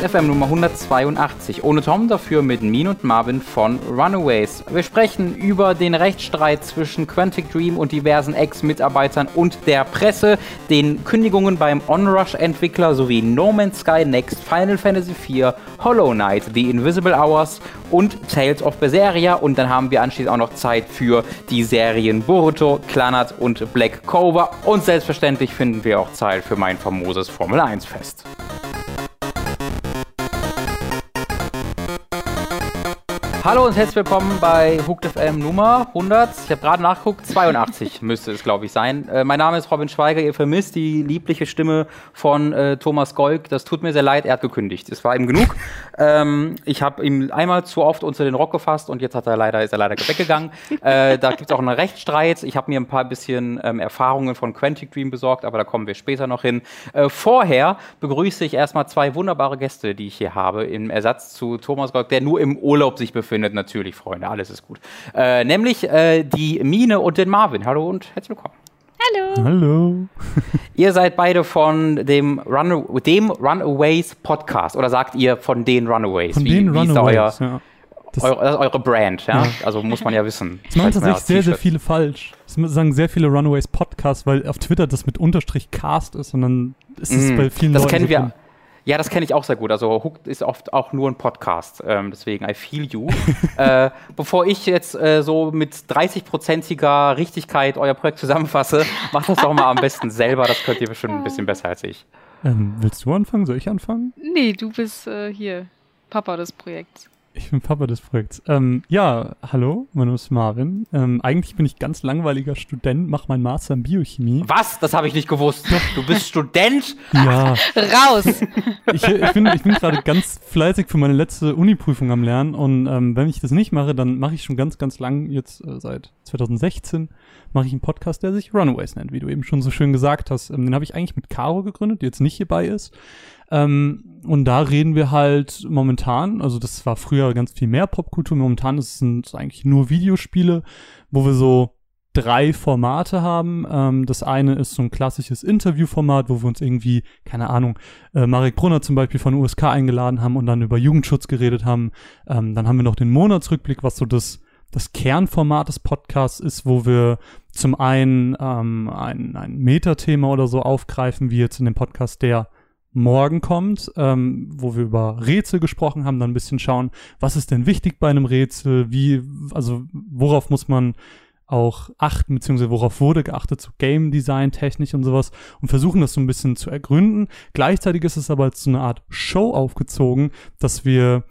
FM Nummer 182. Ohne Tom, dafür mit Min und Marvin von Runaways. Wir sprechen über den Rechtsstreit zwischen Quantic Dream und diversen Ex-Mitarbeitern und der Presse, den Kündigungen beim Onrush-Entwickler sowie No Man's Sky Next, Final Fantasy IV, Hollow Knight, The Invisible Hours und Tales of Berseria. Und dann haben wir anschließend auch noch Zeit für die Serien Boruto, Clanat und Black Clover. Und selbstverständlich finden wir auch Zeit für mein famoses Formel 1 Fest. Hallo und herzlich willkommen bei Hooked FM Nummer 100. Ich habe gerade nachgeguckt, 82 müsste es, glaube ich, sein. Äh, mein Name ist Robin Schweiger. Ihr vermisst die liebliche Stimme von äh, Thomas Golk. Das tut mir sehr leid, er hat gekündigt. Es war ihm genug. ähm, ich habe ihm einmal zu oft unter den Rock gefasst und jetzt hat er leider, ist er leider weggegangen. äh, da gibt es auch einen Rechtsstreit. Ich habe mir ein paar bisschen ähm, Erfahrungen von Quantic Dream besorgt, aber da kommen wir später noch hin. Äh, vorher begrüße ich erstmal zwei wunderbare Gäste, die ich hier habe, im Ersatz zu Thomas Golk, der nur im Urlaub sich befindet findet, natürlich, Freunde, alles ist gut. Äh, nämlich äh, die Mine und den Marvin. Hallo und herzlich willkommen. Hallo. Hallo. Ihr seid beide von dem, Run dem Runaways Podcast oder sagt ihr von den Runaways? Von wie, den wie Runaways, ist euer, ja. Das, eure, das ist eure Brand, ja? ja? Also muss man ja wissen. Das machen tatsächlich sehr, sehr viele falsch. Das sagen sehr viele Runaways Podcasts, weil auf Twitter das mit Unterstrich Cast ist und dann ist es mm, bei vielen Das Leuten kennen so wir. Ja, das kenne ich auch sehr gut. Also Hooked ist oft auch nur ein Podcast. Ähm, deswegen I feel you. äh, bevor ich jetzt äh, so mit 30-prozentiger Richtigkeit euer Projekt zusammenfasse, macht das doch mal am besten selber. Das könnt ihr bestimmt ein bisschen besser als ich. Ähm, willst du anfangen? Soll ich anfangen? Nee, du bist äh, hier Papa des Projekts. Ich bin Papa des Projekts. Ähm, ja, hallo, mein Name ist Marvin. Ähm, eigentlich bin ich ganz langweiliger Student, mache meinen Master in Biochemie. Was? Das habe ich nicht gewusst. Du bist Student? Ja. Raus! Ich, ich bin, ich bin gerade ganz fleißig für meine letzte Uni-Prüfung am Lernen und ähm, wenn ich das nicht mache, dann mache ich schon ganz, ganz lang, jetzt äh, seit 2016, mache ich einen Podcast, der sich Runaways nennt, wie du eben schon so schön gesagt hast. Ähm, den habe ich eigentlich mit Caro gegründet, die jetzt nicht hierbei ist. Ähm, und da reden wir halt momentan, also das war früher ganz viel mehr Popkultur, momentan ist es eigentlich nur Videospiele, wo wir so drei Formate haben. Ähm, das eine ist so ein klassisches Interviewformat, wo wir uns irgendwie, keine Ahnung, äh, Marek Brunner zum Beispiel von USK eingeladen haben und dann über Jugendschutz geredet haben. Ähm, dann haben wir noch den Monatsrückblick, was so das das Kernformat des Podcasts ist, wo wir zum einen ähm, ein, ein Metathema oder so aufgreifen, wie jetzt in dem Podcast, der morgen kommt, ähm, wo wir über Rätsel gesprochen haben, dann ein bisschen schauen, was ist denn wichtig bei einem Rätsel, wie, also worauf muss man auch achten, beziehungsweise worauf wurde geachtet, so Game Design technisch und sowas und versuchen das so ein bisschen zu ergründen. Gleichzeitig ist es aber als so eine Art Show aufgezogen, dass wir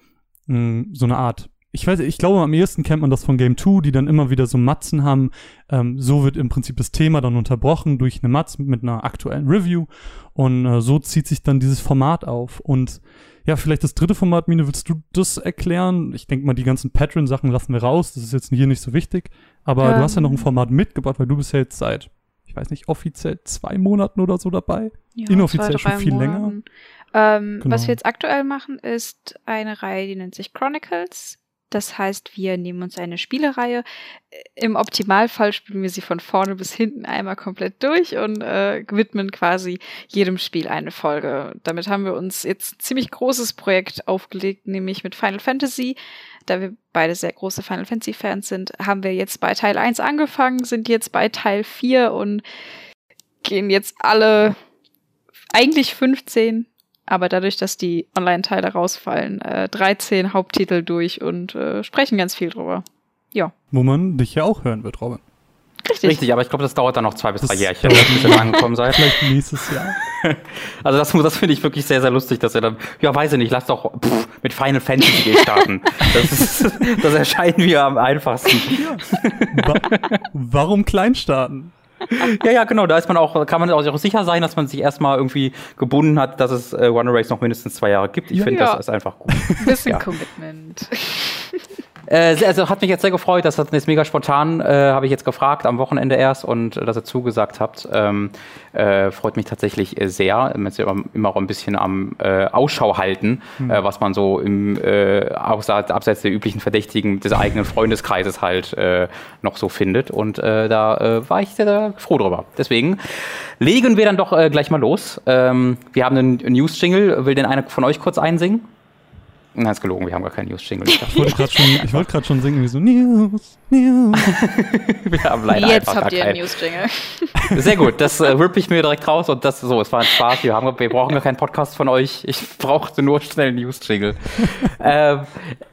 mh, hm, so eine Art ich weiß, ich glaube, am ehesten kennt man das von Game 2, die dann immer wieder so Matzen haben. Ähm, so wird im Prinzip das Thema dann unterbrochen durch eine Matz mit einer aktuellen Review. Und äh, so zieht sich dann dieses Format auf. Und ja, vielleicht das dritte Format, Mine, willst du das erklären? Ich denke mal, die ganzen Patreon-Sachen lassen wir raus. Das ist jetzt hier nicht so wichtig. Aber ähm. du hast ja noch ein Format mitgebracht, weil du bist ja jetzt seit, ich weiß nicht, offiziell zwei Monaten oder so dabei. Ja, Inoffiziell zwei, schon viel Monaten. länger. Ähm, genau. Was wir jetzt aktuell machen, ist eine Reihe, die nennt sich Chronicles. Das heißt, wir nehmen uns eine Spielereihe. Im Optimalfall spielen wir sie von vorne bis hinten einmal komplett durch und äh, widmen quasi jedem Spiel eine Folge. Damit haben wir uns jetzt ein ziemlich großes Projekt aufgelegt, nämlich mit Final Fantasy. Da wir beide sehr große Final Fantasy Fans sind, haben wir jetzt bei Teil 1 angefangen, sind jetzt bei Teil 4 und gehen jetzt alle eigentlich 15 aber dadurch, dass die Online-Teile rausfallen, äh, 13 Haupttitel durch und äh, sprechen ganz viel drüber. Ja. Wo man dich ja auch hören wird, Robin. Richtig. Richtig, aber ich glaube, das dauert dann noch zwei bis das drei Jährchen, bis ihr angekommen seid. Vielleicht nächstes Jahr. Also das, das finde ich wirklich sehr, sehr lustig, dass ihr dann, ja, weiß ich nicht, lasst doch pff, mit Final Fantasy starten. Das, ist, das erscheint mir am einfachsten. Wa warum klein starten? ja, ja, genau. Da ist man auch, kann man auch sicher sein, dass man sich erstmal irgendwie gebunden hat, dass es äh, One Race noch mindestens zwei Jahre gibt. Ich ja, finde, ja. das ist einfach gut. Bisschen ja. Commitment. Äh, also hat mich jetzt sehr gefreut, das hat jetzt mega spontan, äh, habe ich jetzt gefragt, am Wochenende erst und äh, dass ihr zugesagt habt. Ähm, äh, freut mich tatsächlich äh, sehr. Jetzt immer auch ein bisschen am äh, Ausschau halten, mhm. was man so im abseits der üblichen Verdächtigen des eigenen Freundeskreises halt noch so findet. Und da war ich sehr, sehr, froh drüber. Deswegen legen wir dann doch gleich mal los. Ähm, wir haben einen News-Jingle. Will denn einer von euch kurz einsingen? Nein, ist gelogen, wir haben gar keinen News-Jingle. Ich wollte gerade schon, wollt schon singen, wie so News, News. wir haben leider Jetzt habt ihr einen News-Jingle. Sehr gut, das äh, rippe ich mir direkt raus und das so, es war ein Spaß. Wir, haben, wir brauchen gar keinen Podcast von euch. Ich brauchte nur schnell einen News-Jingle. äh,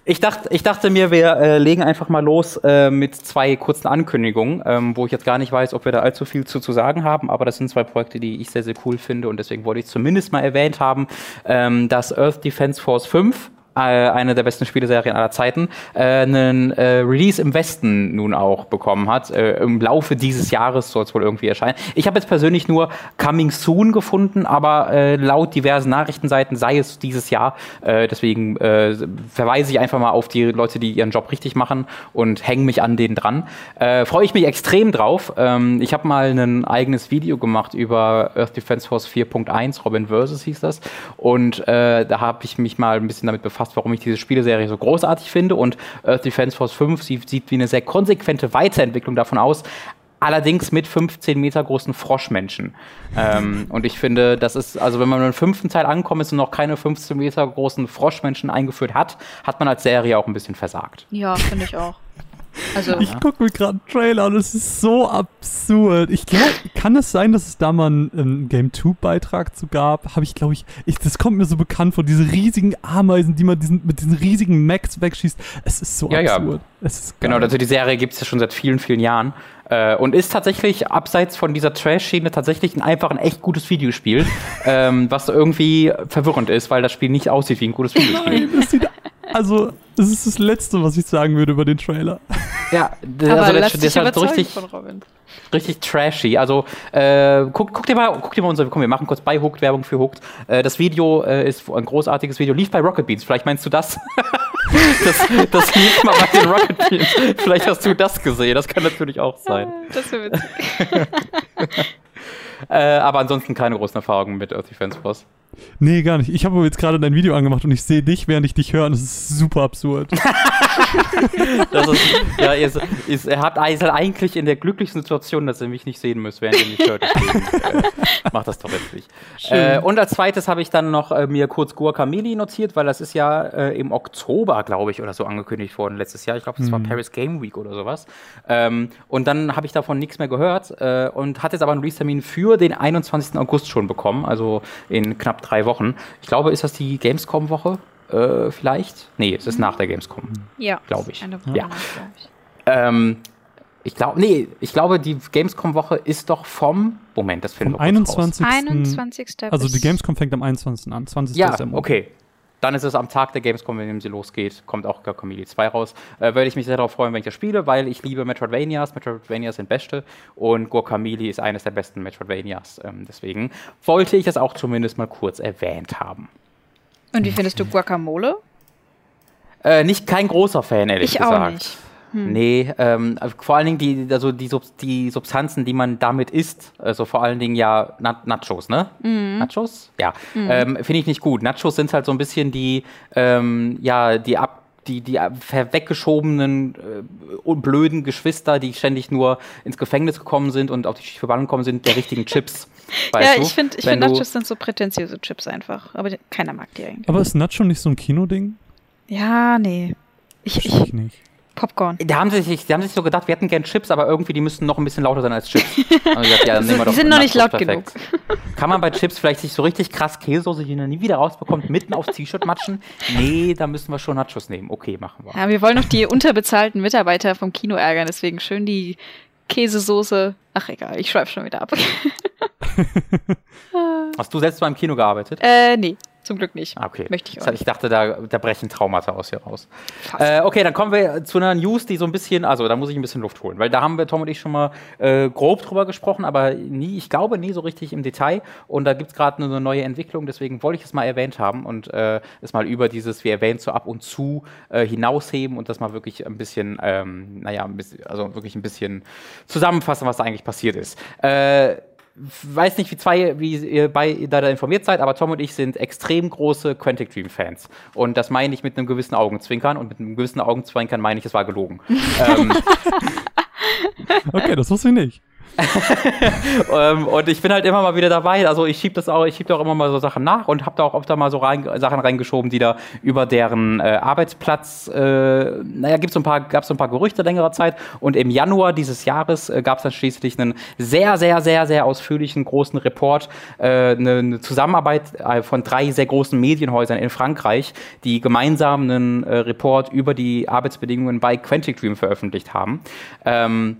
ich, dacht, ich dachte mir, wir äh, legen einfach mal los äh, mit zwei kurzen Ankündigungen, ähm, wo ich jetzt gar nicht weiß, ob wir da allzu viel zu, zu sagen haben, aber das sind zwei Projekte, die ich sehr, sehr cool finde und deswegen wollte ich zumindest mal erwähnt haben, ähm, dass Earth Defense Force 5 äh, eine der besten Spieleserien aller Zeiten, äh, einen äh, Release im Westen nun auch bekommen hat. Äh, Im Laufe dieses Jahres soll es wohl irgendwie erscheinen. Ich habe jetzt persönlich nur Coming Soon gefunden, aber äh, laut diversen Nachrichtenseiten sei es dieses Jahr. Äh, deswegen äh, verweise ich einfach mal auf die Leute, die ihren Job richtig machen und hänge mich an denen dran. Äh, Freue ich mich extrem drauf. Ähm, ich habe mal ein eigenes Video gemacht über Earth Defense Force 4.1, Robin Versus hieß das. Und äh, da habe ich mich mal ein bisschen damit befasst, zusammengefasst, warum ich diese Spieleserie so großartig finde. Und Earth Defense Force 5 sieht, sieht wie eine sehr konsequente Weiterentwicklung davon aus. Allerdings mit 15 Meter großen Froschmenschen. ähm, und ich finde, das ist, also wenn man im fünften Teil ankommt ist und noch keine 15 Meter großen Froschmenschen eingeführt hat, hat man als Serie auch ein bisschen versagt. Ja, finde ich auch. Also, ich gucke mir gerade einen Trailer und es ist so absurd. Ich glaube, kann es sein, dass es da mal einen, einen Game 2 Beitrag zu gab? Habe ich, glaube ich, ich, das kommt mir so bekannt vor, diese riesigen Ameisen, die man diesen, mit diesen riesigen Max wegschießt. Es ist so ja, absurd. Ja. genau, also die Serie gibt es ja schon seit vielen, vielen Jahren. Äh, und ist tatsächlich, abseits von dieser Trash-Schiene, tatsächlich ein, einfach ein echt gutes Videospiel, ähm, was irgendwie verwirrend ist, weil das Spiel nicht aussieht wie ein gutes Videospiel. Nein, das sieht also, das ist das Letzte, was ich sagen würde über den Trailer. Ja, das, also der, der ist halt so richtig, richtig trashy. Also, äh, guck, guck, dir mal, guck dir mal unser, komm, wir machen kurz bei Hooked, Werbung für Hooked. Äh, das Video äh, ist ein großartiges Video, lief bei Rocket Beans. Vielleicht meinst du das? das, das lief mal bei den Rocket Beans. Vielleicht hast du das gesehen, das kann natürlich auch sein. Das wäre witzig. äh, aber ansonsten keine großen Erfahrungen mit Earth Defense Force. Nee, gar nicht. Ich habe jetzt gerade dein Video angemacht und ich sehe dich, während ich dich höre und das ist super absurd. das ist, ja, ihr, ihr, ihr habt ihr seid eigentlich in der glücklichen Situation, dass ihr mich nicht sehen müsst, während ihr mich hört. Deswegen äh, macht das doch jetzt nicht. Äh, und als zweites habe ich dann noch äh, mir kurz Guacamole notiert, weil das ist ja äh, im Oktober, glaube ich, oder so angekündigt worden letztes Jahr. Ich glaube, das hm. war Paris Game Week oder sowas. Ähm, und dann habe ich davon nichts mehr gehört äh, und hatte jetzt aber einen Release-Termin für den 21. August schon bekommen, also in knapp drei Wochen. Ich glaube, ist das die Gamescom-Woche? Äh, vielleicht? Nee, es ist mhm. nach der Gamescom. Ja. Glaube ich. Eine Woche ja. Nach, glaub ich. Ähm, ich glaube, nee, ich glaube, die Gamescom-Woche ist doch vom, Moment, das finden wir 21. 21. Also die Gamescom fängt am 21. an, 20. Ja, Dezember. okay. Dann ist es am Tag der Gamescom, wenn sie losgeht, kommt auch Guacamole 2 raus. Äh, Würde ich mich sehr darauf freuen, wenn ich das spiele, weil ich liebe Metroidvanias. Metroidvanias sind beste und Guacamole ist eines der besten Metroidvanias. Ähm, deswegen wollte ich es auch zumindest mal kurz erwähnt haben. Und wie findest du Guacamole? Äh, nicht kein großer Fan, ehrlich ich gesagt. Auch nicht. Hm. Nee, ähm, vor allen Dingen die, also die, Sub die Substanzen, die man damit isst, also vor allen Dingen ja Na Nachos, ne? Mhm. Nachos? Ja. Mhm. Ähm, Finde ich nicht gut. Nachos sind halt so ein bisschen die, ähm, ja, die ab die, die weggeschobenen äh, blöden Geschwister, die ständig nur ins Gefängnis gekommen sind und auf die Verbannung gekommen sind, der richtigen Chips. ja, ich finde ich find Nachos sind so prätentiöse Chips einfach. Aber keiner mag die eigentlich. Aber ist Nacho nicht so ein Kinoding? Ja, nee. Ich, ich, ich nicht. Popcorn. Da haben sie sich, die haben sich so gedacht, wir hätten gern Chips, aber irgendwie die müssten noch ein bisschen lauter sein als Chips. gesagt, ja, die sind noch nicht laut perfekt. genug. Kann man bei Chips vielleicht sich so richtig krass Käsesoße, die man nie wieder rausbekommt, mitten aufs T-Shirt matschen? Nee, da müssen wir schon Nachos nehmen. Okay, machen wir. Ja, wir wollen noch die unterbezahlten Mitarbeiter vom Kino ärgern, deswegen schön die Käsesoße. Ach egal, ich schreibe schon wieder ab. Hast du selbst mal im Kino gearbeitet? Äh, nee. Zum Glück nicht. Ah, okay. Möchte ich auch Ich dachte, da, da brechen Traumata aus hier raus. Äh, okay, dann kommen wir zu einer News, die so ein bisschen, also da muss ich ein bisschen Luft holen, weil da haben wir Tom und ich schon mal äh, grob drüber gesprochen, aber nie, ich glaube nie so richtig im Detail. Und da gibt es gerade eine neue Entwicklung, deswegen wollte ich es mal erwähnt haben und äh, es mal über dieses, wie erwähnt, so ab und zu äh, hinausheben und das mal wirklich ein bisschen, ähm, naja, ein bisschen, also wirklich ein bisschen zusammenfassen, was da eigentlich passiert ist. Äh, weiß nicht, wie zwei, wie ihr bei ihr da informiert seid, aber Tom und ich sind extrem große Quantic Dream Fans. Und das meine ich mit einem gewissen Augenzwinkern und mit einem gewissen Augenzwinkern meine ich, es war gelogen. ähm, Okay, das wusste ich nicht. ähm, und ich bin halt immer mal wieder dabei. Also ich schieb das auch, ich schieb da auch immer mal so Sachen nach und habe da auch oft da mal so rein, Sachen reingeschoben, die da über deren äh, Arbeitsplatz, äh, naja, gibt's so ein paar, gab's so ein paar Gerüchte längerer Zeit. Und im Januar dieses Jahres äh, gab es dann schließlich einen sehr, sehr, sehr, sehr ausführlichen großen Report, äh, eine, eine Zusammenarbeit äh, von drei sehr großen Medienhäusern in Frankreich, die gemeinsam einen äh, Report über die Arbeitsbedingungen bei Quantic Dream veröffentlicht haben. Ähm,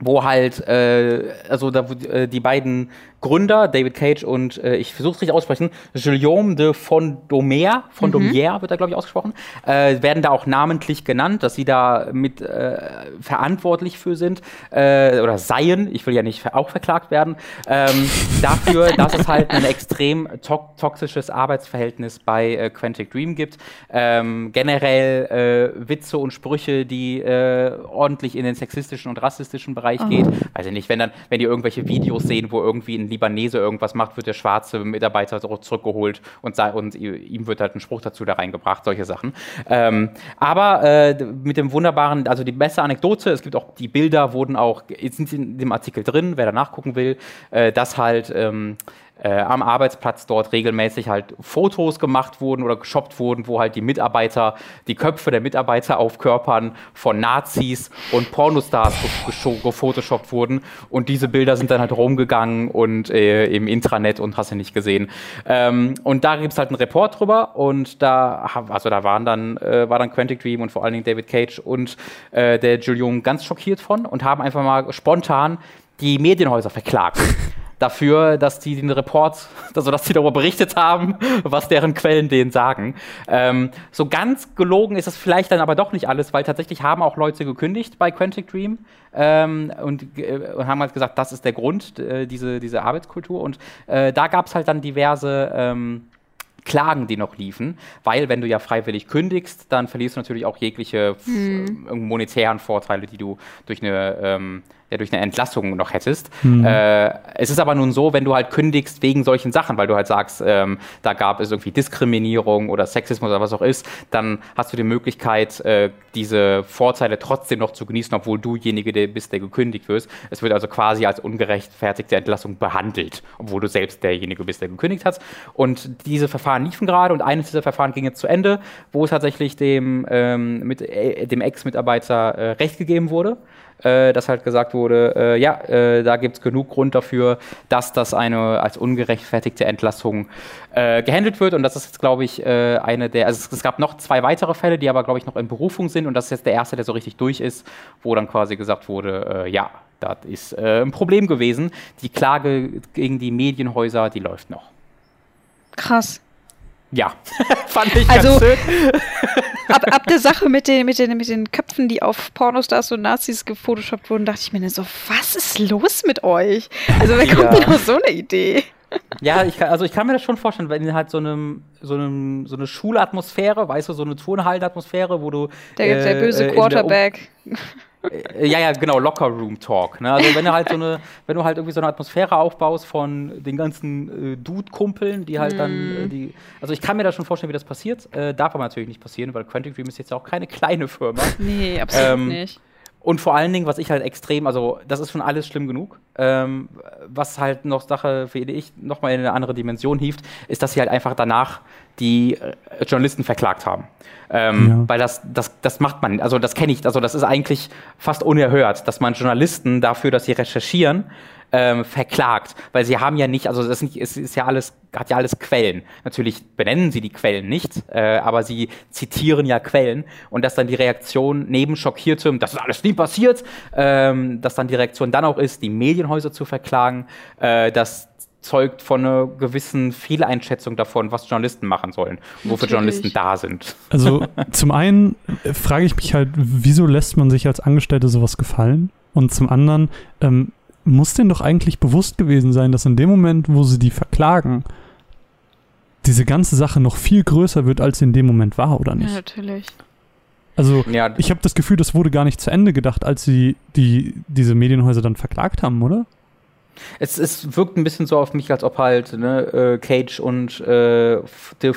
wo halt, äh, also da, wo, äh, die beiden Gründer, David Cage und äh, ich versuche es richtig auszusprechen, Guillaume de Fondomer, Fondomier wird da glaube ich ausgesprochen, äh, werden da auch namentlich genannt, dass sie da mit äh, verantwortlich für sind äh, oder seien, ich will ja nicht auch verklagt werden, ähm, dafür, dass es halt ein extrem to toxisches Arbeitsverhältnis bei äh, Quantic Dream gibt. Ähm, generell äh, Witze und Sprüche, die äh, ordentlich in den sexistischen und rassistischen Bereich geht. Weiß ich nicht, wenn dann, wenn die irgendwelche Videos sehen, wo irgendwie ein Libanese irgendwas macht, wird der schwarze Mitarbeiter zurückgeholt und, und ihm wird halt ein Spruch dazu da reingebracht, solche Sachen. Ähm, aber äh, mit dem wunderbaren, also die beste Anekdote, es gibt auch die Bilder, wurden auch, sind sie in dem Artikel drin, wer da nachgucken will, äh, dass halt ähm, äh, am Arbeitsplatz dort regelmäßig halt Fotos gemacht wurden oder geshoppt wurden, wo halt die Mitarbeiter, die Köpfe der Mitarbeiter aufkörpern von Nazis und Pornostars gefotoshoppt wurden. Und diese Bilder sind dann halt rumgegangen und äh, im Intranet und hast du nicht gesehen. Ähm, und da gibt es halt einen Report drüber und da, also da waren dann, äh, war dann Quantic Dream und vor allen Dingen David Cage und äh, der Julian ganz schockiert von und haben einfach mal spontan die Medienhäuser verklagt dafür, dass die den Report, also dass die darüber berichtet haben, was deren Quellen denen sagen. Ähm, so ganz gelogen ist das vielleicht dann aber doch nicht alles, weil tatsächlich haben auch Leute gekündigt bei Quantic Dream ähm, und, äh, und haben halt gesagt, das ist der Grund, äh, diese, diese Arbeitskultur. Und äh, da gab es halt dann diverse ähm, Klagen, die noch liefen, weil wenn du ja freiwillig kündigst, dann verlierst du natürlich auch jegliche äh, monetären Vorteile, die du durch eine, ähm, ja, durch eine Entlassung noch hättest. Äh, es ist aber nun so, wenn du halt kündigst wegen solchen Sachen, weil du halt sagst, ähm, da gab es irgendwie Diskriminierung oder Sexismus oder was auch ist, dann hast du die Möglichkeit, äh, diese Vorteile trotzdem noch zu genießen, obwohl du derjenige der bist, der gekündigt wirst. Es wird also quasi als ungerechtfertigte Entlassung behandelt, obwohl du selbst derjenige bist, der gekündigt hat. Und diese Verfahren liefen gerade und eines dieser Verfahren ging jetzt zu Ende, wo tatsächlich dem, ähm, mit, äh, dem Ex-Mitarbeiter äh, Recht gegeben wurde äh, dass halt gesagt wurde, äh, ja, äh, da gibt es genug Grund dafür, dass das eine als ungerechtfertigte Entlassung äh, gehandelt wird. Und das ist jetzt, glaube ich, äh, eine der, also es, es gab noch zwei weitere Fälle, die aber, glaube ich, noch in Berufung sind. Und das ist jetzt der erste, der so richtig durch ist, wo dann quasi gesagt wurde, äh, ja, das ist ein Problem gewesen. Die Klage gegen die Medienhäuser, die läuft noch. Krass. Ja, fand ich Also- ganz schön. Ab, ab der Sache mit den, mit, den, mit den Köpfen, die auf Pornostars und Nazis gefotoshoppt wurden, dachte ich mir dann so, was ist los mit euch? Also wer kommt Ja. denn auf so eine Idee? Ja, ich kann, also ich kann mir das schon vorstellen, wenn halt so einem so einem so eine Schulatmosphäre, weißt du, so eine Turnhallenatmosphäre, wo du Der, der äh, böse äh, der Um- Quarterback. Äh, Ja, ja, genau, Locker Room Talk. Ne? Also wenn du halt so eine, wenn du halt irgendwie so eine Atmosphäre aufbaust von den ganzen äh, Dude-Kumpeln, die halt dann äh, die. Also ich kann mir da schon vorstellen, wie das passiert. Äh, darf aber natürlich nicht passieren, weil Quantic Dream ist jetzt auch keine kleine Firma. Nee, absolut Ähm, nicht. Und vor allen Dingen, was ich halt extrem, also das ist schon alles schlimm genug. Ähm, was halt noch Sache, finde ich, nochmal in eine andere Dimension hieft, ist, dass sie halt einfach danach die äh, Journalisten verklagt haben. Ähm, Ja. Weil das, das, das macht man, also das kenne ich, also das ist eigentlich fast unerhört, dass man Journalisten dafür, dass sie recherchieren, ähm, verklagt, weil sie haben ja nicht, also das ist, nicht, es ist ja alles, hat ja alles Quellen. Natürlich benennen sie die Quellen nicht, äh, aber sie zitieren ja Quellen und dass dann die Reaktion neben schockiertem, das ist alles nie passiert, ähm, dass dann die Reaktion dann auch ist, die Medienhäuser zu verklagen, äh, dass zeugt von einer gewissen Fehleinschätzung davon, was Journalisten machen sollen und wofür Journalisten da sind. Also zum einen äh, frage ich mich halt, wieso lässt man sich als Angestellte sowas gefallen? Und zum anderen ähm, muss denen doch eigentlich bewusst gewesen sein, dass in dem Moment, wo sie die verklagen, diese ganze Sache noch viel größer wird, als sie in dem Moment war, oder nicht? Ja, natürlich. Also ja. ich habe das Gefühl, das wurde gar nicht zu Ende gedacht, als sie die, diese Medienhäuser dann verklagt haben, oder? Es, es wirkt ein bisschen so auf mich, als ob halt ne, äh, Cage und äh, de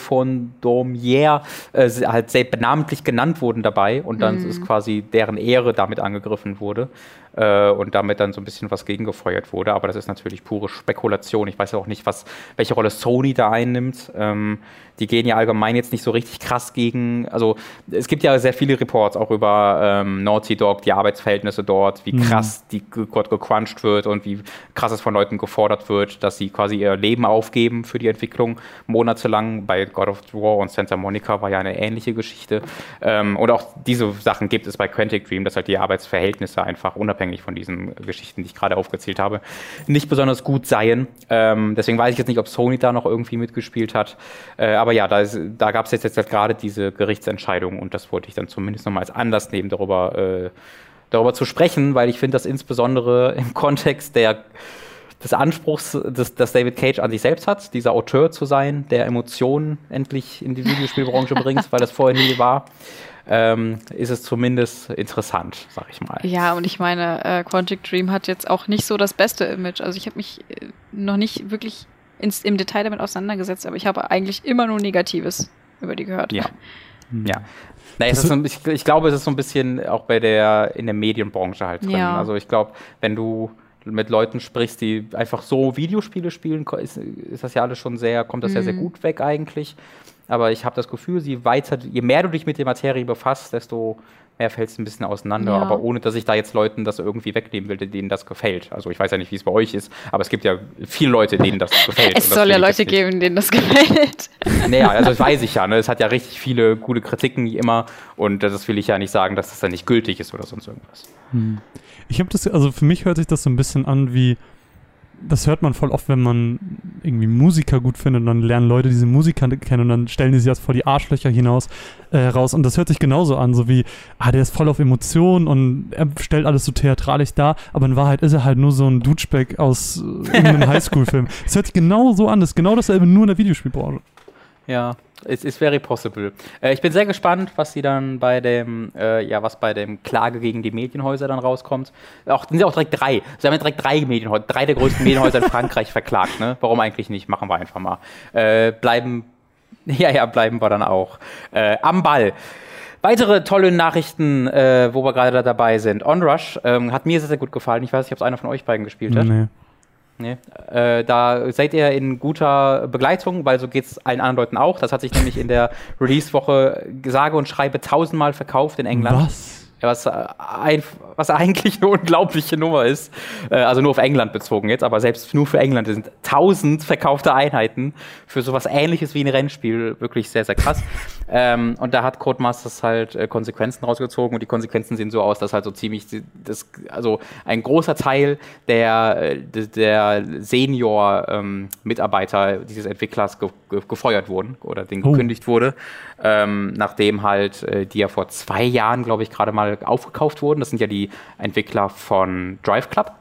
Dormier äh, halt sehr benamentlich genannt wurden dabei und dann mhm. ist quasi deren Ehre damit angegriffen wurde äh, und damit dann so ein bisschen was gegengefeuert wurde. Aber das ist natürlich pure Spekulation. Ich weiß ja auch nicht, was, welche Rolle Sony da einnimmt. Ähm, die gehen ja allgemein jetzt nicht so richtig krass gegen, also es gibt ja sehr viele Reports auch über ähm, Naughty Dog, die Arbeitsverhältnisse dort, wie mhm. krass die dort gecrunched wird und wie krass es von Leuten gefordert wird, dass sie quasi ihr Leben aufgeben für die Entwicklung monatelang. Bei God of War und Santa Monica war ja eine ähnliche Geschichte. Ähm, und auch diese Sachen gibt es bei Quantic Dream, dass halt die Arbeitsverhältnisse einfach unabhängig von diesen Geschichten, die ich gerade aufgezählt habe, nicht besonders gut seien. Ähm, deswegen weiß ich jetzt nicht, ob Sony da noch irgendwie mitgespielt hat. Äh, aber ja, da, da gab es jetzt, jetzt halt gerade diese Gerichtsentscheidung und das wollte ich dann zumindest nochmal als Anlass nehmen, darüber, äh, darüber zu sprechen, weil ich finde das insbesondere im Kontext der des Anspruchs, des, das David Cage an sich selbst hat, dieser Auteur zu sein, der Emotionen endlich in die Videospielbranche bringt, weil das vorher nie war, ähm, ist es zumindest interessant, sag ich mal. Ja, und ich meine, äh, Quantic Dream hat jetzt auch nicht so das beste Image. Also ich habe mich äh, noch nicht wirklich ins, im Detail damit auseinandergesetzt, aber ich habe eigentlich immer nur Negatives über die gehört. Ja. Ja. Naja, so, ich, ich, glaube, es ist so ein bisschen auch bei der, in der Medienbranche halt drin. Ja. Also ich glaube, wenn du mit Leuten sprichst, die einfach so Videospiele spielen, ist, ist das ja alles schon sehr, kommt das mhm. ja sehr gut weg eigentlich. Aber ich habe das Gefühl, je weiter, je mehr du dich mit der Materie befasst, desto mehr fällt es ein bisschen auseinander, ja. aber ohne, dass ich da jetzt Leuten das irgendwie wegnehmen will, denen das gefällt. Also ich weiß ja nicht, wie es bei euch ist, aber es gibt ja viele Leute, denen das gefällt. es soll ja Leute geben, denen das gefällt. Naja, also das weiß ich ja. Ne? Es hat ja richtig viele coole Kritiken wie immer und das will ich ja nicht sagen, dass das dann nicht gültig ist oder sonst irgendwas. Hm. Ich habe das, also für mich hört sich das so ein bisschen an wie das hört man voll oft, wenn man irgendwie Musiker gut findet und dann lernen Leute diese Musiker kennen und dann stellen die sich das vor die Arschlöcher hinaus äh, raus und das hört sich genauso an, so wie, ah, der ist voll auf Emotionen und er stellt alles so theatralisch dar, aber in Wahrheit ist er halt nur so ein Dutschbeck aus äh, irgendeinem Highschool-Film. Es hört sich genau so an, das ist genau dasselbe, nur in der Videospielbranche. Ja, es ist very possible. Äh, ich bin sehr gespannt, was sie dann bei dem, äh, ja, was bei dem Klage gegen die Medienhäuser dann rauskommt. Auch, sind ja auch direkt drei. Sie haben ja direkt drei Medienhäuser, drei der größten Medienhäuser in Frankreich verklagt, ne? Warum eigentlich nicht? Machen wir einfach mal. Äh, bleiben, ja, ja, bleiben wir dann auch. Äh, am Ball. Weitere tolle Nachrichten, äh, wo wir gerade dabei sind. Onrush ähm, hat mir sehr, sehr gut gefallen. Ich weiß nicht, ob es einer von euch beiden gespielt hat. Nee. Nee. Äh, da seid ihr in guter Begleitung, weil so geht es allen anderen Leuten auch. Das hat sich nämlich in der Release-Woche sage und schreibe tausendmal verkauft in England. Was? Was, äh, ein, was eigentlich eine unglaubliche Nummer ist. Äh, also nur auf England bezogen jetzt, aber selbst nur für England sind tausend verkaufte Einheiten für sowas ähnliches wie ein Rennspiel wirklich sehr, sehr krass. ähm, und da hat Codemasters halt äh, Konsequenzen rausgezogen und die Konsequenzen sehen so aus, dass halt so ziemlich, das, also ein großer Teil der, der Senior-Mitarbeiter ähm, dieses Entwicklers ge ge gefeuert wurden oder den oh. gekündigt wurde, ähm, nachdem halt die ja vor zwei Jahren, glaube ich, gerade mal aufgekauft wurden. Das sind ja die Entwickler von Drive Club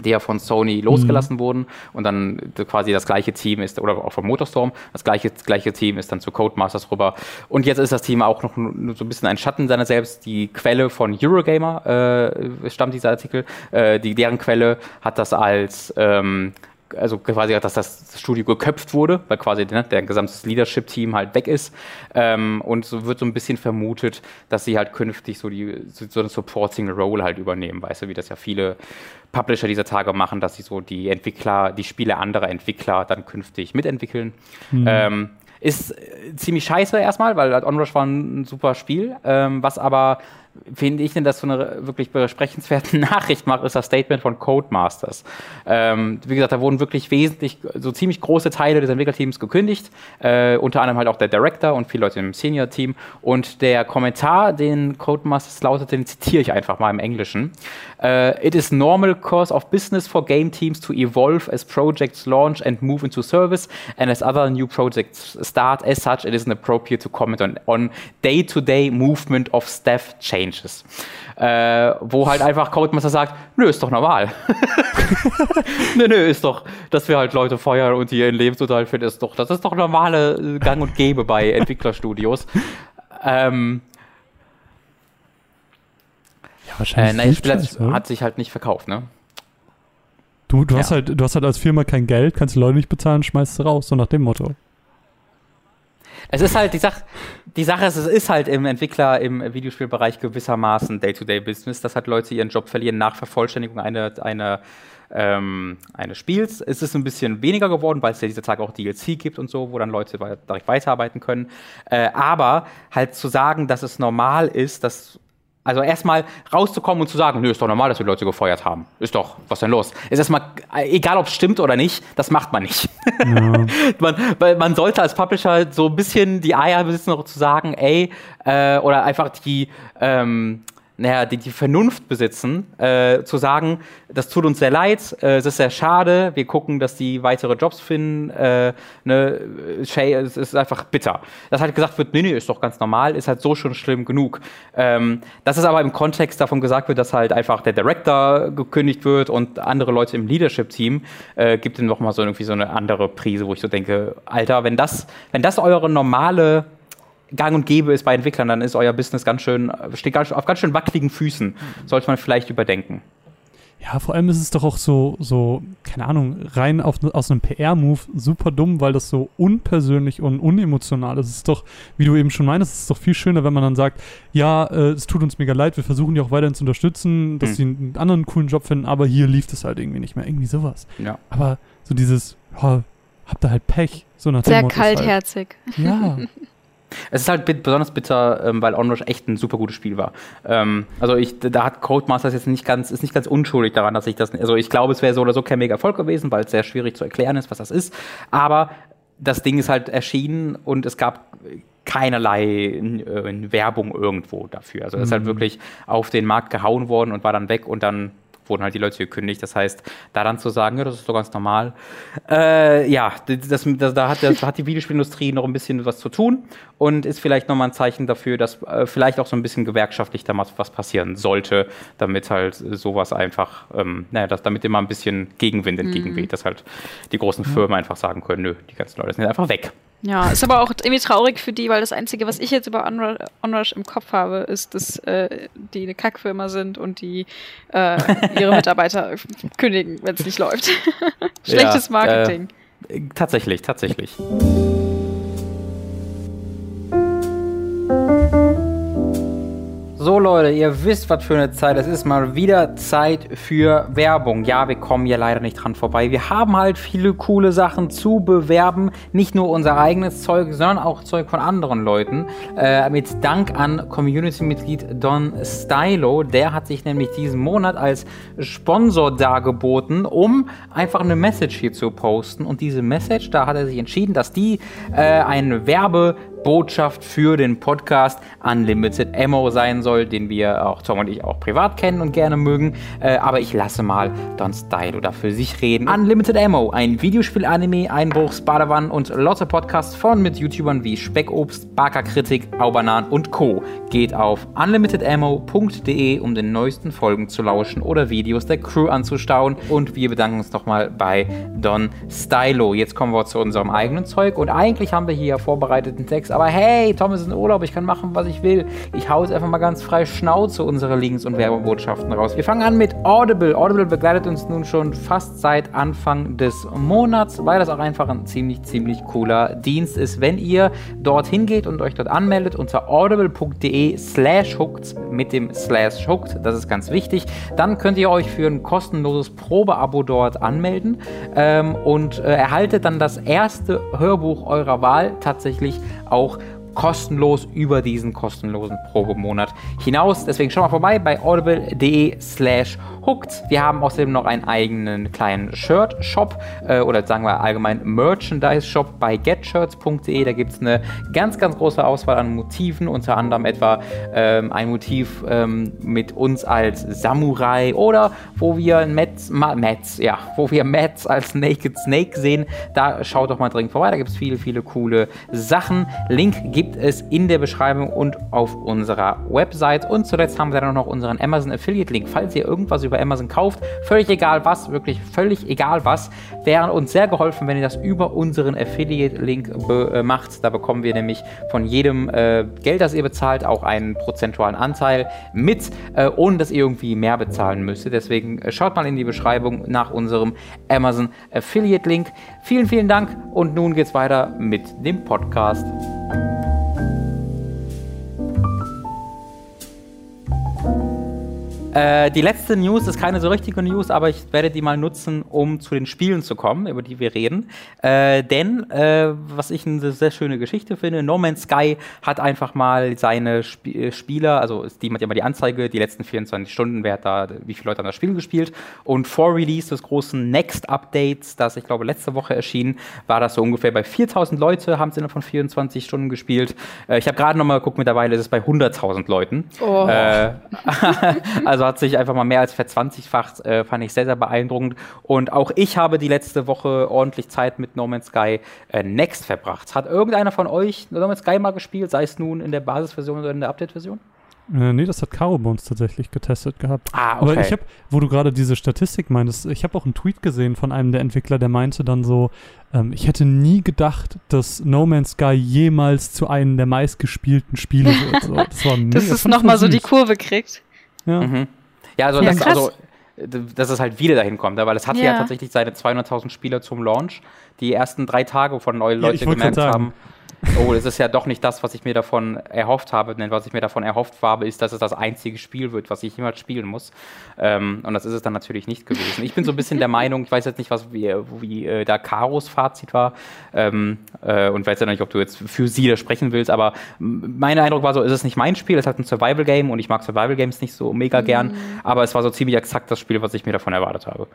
die ja von Sony losgelassen mhm. wurden und dann quasi das gleiche Team ist, oder auch von Motorstorm, das gleiche, gleiche Team ist dann zu Codemasters rüber. Und jetzt ist das Team auch noch so ein bisschen ein Schatten seiner selbst. Die Quelle von Eurogamer äh, stammt dieser Artikel. Äh, die, deren Quelle hat das als ähm, also quasi, dass das Studio geköpft wurde, weil quasi ne, der gesamte Leadership-Team halt weg ist. Ähm, und so wird so ein bisschen vermutet, dass sie halt künftig so, die, so eine Supporting Role halt übernehmen, weißt du, wie das ja viele Publisher dieser Tage machen, dass sie so die Entwickler, die Spiele anderer Entwickler dann künftig mitentwickeln. Mhm. Ähm, ist ziemlich scheiße erstmal, weil Onrush war ein super Spiel, ähm, was aber finde ich denn, das so eine wirklich besprechenswerte Nachricht macht, ist das Statement von Codemasters. Ähm, wie gesagt, da wurden wirklich wesentlich, so ziemlich große Teile des Entwicklerteams gekündigt, äh, unter anderem halt auch der Director und viele Leute im Senior-Team. Und der Kommentar, den Codemasters lautet, den zitiere ich einfach mal im Englischen. Uh, it is normal course of business for game teams to evolve as projects launch and move into service, and as other new projects start. As such, it isn't appropriate to comment on, day-to-day -day movement of staff changes. Uh, wo halt einfach Codemaster sagt, nö, ist doch normal. nö, nö, ist doch, dass wir halt Leute feuern und die ihren Lebensunterhalt finden, ist doch, das ist doch normale Gang und Gäbe bei Entwicklerstudios. ähm, wahrscheinlich. Äh, nein, das hat sich halt nicht verkauft, ne? Du, du, ja. hast halt, du hast halt als Firma kein Geld, kannst die Leute nicht bezahlen, schmeißt sie raus, so nach dem Motto. Es ist halt, die Sache, die Sache ist, es ist halt im Entwickler, im Videospielbereich gewissermaßen Day-to-Day-Business, dass halt Leute ihren Job verlieren nach Vervollständigung einer, einer ähm, eines Spiels. Es ist ein bisschen weniger geworden, weil es ja dieser Tag auch DLC gibt und so, wo dann Leute direkt weiterarbeiten können. Äh, aber halt zu sagen, dass es normal ist, dass also erstmal rauszukommen und zu sagen, nö, ist doch normal, dass wir Leute gefeuert haben. Ist doch, was denn los? Ist erstmal, egal ob es stimmt oder nicht, das macht man nicht. Ja. man, weil man sollte als Publisher so ein bisschen die Eier besitzen, noch zu sagen, ey, äh, oder einfach die, ähm, naja, die, die Vernunft besitzen, äh, zu sagen, das tut uns sehr leid, äh, es ist sehr schade, wir gucken, dass die weitere Jobs finden, äh, ne, es ist einfach bitter. Dass halt gesagt wird, nee, nee, ist doch ganz normal, ist halt so schon schlimm genug. Ähm, dass es aber im Kontext davon gesagt wird, dass halt einfach der Director gekündigt wird und andere Leute im Leadership-Team, äh, gibt ihm nochmal so irgendwie so eine andere Prise, wo ich so denke, Alter, wenn das, wenn das eure normale gang und gäbe ist bei Entwicklern, dann ist euer Business ganz schön, steht ganz, auf ganz schön wackeligen Füßen. Sollte man vielleicht überdenken. Ja, vor allem ist es doch auch so, so keine Ahnung, rein auf, aus einem PR-Move super dumm, weil das so unpersönlich und unemotional ist. Es ist doch, wie du eben schon meinst, es ist doch viel schöner, wenn man dann sagt, ja, äh, es tut uns mega leid, wir versuchen die auch weiterhin zu unterstützen, dass hm. sie einen anderen coolen Job finden, aber hier lief es halt irgendwie nicht mehr. Irgendwie sowas. Ja. Aber so dieses, oh, habt ihr halt Pech, so nach Sehr kaltherzig. Halt. Ja. Es ist halt besonders bitter, ähm, weil Onrush echt ein super gutes Spiel war. Ähm, also ich, da hat Codemasters jetzt nicht ganz, ist nicht ganz unschuldig daran, dass ich das, also ich glaube, es wäre so oder so kein mega Erfolg gewesen, weil es sehr schwierig zu erklären ist, was das ist. Aber das Ding ist halt erschienen und es gab keinerlei äh, Werbung irgendwo dafür. Also es ist halt mhm. wirklich auf den Markt gehauen worden und war dann weg und dann wurden halt die Leute gekündigt. Das heißt, da dann zu sagen, ja, das ist doch ganz normal. Äh, ja, das, das, da, hat, das, hat die Videospielindustrie noch ein bisschen was zu tun und ist vielleicht nochmal ein Zeichen dafür, dass äh, vielleicht auch so ein bisschen gewerkschaftlich da was passieren sollte, damit halt sowas einfach, ähm, naja, dass damit immer ein bisschen Gegenwind entgegenweht, mhm. dass halt die großen Firmen einfach sagen können, nö, die ganzen Leute sind einfach weg. Ja, ist aber auch irgendwie traurig für die, weil das Einzige, was ich jetzt über Onrush, im Kopf habe, ist, dass äh, die eine Kackfirma sind und die äh, ihre Mitarbeiter kündigen, wenn es nicht läuft. Schlechtes Marketing. Ja, äh, tatsächlich, tatsächlich. So Leute, ihr wisst, was für eine Zeit es ist. Mal wieder Zeit für Werbung. Ja, wir kommen hier leider nicht dran vorbei. Wir haben halt viele coole Sachen zu bewerben. Nicht nur unser eigenes Zeug, sondern auch Zeug von anderen Leuten. Äh, mit Dank an Community-Mitglied Don Stylo. Der hat sich nämlich diesen Monat als Sponsor dargeboten, um einfach eine Message hier zu posten. Und diese Message, da hat er sich entschieden, dass die äh, ein Werbe Botschaft für den Podcast Unlimited Ammo sein soll, den wir auch Tom und ich auch privat kennen und gerne mögen. Äh, aber ich lasse mal Don Stylo da für sich reden. Unlimited Ammo, ein Videospiel-Anime, Einbruchs, Badewann und Lotte Podcast von mit YouTubern wie Speckobst, Barker Kritik, Aubanan und Co. Geht auf unlimitedammo.de, um den neuesten Folgen zu lauschen oder Videos der Crew anzustauen. Und wir bedanken uns nochmal bei Don Stylo. Jetzt kommen wir zu unserem eigenen Zeug und eigentlich haben wir hier vorbereiteten Text aber hey, Tom ist in Urlaub, ich kann machen, was ich will. Ich hau jetzt einfach mal ganz frei Schnauze unsere Links und Werbebotschaften raus. Wir fangen an mit Audible. Audible begleitet uns nun schon fast seit Anfang des Monats, weil das auch einfach ein ziemlich, ziemlich cooler Dienst ist. Wenn ihr dorthin geht und euch dort anmeldet unter audible.de slash hooked mit dem slash hooked, das ist ganz wichtig, dann könnt ihr euch für ein kostenloses Probeabo dort anmelden ähm, und äh, erhaltet dann das erste Hörbuch eurer Wahl tatsächlich auch kostenlos über diesen kostenlosen Probemonat hinaus. Deswegen schau mal vorbei bei audible.de slash hooked. Wir haben außerdem noch einen eigenen kleinen Shirt-Shop äh, oder sagen wir allgemein Merchandise-Shop bei getshirts.de. Da gibt es eine ganz, ganz große Auswahl an Motiven, unter anderem etwa ähm, ein Motiv ähm, mit uns als Samurai oder wo wir Mets, Mets, ja, wo wir Mets als Naked Snake sehen. Da schaut doch mal dringend vorbei. Da gibt es viele, viele coole Sachen. Link gibt es in der Beschreibung und auf unserer Website. Und zuletzt haben wir dann noch unseren Amazon Affiliate Link. Falls ihr irgendwas über Amazon kauft, völlig egal was, wirklich völlig egal was, wäre uns sehr geholfen, wenn ihr das über unseren Affiliate Link äh, macht. Da bekommen wir nämlich von jedem äh, Geld, das ihr bezahlt, auch einen prozentualen Anteil mit, äh, ohne dass ihr irgendwie mehr bezahlen müsstet. Deswegen äh, schaut mal in die Beschreibung nach unserem Amazon Affiliate Link. Vielen, vielen Dank und nun geht's weiter mit dem Podcast. Äh, die letzte News ist keine so richtige News, aber ich werde die mal nutzen, um zu den Spielen zu kommen, über die wir reden. Äh, denn, äh, was ich eine sehr schöne Geschichte finde, No Man's Sky hat einfach mal seine Sp äh, Spieler, also die hat ja mal die Anzeige, die letzten 24 Stunden, wer hat da, wie viele Leute haben das Spiel gespielt. Und vor Release des großen Next Updates, das ich glaube letzte Woche erschien, war das so ungefähr bei 4000 Leute, haben es innerhalb von 24 Stunden gespielt. Äh, ich habe gerade nochmal geguckt, mittlerweile ist es bei 100.000 Leuten. Oh. Äh, also hat sich einfach mal mehr als verzwanzigfacht, äh, fand ich sehr, sehr beeindruckend. Und auch ich habe die letzte Woche ordentlich Zeit mit No Man's Sky äh, Next verbracht. Hat irgendeiner von euch No Man's Sky mal gespielt, sei es nun in der Basisversion oder in der Update-Version? Äh, nee, das hat Caro bei uns tatsächlich getestet gehabt. Ah, okay. Aber ich habe, wo du gerade diese Statistik meintest, ich habe auch einen Tweet gesehen von einem der Entwickler, der meinte dann so, ähm, ich hätte nie gedacht, dass No Man's Sky jemals zu einem der meistgespielten Spiele wird. So, das war mega, dass es nochmal so die Kurve kriegt. Ja. Mhm. Ja, also, ja, das, also dass es halt wieder dahin kommt, weil es hatte ja, ja tatsächlich seine 200.000 Spieler zum Launch. Die ersten drei Tage, von neue Leute ja, gemerkt haben, oh, es ist ja doch nicht das, was ich mir davon erhofft habe. Denn was ich mir davon erhofft habe, ist, dass es das einzige Spiel wird, was ich jemals spielen muss. Ähm, und das ist es dann natürlich nicht gewesen. Ich bin so ein bisschen der Meinung, ich weiß jetzt nicht, was wie, wie äh, da Karos Fazit war. Ähm, äh, und weiß ja nicht, ob du jetzt für sie da sprechen willst, aber mein Eindruck war so, es ist nicht mein Spiel, es ist halt ein Survival-Game und ich mag Survival-Games nicht so mega gern, mhm. aber es war so ziemlich exakt das Spiel, was ich mir davon erwartet habe.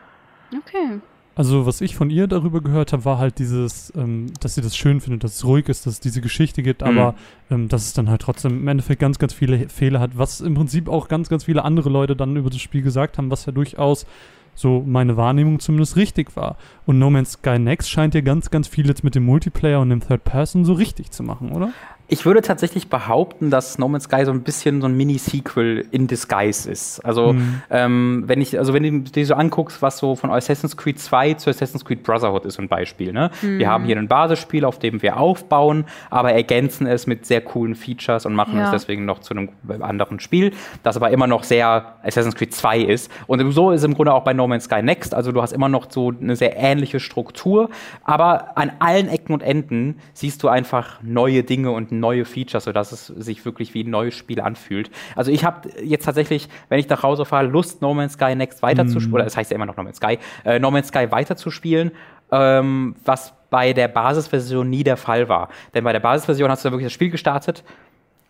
Okay. Also, was ich von ihr darüber gehört habe, war halt dieses, ähm, dass sie das schön findet, dass es ruhig ist, dass es diese Geschichte gibt, mhm. aber ähm, dass es dann halt trotzdem im Endeffekt ganz, ganz viele Fehler hat, was im Prinzip auch ganz, ganz viele andere Leute dann über das Spiel gesagt haben, was ja durchaus so meine Wahrnehmung zumindest richtig war. Und No Man's Sky Next scheint ja ganz, ganz viel jetzt mit dem Multiplayer und dem Third Person so richtig zu machen, oder? Ich würde tatsächlich behaupten, dass No Man's Sky so ein bisschen so ein Mini-Sequel in Disguise ist. Also, mhm. ähm, wenn ich, also wenn du dir so anguckst, was so von Assassin's Creed 2 zu Assassin's Creed Brotherhood ist, so ein Beispiel. Ne? Mhm. Wir haben hier ein Basisspiel, auf dem wir aufbauen, aber ergänzen es mit sehr coolen Features und machen ja. es deswegen noch zu einem anderen Spiel, das aber immer noch sehr Assassin's Creed 2 ist. Und so ist es im Grunde auch bei No Man's Sky Next. Also du hast immer noch so eine sehr ähnliche Struktur, aber an allen Ecken und Enden siehst du einfach neue Dinge und neue Features, sodass es sich wirklich wie ein neues Spiel anfühlt. Also ich habe jetzt tatsächlich, wenn ich nach Hause fahre, Lust, No Man's Sky Next weiterzuspielen, mm. oder es das heißt ja immer noch No Man's Sky, äh, No Man's Sky weiterzuspielen, ähm, was bei der Basisversion nie der Fall war. Denn bei der Basisversion hast du wirklich das Spiel gestartet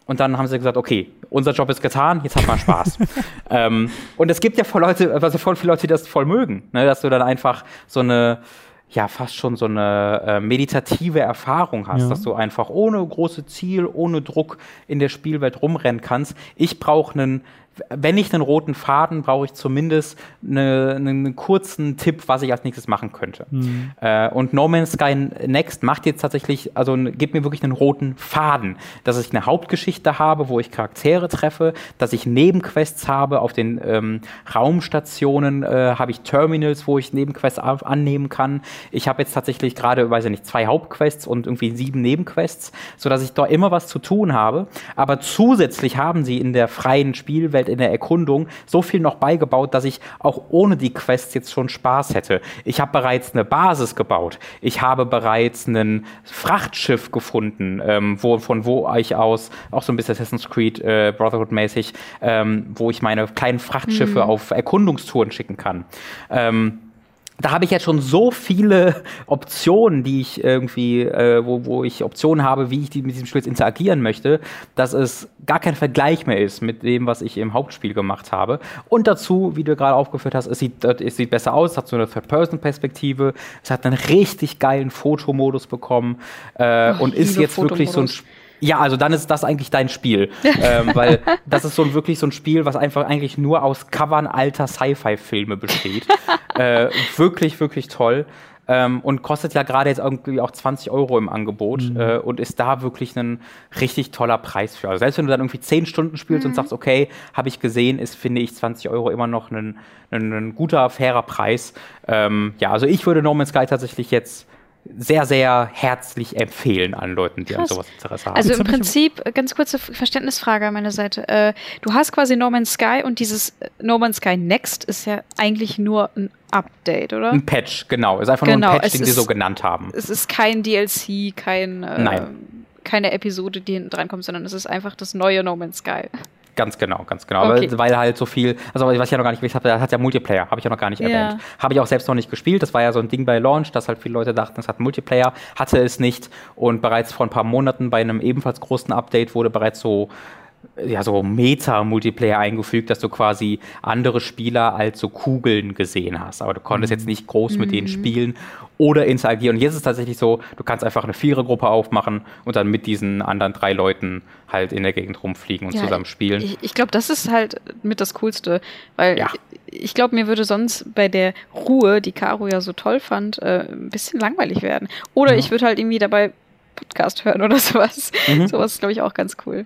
und dann haben sie gesagt, okay, unser Job ist getan, jetzt hat man Spaß. ähm, und es gibt ja voll Leute, also voll viele Leute, die das voll mögen, ne? dass du dann einfach so eine ja fast schon so eine äh, meditative Erfahrung hast, ja. dass du einfach ohne große Ziel, ohne Druck in der Spielwelt rumrennen kannst. Ich brauche einen wenn ich einen roten Faden, brauche ich zumindest eine, einen kurzen Tipp, was ich als nächstes machen könnte. Mhm. Äh, und No Man's Sky Next macht jetzt tatsächlich, also gibt mir wirklich einen roten Faden, dass ich eine Hauptgeschichte habe, wo ich Charaktere treffe, dass ich Nebenquests habe auf den ähm, Raumstationen, äh, habe ich Terminals, wo ich Nebenquests annehmen kann. Ich habe jetzt tatsächlich gerade, weiß ich nicht, zwei Hauptquests und irgendwie sieben Nebenquests, sodass ich da immer was zu tun habe. Aber zusätzlich haben sie in der freien Spielwelt in der Erkundung so viel noch beigebaut, dass ich auch ohne die Quests jetzt schon Spaß hätte. Ich habe bereits eine Basis gebaut. Ich habe bereits ein Frachtschiff gefunden, ähm, wo, von wo ich aus, auch so ein bisschen Assassin's Creed äh, Brotherhood-mäßig, ähm, wo ich meine kleinen Frachtschiffe mhm. auf Erkundungstouren schicken kann. Ähm, da habe ich jetzt schon so viele Optionen, die ich irgendwie, äh, wo, wo ich Optionen habe, wie ich die, mit diesem Spiel jetzt interagieren möchte, dass es gar kein Vergleich mehr ist mit dem, was ich im Hauptspiel gemacht habe. Und dazu, wie du gerade aufgeführt hast, es sieht, es sieht besser aus, es hat so eine Third-Person-Perspektive, es hat einen richtig geilen Fotomodus bekommen äh, oh, und ist jetzt wirklich so ein Spiel ja, also dann ist das eigentlich dein Spiel. ähm, weil das ist so ein, wirklich so ein Spiel, was einfach eigentlich nur aus Covern alter Sci-Fi-Filme besteht. äh, wirklich, wirklich toll. Ähm, und kostet ja gerade jetzt irgendwie auch 20 Euro im Angebot mhm. äh, und ist da wirklich ein richtig toller Preis für. Also selbst wenn du dann irgendwie 10 Stunden spielst mhm. und sagst, okay, habe ich gesehen, ist, finde ich 20 Euro immer noch ein, ein, ein guter, fairer Preis. Ähm, ja, also ich würde No Man's Sky tatsächlich jetzt sehr, sehr herzlich empfehlen an Leuten, die Krass. an sowas Interesse haben. Also im Prinzip, ganz kurze Verständnisfrage an meiner Seite. Äh, du hast quasi No Man's Sky und dieses äh, No Man's Sky Next ist ja eigentlich nur ein Update, oder? Ein Patch, genau. Ist einfach genau, nur ein genau, Patch, den sie so genannt haben. Es ist kein DLC, kein, äh, keine Episode, die hinten drankommt, sondern es ist einfach das neue No Man's Sky. Ganz genau, ganz genau. Okay. Weil, weil, halt so viel, also was ich ja noch gar nicht, ich habe, hat ja Multiplayer, habe ich ja noch gar nicht erwähnt. Ja. Habe ich auch selbst noch nicht gespielt. Das war ja so ein Ding bei Launch, dass halt viele Leute dachten, es hat Multiplayer, hatte es nicht. Und bereits vor ein paar Monaten bei einem ebenfalls großen Update wurde bereits so ja, so Meta-Multiplayer eingefügt, dass du quasi andere Spieler als so Kugeln gesehen hast. Aber du konntest mhm. jetzt nicht groß mit denen mhm. spielen oder interagieren. Und jetzt ist es tatsächlich so, du kannst einfach eine Vierergruppe aufmachen und dann mit diesen anderen drei Leuten halt in der Gegend rumfliegen und ja, zusammen spielen. Ich, ich glaube, das ist halt mit das Coolste, weil ja. ich, ich glaube, mir würde sonst bei der Ruhe, die Caro ja so toll fand, äh, ein bisschen langweilig werden. Oder ja. ich würde halt irgendwie dabei Podcast hören oder sowas. Mhm. Sowas ist, glaube ich, auch ganz cool.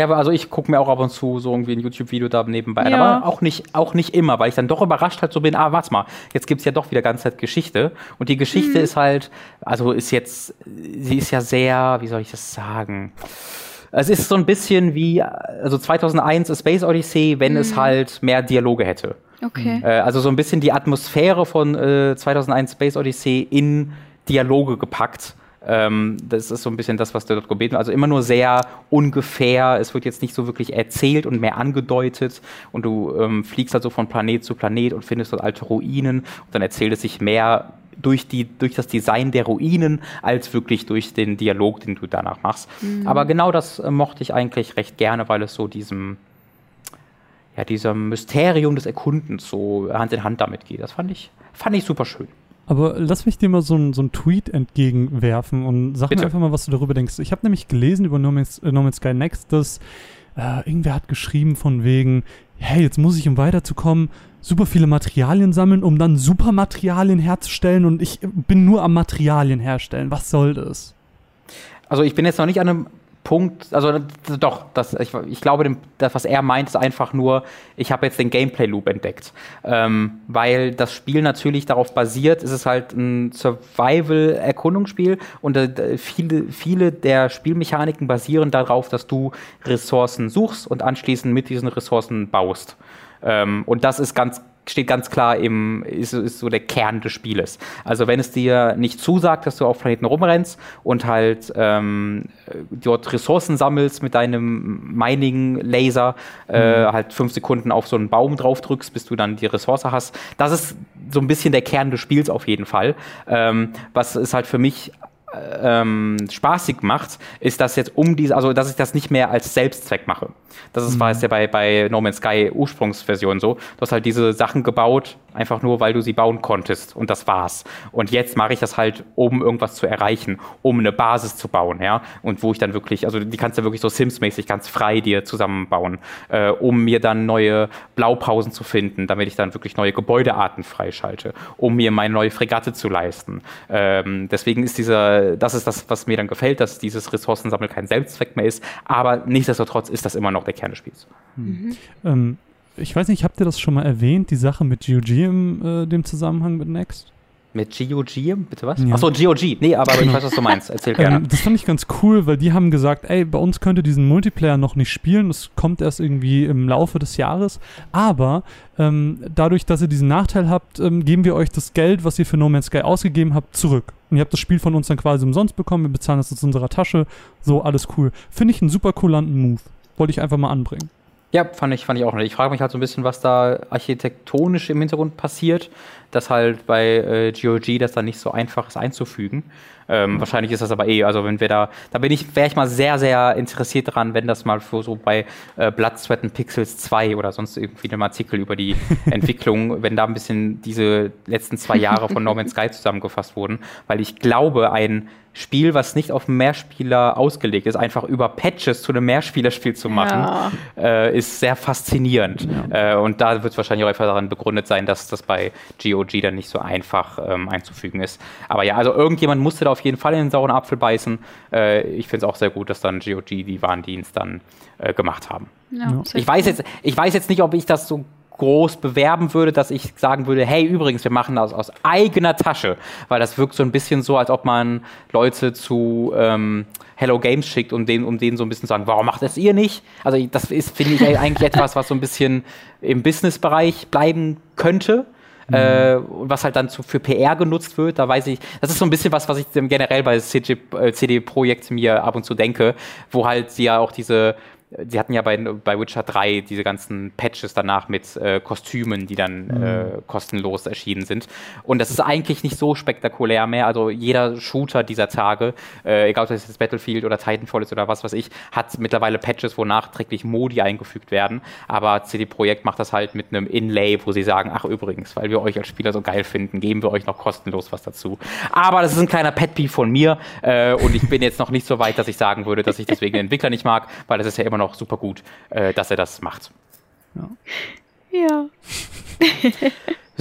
Ja, aber also ich gucke mir auch ab und zu so irgendwie ein YouTube-Video da nebenbei an. Ja. Aber auch nicht, auch nicht immer, weil ich dann doch überrascht halt so bin, ah, warte mal, jetzt gibt es ja doch wieder ganze Zeit Geschichte. Und die Geschichte mhm. ist halt, also ist jetzt, sie ist ja sehr, wie soll ich das sagen? Es ist so ein bisschen wie, also 2001 A Space Odyssey, wenn mhm. es halt mehr Dialoge hätte. Okay. Äh, also so ein bisschen die Atmosphäre von äh, 2001 Space Odyssey in Dialoge gepackt. Ähm, das ist so ein bisschen das, was der dort gebeten Also immer nur sehr ungefähr. Es wird jetzt nicht so wirklich erzählt und mehr angedeutet. Und du ähm, fliegst halt so von Planet zu Planet und findest dort alte Ruinen. Und dann erzählt es sich mehr durch, die, durch das Design der Ruinen als wirklich durch den Dialog, den du danach machst. Mhm. Aber genau das äh, mochte ich eigentlich recht gerne, weil es so diesem, ja, diesem Mysterium des Erkundens so Hand in Hand damit geht. Das fand ich, fand ich super schön. Aber lass mich dir mal so einen so Tweet entgegenwerfen und sag Bitte. mir einfach mal, was du darüber denkst. Ich habe nämlich gelesen über No Man's, äh, no Man's Sky Next, dass äh, irgendwer hat geschrieben von wegen, hey, jetzt muss ich, um weiterzukommen, super viele Materialien sammeln, um dann Supermaterialien herzustellen und ich bin nur am Materialien herstellen. Was soll das? Also ich bin jetzt noch nicht an einem Punkt, also doch, das, ich, ich glaube, das, was er meint, ist einfach nur, ich habe jetzt den Gameplay-Loop entdeckt. Ähm, weil das Spiel natürlich darauf basiert, es ist halt ein Survival-Erkundungsspiel und äh, viele, viele der Spielmechaniken basieren darauf, dass du Ressourcen suchst und anschließend mit diesen Ressourcen baust. Ähm, und das ist ganz steht ganz klar im, ist, ist so der Kern des Spieles. Also wenn es dir nicht zusagt, dass du auf Planeten rumrennst und halt ähm, dort Ressourcen sammelst mit deinem Mining-Laser, äh, mhm. halt fünf Sekunden auf so einen Baum drauf drückst, bis du dann die Ressource hast. Das ist so ein bisschen der Kern des Spiels auf jeden Fall. Ähm, was ist halt für mich ähm, spaßig macht, ist das jetzt um diese, also dass ich das nicht mehr als Selbstzweck mache. Das ist, mhm. war es ja bei, bei No Man's Sky Ursprungsversion so. Du hast halt diese Sachen gebaut, einfach nur, weil du sie bauen konntest und das war's. Und jetzt mache ich das halt, um irgendwas zu erreichen, um eine Basis zu bauen, ja. Und wo ich dann wirklich, also die kannst du wirklich so Sims-mäßig ganz frei dir zusammenbauen, äh, um mir dann neue Blaupausen zu finden, damit ich dann wirklich neue Gebäudearten freischalte, um mir meine neue Fregatte zu leisten. Ähm, deswegen ist dieser das ist das, was mir dann gefällt, dass dieses Ressourcensammeln kein Selbstzweck mehr ist. Aber nichtsdestotrotz ist das immer noch der Kern des Spiels. Mhm. Ähm, ich weiß nicht, habt ihr das schon mal erwähnt, die Sache mit GOG in äh, dem Zusammenhang mit Next? Mit GOG? Bitte was? Ja. Achso, GOG. Nee, aber ich weiß, was du meinst. Erzähl gerne. Ähm, das fand ich ganz cool, weil die haben gesagt, ey, bei uns könnt ihr diesen Multiplayer noch nicht spielen. Das kommt erst irgendwie im Laufe des Jahres. Aber ähm, dadurch, dass ihr diesen Nachteil habt, ähm, geben wir euch das Geld, was ihr für No Man's Sky ausgegeben habt, zurück. Und ihr habt das Spiel von uns dann quasi umsonst bekommen. Wir bezahlen das aus unserer Tasche. So, alles cool. Finde ich einen super coolen Move. Wollte ich einfach mal anbringen. Ja, fand ich, fand ich auch nicht. Ich frage mich halt so ein bisschen, was da architektonisch im Hintergrund passiert. dass halt bei äh, GOG das dann nicht so einfach ist einzufügen. Ähm, mhm. Wahrscheinlich ist das aber eh, also wenn wir da, da bin ich, wäre ich mal sehr, sehr interessiert dran, wenn das mal für so bei äh, Blood, Sweat and Pixels 2 oder sonst irgendwie einem Artikel über die Entwicklung, wenn da ein bisschen diese letzten zwei Jahre von No Man's Sky zusammengefasst wurden, weil ich glaube, ein Spiel, was nicht auf Mehrspieler ausgelegt ist, einfach über Patches zu einem Mehrspielerspiel zu machen, ja. äh, ist sehr faszinierend. Ja. Äh, und da wird es wahrscheinlich auch einfach daran begründet sein, dass das bei GOG dann nicht so einfach ähm, einzufügen ist. Aber ja, also irgendjemand musste da auf jeden Fall in den sauren Apfel beißen. Äh, ich finde es auch sehr gut, dass dann GOG die Warndienst dann äh, gemacht haben. Ja, ich, weiß jetzt, ich weiß jetzt nicht, ob ich das so groß bewerben würde, dass ich sagen würde, hey, übrigens, wir machen das aus eigener Tasche, weil das wirkt so ein bisschen so, als ob man Leute zu ähm, Hello Games schickt, um denen, um denen so ein bisschen zu sagen, warum macht das ihr nicht? Also das ist, finde ich, eigentlich etwas, was so ein bisschen im Businessbereich bleiben könnte. Mhm. Äh, was halt dann zu, für PR genutzt wird. Da weiß ich, das ist so ein bisschen was, was ich generell bei CD, äh, CD Projekt mir ab und zu denke, wo halt sie ja auch diese sie hatten ja bei, bei Witcher 3 diese ganzen Patches danach mit äh, Kostümen, die dann mhm. äh, kostenlos erschienen sind. Und das ist eigentlich nicht so spektakulär mehr. Also jeder Shooter dieser Tage, äh, egal ob das jetzt Battlefield oder Titanfall ist oder was weiß ich, hat mittlerweile Patches, wo nachträglich Modi eingefügt werden. Aber CD Projekt macht das halt mit einem Inlay, wo sie sagen, ach übrigens, weil wir euch als Spieler so geil finden, geben wir euch noch kostenlos was dazu. Aber das ist ein kleiner Pet von mir äh, und ich bin jetzt noch nicht so weit, dass ich sagen würde, dass ich deswegen den Entwickler nicht mag, weil das ist ja immer noch super gut, äh, dass er das macht. Ja. ja.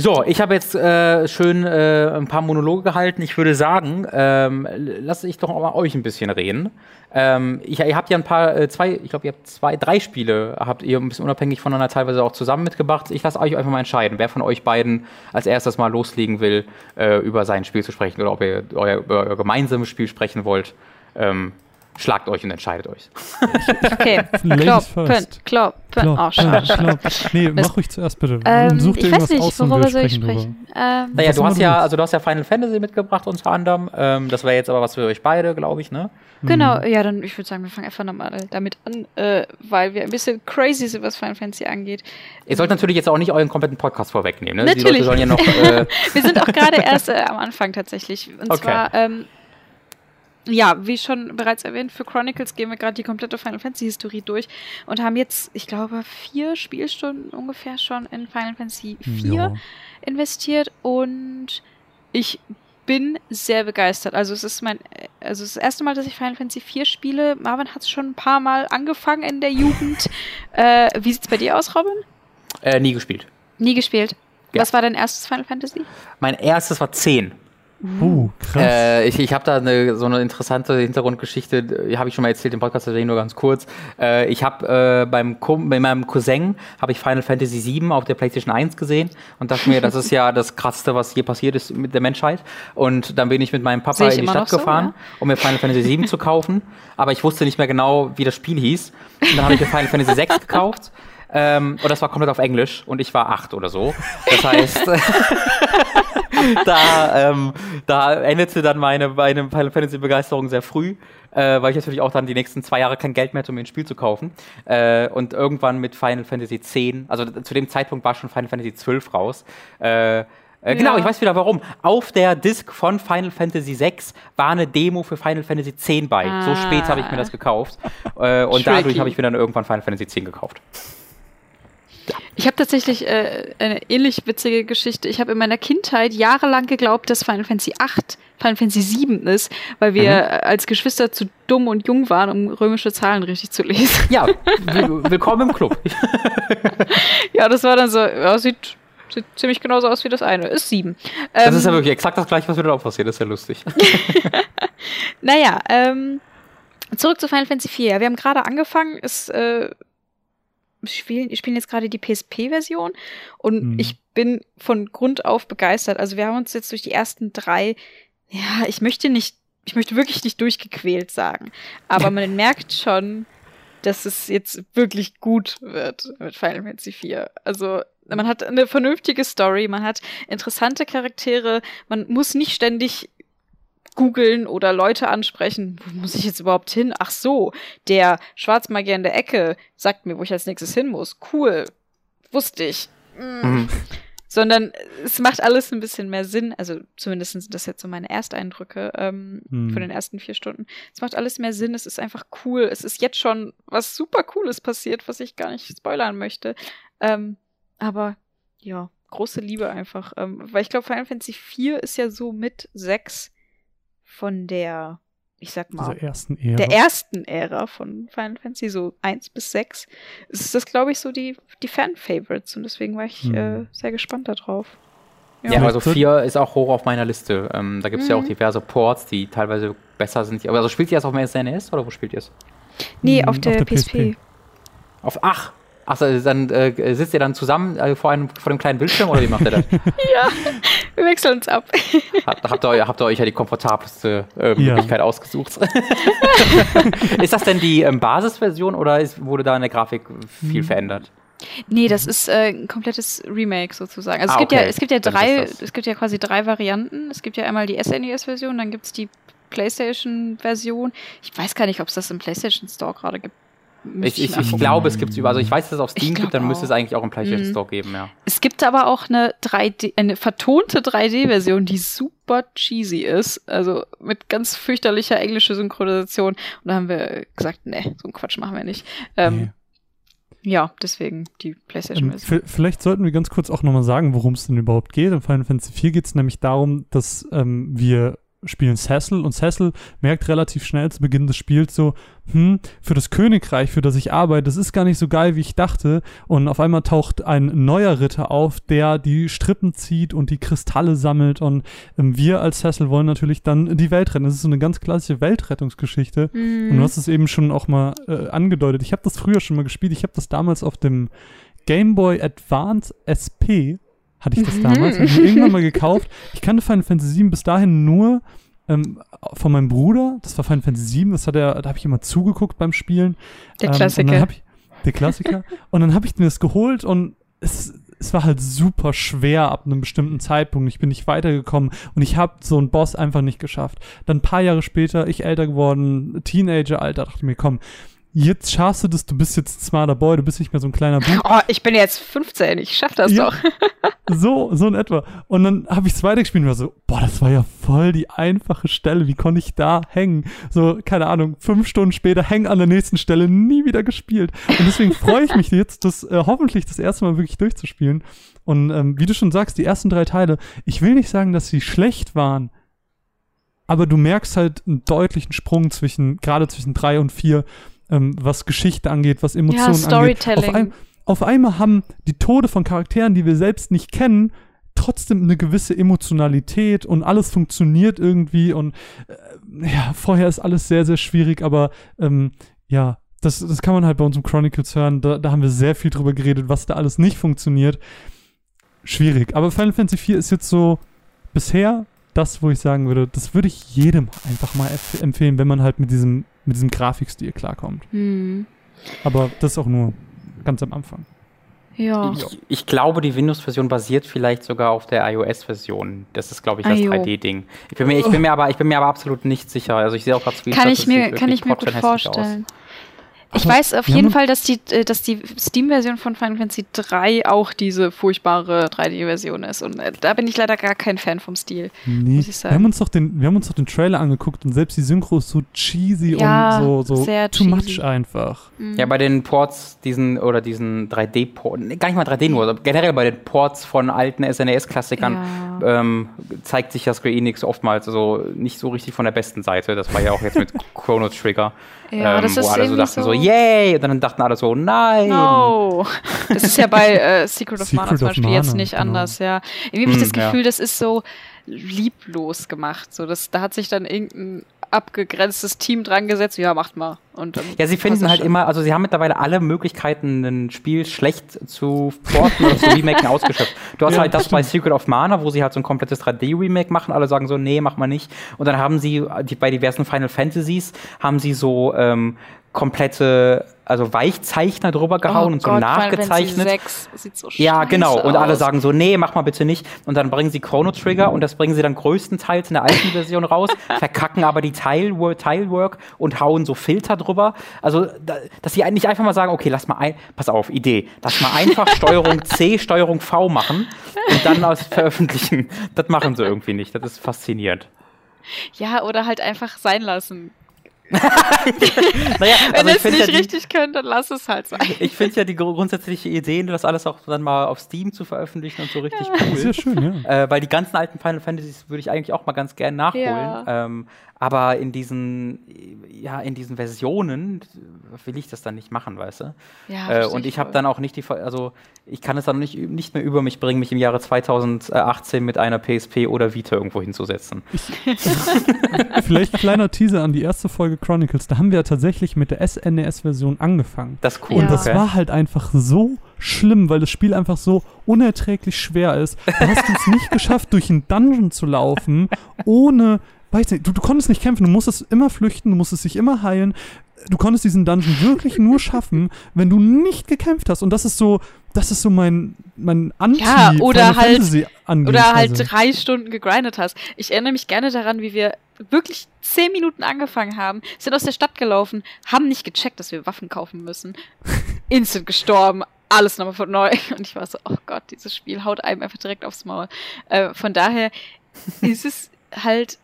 So, ich habe jetzt äh, schön äh, ein paar Monologe gehalten. Ich würde sagen, ähm, lasse ich doch mal euch ein bisschen reden. Ähm, ich, ihr habt ja ein paar, äh, zwei, ich glaube, ihr habt zwei, drei Spiele, habt ihr ein bisschen unabhängig voneinander teilweise auch zusammen mitgebracht. Ich lasse euch einfach mal entscheiden, wer von euch beiden als erstes mal loslegen will, äh, über sein Spiel zu sprechen oder ob ihr euer, über euer gemeinsames Spiel sprechen wollt. Ähm, schlagt euch und entscheidet euch. Okay, kloppen, kloppen. Oh, kloppen. Nee, mach ruhig zuerst bitte. Ähm, Such dir ich weiß nicht, worüber soll ich sprechen? Ähm, naja, du hast ja, also du hast ja Final Fantasy mitgebracht unter anderem. Ähm, das wäre jetzt aber was für euch beide, glaube ich, ne? Genau, mhm. ja, dann ich würde sagen, wir fangen einfach nochmal damit an, äh, weil wir ein bisschen crazy sind, was Final Fantasy angeht. Ihr sollt natürlich jetzt auch nicht euren kompletten Podcast vorwegnehmen, ne? Natürlich. Die Leute sollen ja noch. Äh wir sind auch gerade erst äh, am Anfang tatsächlich. Und okay. zwar ähm, ja, wie schon bereits erwähnt, für Chronicles gehen wir gerade die komplette Final Fantasy Historie durch und haben jetzt, ich glaube, vier Spielstunden ungefähr schon in Final Fantasy 4 ja. investiert und ich bin sehr begeistert. Also es ist mein, also das erste Mal, dass ich Final Fantasy 4 spiele. Marvin hat es schon ein paar Mal angefangen in der Jugend. äh, wie sieht's bei dir aus, Robin? Äh, nie gespielt. Nie gespielt. Ja. Was war dein erstes Final Fantasy? Mein erstes war 10. Uh, krass. Äh, ich ich habe da eine, so eine interessante Hintergrundgeschichte, die habe ich schon mal erzählt im Podcast, deswegen nur ganz kurz. Äh, ich habe äh, beim bei meinem Cousin habe ich Final Fantasy VII auf der PlayStation 1 gesehen und dachte mir, das ist ja das krasseste, was je passiert ist mit der Menschheit. Und dann bin ich mit meinem Papa in die Stadt gefahren, so, ja? um mir Final Fantasy VII zu kaufen, aber ich wusste nicht mehr genau, wie das Spiel hieß. Und dann habe ich mir Final Fantasy VI gekauft. Ähm, und das war komplett auf Englisch und ich war acht oder so. Das heißt, da, ähm, da endete dann meine, meine Final Fantasy Begeisterung sehr früh, äh, weil ich natürlich auch dann die nächsten zwei Jahre kein Geld mehr hatte, um mir ein Spiel zu kaufen. Äh, und irgendwann mit Final Fantasy X, also zu dem Zeitpunkt war schon Final Fantasy XII raus. Äh, äh, genau, ja. ich weiß wieder warum. Auf der Disc von Final Fantasy VI war eine Demo für Final Fantasy X bei. Ah. So spät habe ich mir das gekauft. Äh, und Tricky. dadurch habe ich mir dann irgendwann Final Fantasy X gekauft. Ich habe tatsächlich äh, eine ähnlich witzige Geschichte. Ich habe in meiner Kindheit jahrelang geglaubt, dass Final Fantasy 8 Final Fantasy 7 ist, weil wir mhm. als Geschwister zu dumm und jung waren, um römische Zahlen richtig zu lesen. Ja, willkommen im Club. ja, das war dann so, ja, sieht, sieht ziemlich genauso aus wie das eine. Ist 7. Das ähm, ist ja ähm, wirklich exakt das gleiche, was mir da auch passiert. Das ist ja lustig. naja, ähm, zurück zu Final Fantasy 4. Wir haben gerade angefangen, es äh, spielen, spielen jetzt gerade die PSP-Version und mhm. ich bin von Grund auf begeistert. Also wir haben uns jetzt durch die ersten drei, ja, ich möchte nicht, ich möchte wirklich nicht durchgequält sagen, aber man merkt schon, dass es jetzt wirklich gut wird mit Final Fantasy 4. Also man hat eine vernünftige Story, man hat interessante Charaktere, man muss nicht ständig googeln oder Leute ansprechen. Wo muss ich jetzt überhaupt hin? Ach so, der Schwarzmagier in der Ecke sagt mir, wo ich als nächstes hin muss. Cool. Wusste ich. Mm. Mhm. sondern es macht alles ein bisschen mehr Sinn. Also zumindest sind das jetzt so meine Ersteindrücke ähm, hm. von den ersten vier Stunden. Es macht alles mehr Sinn, es ist einfach cool. Es ist jetzt schon was super Cooles passiert, was ich gar nicht spoilern möchte. Ähm, aber ja, große Liebe einfach. Ähm, weil ich glaube, Final Fantasy IV ist ja so mit sechs von der ich sag mal, ersten Ära. der ersten Ära von Final Fantasy, so 1 bis 6, ist das, glaube ich, so die, die Fan-Favorites und deswegen war ich hm. äh, sehr gespannt darauf. Ja, ja also 4 ist auch hoch auf meiner Liste. Ähm, da gibt es mhm. ja auch mhm. diverse Ports, die teilweise besser sind. Aber also spielt ihr das auf dem SNES oder wo spielt ihr es? Nee, auf der, auf der PSP. PSP. Auf, ach, Achso, dann äh, sitzt ihr dann zusammen äh, vor, einem, vor dem kleinen Bildschirm oder wie macht ihr das? ja, wir wechseln uns ab. Habt, habt, ihr, habt ihr euch ja die komfortabelste äh, Möglichkeit ja. ausgesucht? ist das denn die ähm, Basisversion oder ist, wurde da in der Grafik viel hm. verändert? Nee, das ist äh, ein komplettes Remake sozusagen. Also ah, es gibt okay. ja, es gibt ja drei, es gibt ja quasi drei Varianten. Es gibt ja einmal die SNES-Version, dann gibt es die PlayStation-Version. Ich weiß gar nicht, ob es das im PlayStation Store gerade gibt. Ich, ich, ich, glaube, es gibt es über. Also ich weiß, dass es auf Steam gibt, dann müsste es eigentlich auch im PlayStation mhm. Store geben, ja. Es gibt aber auch eine 3D, eine vertonte 3D-Version, die super cheesy ist. Also mit ganz fürchterlicher englischer Synchronisation. Und da haben wir gesagt, nee, so einen Quatsch machen wir nicht. Ähm, nee. Ja, deswegen die PlayStation-Version. Ähm, vielleicht sollten wir ganz kurz auch nochmal sagen, worum es denn überhaupt geht. In Final Fantasy 4 geht es nämlich darum, dass ähm, wir spielen Cecil und Cecil merkt relativ schnell zu Beginn des Spiels so, hm, für das Königreich, für das ich arbeite, das ist gar nicht so geil, wie ich dachte. Und auf einmal taucht ein neuer Ritter auf, der die Strippen zieht und die Kristalle sammelt. Und ähm, wir als Cecil wollen natürlich dann die Welt retten. Das ist so eine ganz klassische Weltrettungsgeschichte. Mhm. Und du hast es eben schon auch mal äh, angedeutet. Ich habe das früher schon mal gespielt. Ich habe das damals auf dem Game Boy Advance SP hatte ich das damals. Habe ich mir irgendwann mal gekauft. Ich kannte Final Fantasy 7 bis dahin nur ähm, von meinem Bruder. Das war Final Fantasy 7. Das hat er, da habe ich immer zugeguckt beim Spielen. Der ähm, Klassiker. Ich, der Klassiker. und dann habe ich mir das geholt und es, es war halt super schwer ab einem bestimmten Zeitpunkt. Ich bin nicht weitergekommen und ich habe so einen Boss einfach nicht geschafft. Dann ein paar Jahre später, ich älter geworden, Teenager-Alter, dachte ich mir, komm, jetzt schaffst du das, du bist jetzt smarter Boy, du bist nicht mehr so ein kleiner Bub. Oh, ich bin jetzt 15, ich schaff das ja, doch. so, so in etwa. Und dann habe ich es weitergespielt und war so, boah, das war ja voll die einfache Stelle, wie konnte ich da hängen? So, keine Ahnung, fünf Stunden später hängen an der nächsten Stelle, nie wieder gespielt. Und deswegen freue ich mich jetzt, das äh, hoffentlich das erste Mal wirklich durchzuspielen. Und ähm, wie du schon sagst, die ersten drei Teile, ich will nicht sagen, dass sie schlecht waren, aber du merkst halt einen deutlichen Sprung zwischen, gerade zwischen drei und vier, ähm, was Geschichte angeht, was Emotionen ja, Storytelling. angeht. Auf, ein, auf einmal haben die Tode von Charakteren, die wir selbst nicht kennen, trotzdem eine gewisse Emotionalität und alles funktioniert irgendwie und äh, ja, vorher ist alles sehr, sehr schwierig, aber ähm, ja, das, das kann man halt bei uns im Chronicles hören, da, da haben wir sehr viel drüber geredet, was da alles nicht funktioniert. Schwierig, aber Final Fantasy 4 ist jetzt so bisher das, wo ich sagen würde, das würde ich jedem einfach mal empfehlen, wenn man halt mit diesem mit diesem Grafikstil klarkommt. Hm. Aber das ist auch nur ganz am Anfang. Ja. Ich, ich glaube, die Windows-Version basiert vielleicht sogar auf der iOS-Version. Das ist, glaube ich, das 3D-Ding. Ich, bin mir, ich, bin mir aber, ich bin mir aber absolut nicht sicher. Also ich sehe auch gerade Screenshots. Kann ich mir, kann ich mir gut vorstellen. Aus. Ich Aber weiß auf jeden Fall, dass die, äh, dass die Steam-Version von Final Fantasy 3 auch diese furchtbare 3D-Version ist. Und äh, da bin ich leider gar kein Fan vom Stil. Nee. Muss ich sagen. Wir haben uns doch den, wir haben uns doch den Trailer angeguckt und selbst die Synchro ist so cheesy ja, und so, so too cheesy. much einfach. Mhm. Ja, bei den Ports, diesen oder diesen 3D-Ports, gar nicht mal 3D nur, generell bei den Ports von alten SNES-Klassikern ja. ähm, zeigt sich ja Square Enix oftmals so nicht so richtig von der besten Seite. Das war ja auch jetzt mit Chrono Trigger. Ja, ähm, das wo alle so dachten so, yay! Und dann dachten alle so, nein! No! Das ist ja bei äh, Secret of Secret Mana zum Beispiel Mana, jetzt nicht genau. anders, ja. Irgendwie habe ich hm, das Gefühl, ja. das ist so lieblos gemacht. So, das, da hat sich dann irgendein abgegrenztes Team dran gesetzt, ja, macht mal. Und dann ja, sie finden halt schon. immer, also sie haben mittlerweile alle Möglichkeiten, ein Spiel schlecht zu porten oder zu remaken ausgeschöpft. Du hast ja, halt das stimmt. bei Secret of Mana, wo sie halt so ein komplettes 3D-Remake machen, alle sagen so, nee, mach mal nicht. Und dann haben sie die, bei diversen Final Fantasies haben sie so ähm, komplette, also Weichzeichner drüber gehauen oh und so Gott, nachgezeichnet. 6 sieht so ja, genau. Und alle sagen so, nee, mach mal bitte nicht. Und dann bringen sie Chrono Trigger und das bringen sie dann größtenteils in der alten Version raus, verkacken aber die Tilework, Tilework und hauen so Filter drüber. Also, dass sie eigentlich einfach mal sagen, okay, lass mal ein, pass auf, Idee, lass mal einfach Steuerung C, Steuerung V machen und dann aus veröffentlichen. Das machen sie irgendwie nicht. Das ist faszinierend. Ja, oder halt einfach sein lassen. naja, Wenn ihr es nicht ja die, richtig könnt, dann lass es halt sein. Ich finde ja die grundsätzliche Idee, das alles auch dann mal auf Steam zu veröffentlichen und so richtig ja. cool. Sehr schön, ja. Äh, weil die ganzen alten Final Fantasies würde ich eigentlich auch mal ganz gerne nachholen. Ja. Ähm, aber in diesen, ja, in diesen Versionen will ich das dann nicht machen, weißt du? Ja, äh, und ich habe dann auch nicht die, also ich kann es dann nicht, nicht mehr über mich bringen, mich im Jahre 2018 mit einer PSP oder Vita irgendwo hinzusetzen. Vielleicht kleiner Teaser an die erste Folge Chronicles. Da haben wir ja tatsächlich mit der SNES-Version angefangen. Das ist cool. Und das okay. war halt einfach so schlimm, weil das Spiel einfach so unerträglich schwer ist. Da hast du es nicht geschafft, durch einen Dungeon zu laufen, ohne weiß nicht, du, du konntest nicht kämpfen, du musstest immer flüchten, du musstest dich immer heilen. Du konntest diesen Dungeon wirklich nur schaffen, wenn du nicht gekämpft hast. Und das ist so, das ist so mein, mein anti ja, oder halt, Oder halt drei Stunden gegrindet hast. Ich erinnere mich gerne daran, wie wir wirklich zehn Minuten angefangen haben, sind aus der Stadt gelaufen, haben nicht gecheckt, dass wir Waffen kaufen müssen. Instant gestorben, alles nochmal von neu. Und ich war so, oh Gott, dieses Spiel haut einem einfach direkt aufs Maul. Äh, von daher ist es halt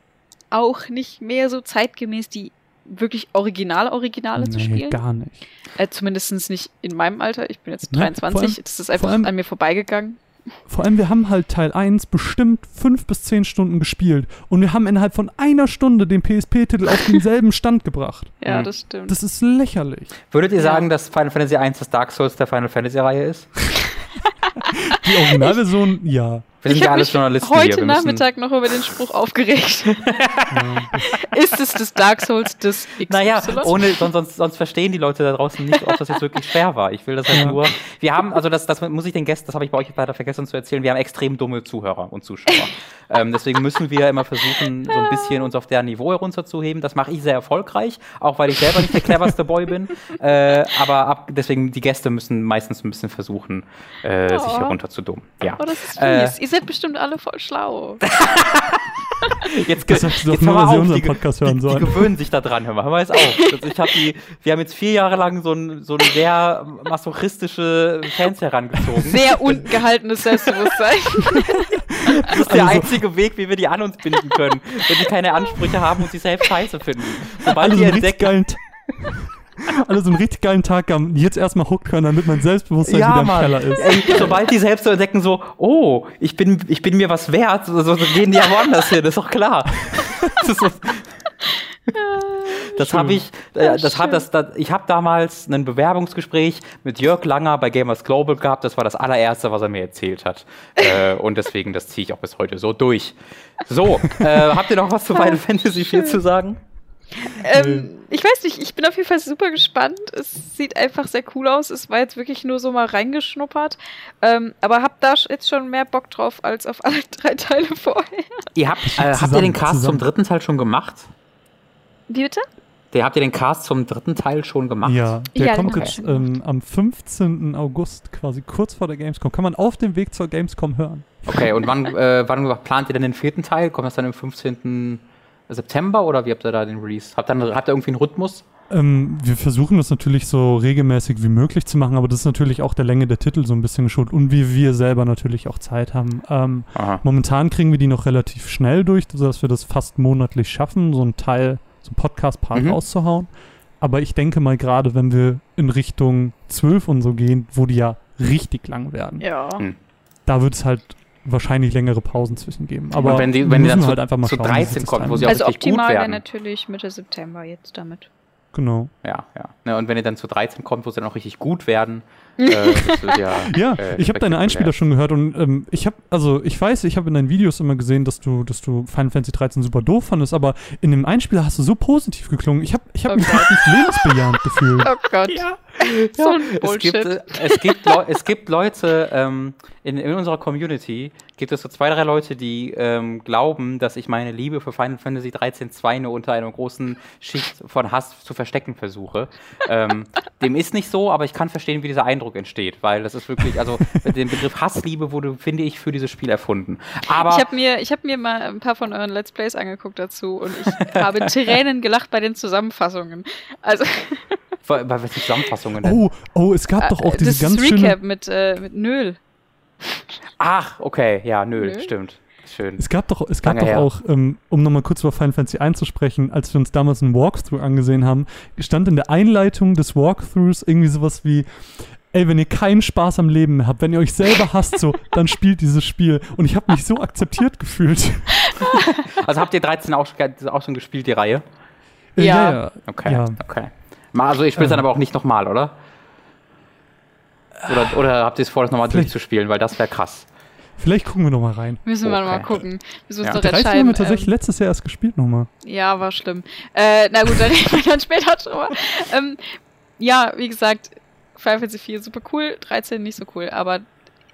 auch nicht mehr so zeitgemäß, die wirklich Original-Originale nee, zu spielen. gar nicht. Äh, Zumindest nicht in meinem Alter. Ich bin jetzt 23. Ja, allem, das ist einfach allem, an mir vorbeigegangen. Vor allem, wir haben halt Teil 1 bestimmt fünf bis zehn Stunden gespielt und wir haben innerhalb von einer Stunde den PSP-Titel auf denselben Stand gebracht. Ja, das stimmt. Das ist lächerlich. Würdet ihr ja. sagen, dass Final Fantasy 1 das Dark Souls der Final Fantasy-Reihe ist? Die Originalversion, ja. Wir sind ich ja alles Journalisten heute hier. Nachmittag noch über den Spruch aufgeregt. ist es das Dark Souls des XY? Naja, ohne, sonst, sonst, verstehen die Leute da draußen nicht, ob das jetzt wirklich schwer war. Ich will das halt ja. nur. Wir haben, also das, das muss ich den Gästen, das habe ich bei euch leider vergessen zu erzählen, wir haben extrem dumme Zuhörer und Zuschauer. ähm, deswegen müssen wir immer versuchen, so ein bisschen uns auf deren Niveau herunterzuheben. Das mache ich sehr erfolgreich, auch weil ich selber nicht der cleverste Boy bin. Äh, aber ab, deswegen, die Gäste müssen meistens ein bisschen versuchen, äh, oh. sich herunterzudummen. Ja. Oh, das ist fies. Äh, sind bestimmt alle voll schlau. jetzt das jetzt doch nur, auf, die, Podcast hören die, die, gewöhnen sich da dran, hör mal, hör mal jetzt auf. Also ich hab die, wir haben jetzt vier Jahre lang so ein, so ein sehr masochistische Fans herangezogen. Sehr unten gehaltenes Selbstbewusstsein. das ist der also, einzige Weg, wie wir die an uns binden können, wenn die keine Ansprüche haben und sich selbst scheiße finden. Sobald also die entdecken alle so einen richtig geilen Tag haben, jetzt erstmal hooked können, damit mein Selbstbewusstsein ja, wieder im Mann. Keller ist. Ey, sobald die selbst so entdecken, so, oh, ich bin, ich bin mir was wert, so, so gehen die ja woanders hin, ist doch klar. das ist so, das habe ich, äh, das hab, das, das, ich habe damals ein Bewerbungsgespräch mit Jörg Langer bei Gamers Global gehabt. Das war das allererste, was er mir erzählt hat. äh, und deswegen, das ziehe ich auch bis heute so durch. So, äh, habt ihr noch was zu Final Fantasy 4 zu sagen? Ähm, ich weiß nicht, ich bin auf jeden Fall super gespannt. Es sieht einfach sehr cool aus. Es war jetzt wirklich nur so mal reingeschnuppert. Ähm, aber habt da jetzt schon mehr Bock drauf als auf alle drei Teile vorher. Ihr habt, äh, habt ihr den Cast zusammen. zum dritten Teil schon gemacht? Wie bitte? Der, habt ihr den Cast zum dritten Teil schon gemacht? Ja, der ja, kommt jetzt ähm, am 15. August, quasi kurz vor der Gamescom. Kann man auf dem Weg zur Gamescom hören. Okay, und wann, äh, wann plant ihr denn den vierten Teil? Kommt das dann am 15. September oder wie habt ihr da den Release? Habt ihr, habt ihr irgendwie einen Rhythmus? Ähm, wir versuchen das natürlich so regelmäßig wie möglich zu machen, aber das ist natürlich auch der Länge der Titel so ein bisschen geschuldet und wie wir selber natürlich auch Zeit haben. Ähm, momentan kriegen wir die noch relativ schnell durch, sodass wir das fast monatlich schaffen, so ein Teil, so ein Podcast-Part mhm. rauszuhauen. Aber ich denke mal, gerade wenn wir in Richtung 12 und so gehen, wo die ja richtig lang werden, ja. Hm. da wird es halt wahrscheinlich längere Pausen zwischen geben. Aber und wenn die, wenn die dann halt einfach mal zu 13 kommt, wo sie auch also richtig gut werden. Also optimal wäre natürlich Mitte September jetzt damit. Genau. Ja, ja. ja. Und wenn ihr dann zu 13 kommt, wo sie dann auch richtig gut werden, Äh, ja, ja äh, ich habe deine Einspieler schon gehört und ähm, ich habe, also ich weiß, ich habe in deinen Videos immer gesehen, dass du, dass du Final Fantasy 13 super doof fandest, aber in dem Einspieler hast du so positiv geklungen. Ich habe ich hab oh mich wirklich lebensbejahend gefühlt. Oh Gott. Ja. so ein Bullshit. Es gibt, es gibt, es gibt Leute ähm, in, in unserer Community, gibt es so zwei, drei Leute, die ähm, glauben, dass ich meine Liebe für Final Fantasy 13 2 nur unter einer großen Schicht von Hass zu verstecken versuche. ähm, dem ist nicht so, aber ich kann verstehen, wie dieser Eindruck entsteht, weil das ist wirklich, also den Begriff Hassliebe wurde, finde ich, für dieses Spiel erfunden. Aber ich habe mir, hab mir mal ein paar von euren Let's Plays angeguckt dazu und ich habe Tränen gelacht bei den Zusammenfassungen. Also bei welchen Zusammenfassungen denn? Oh, oh, es gab äh, doch auch diese das ganz schöne... Recap mit, äh, mit Nöl. Ach, okay, ja, Nöl, Nöl? stimmt. Schön. Es gab doch, es gab doch auch, ähm, um nochmal kurz über Final Fantasy einzusprechen, als wir uns damals einen Walkthrough angesehen haben, stand in der Einleitung des Walkthroughs irgendwie sowas wie, ey, wenn ihr keinen Spaß am Leben mehr habt, wenn ihr euch selber hasst, so, dann spielt dieses Spiel. Und ich habe mich so akzeptiert gefühlt. Also habt ihr 13 auch, auch schon gespielt, die Reihe? Ja. ja, ja. Okay, ja. okay. Also ich will es dann aber auch nicht nochmal, oder? Oder, oder habt ihr es vor, das nochmal durchzuspielen, weil das wäre krass. Vielleicht gucken wir nochmal rein. Müssen wir okay. mal gucken. Müssen ja. wir uns haben wir tatsächlich ähm, letztes Jahr erst gespielt nochmal. Ja, war schlimm. Äh, na gut, da reden wir dann später drüber. Ähm, ja, wie gesagt, Final Fantasy 4 super cool, 13 nicht so cool, aber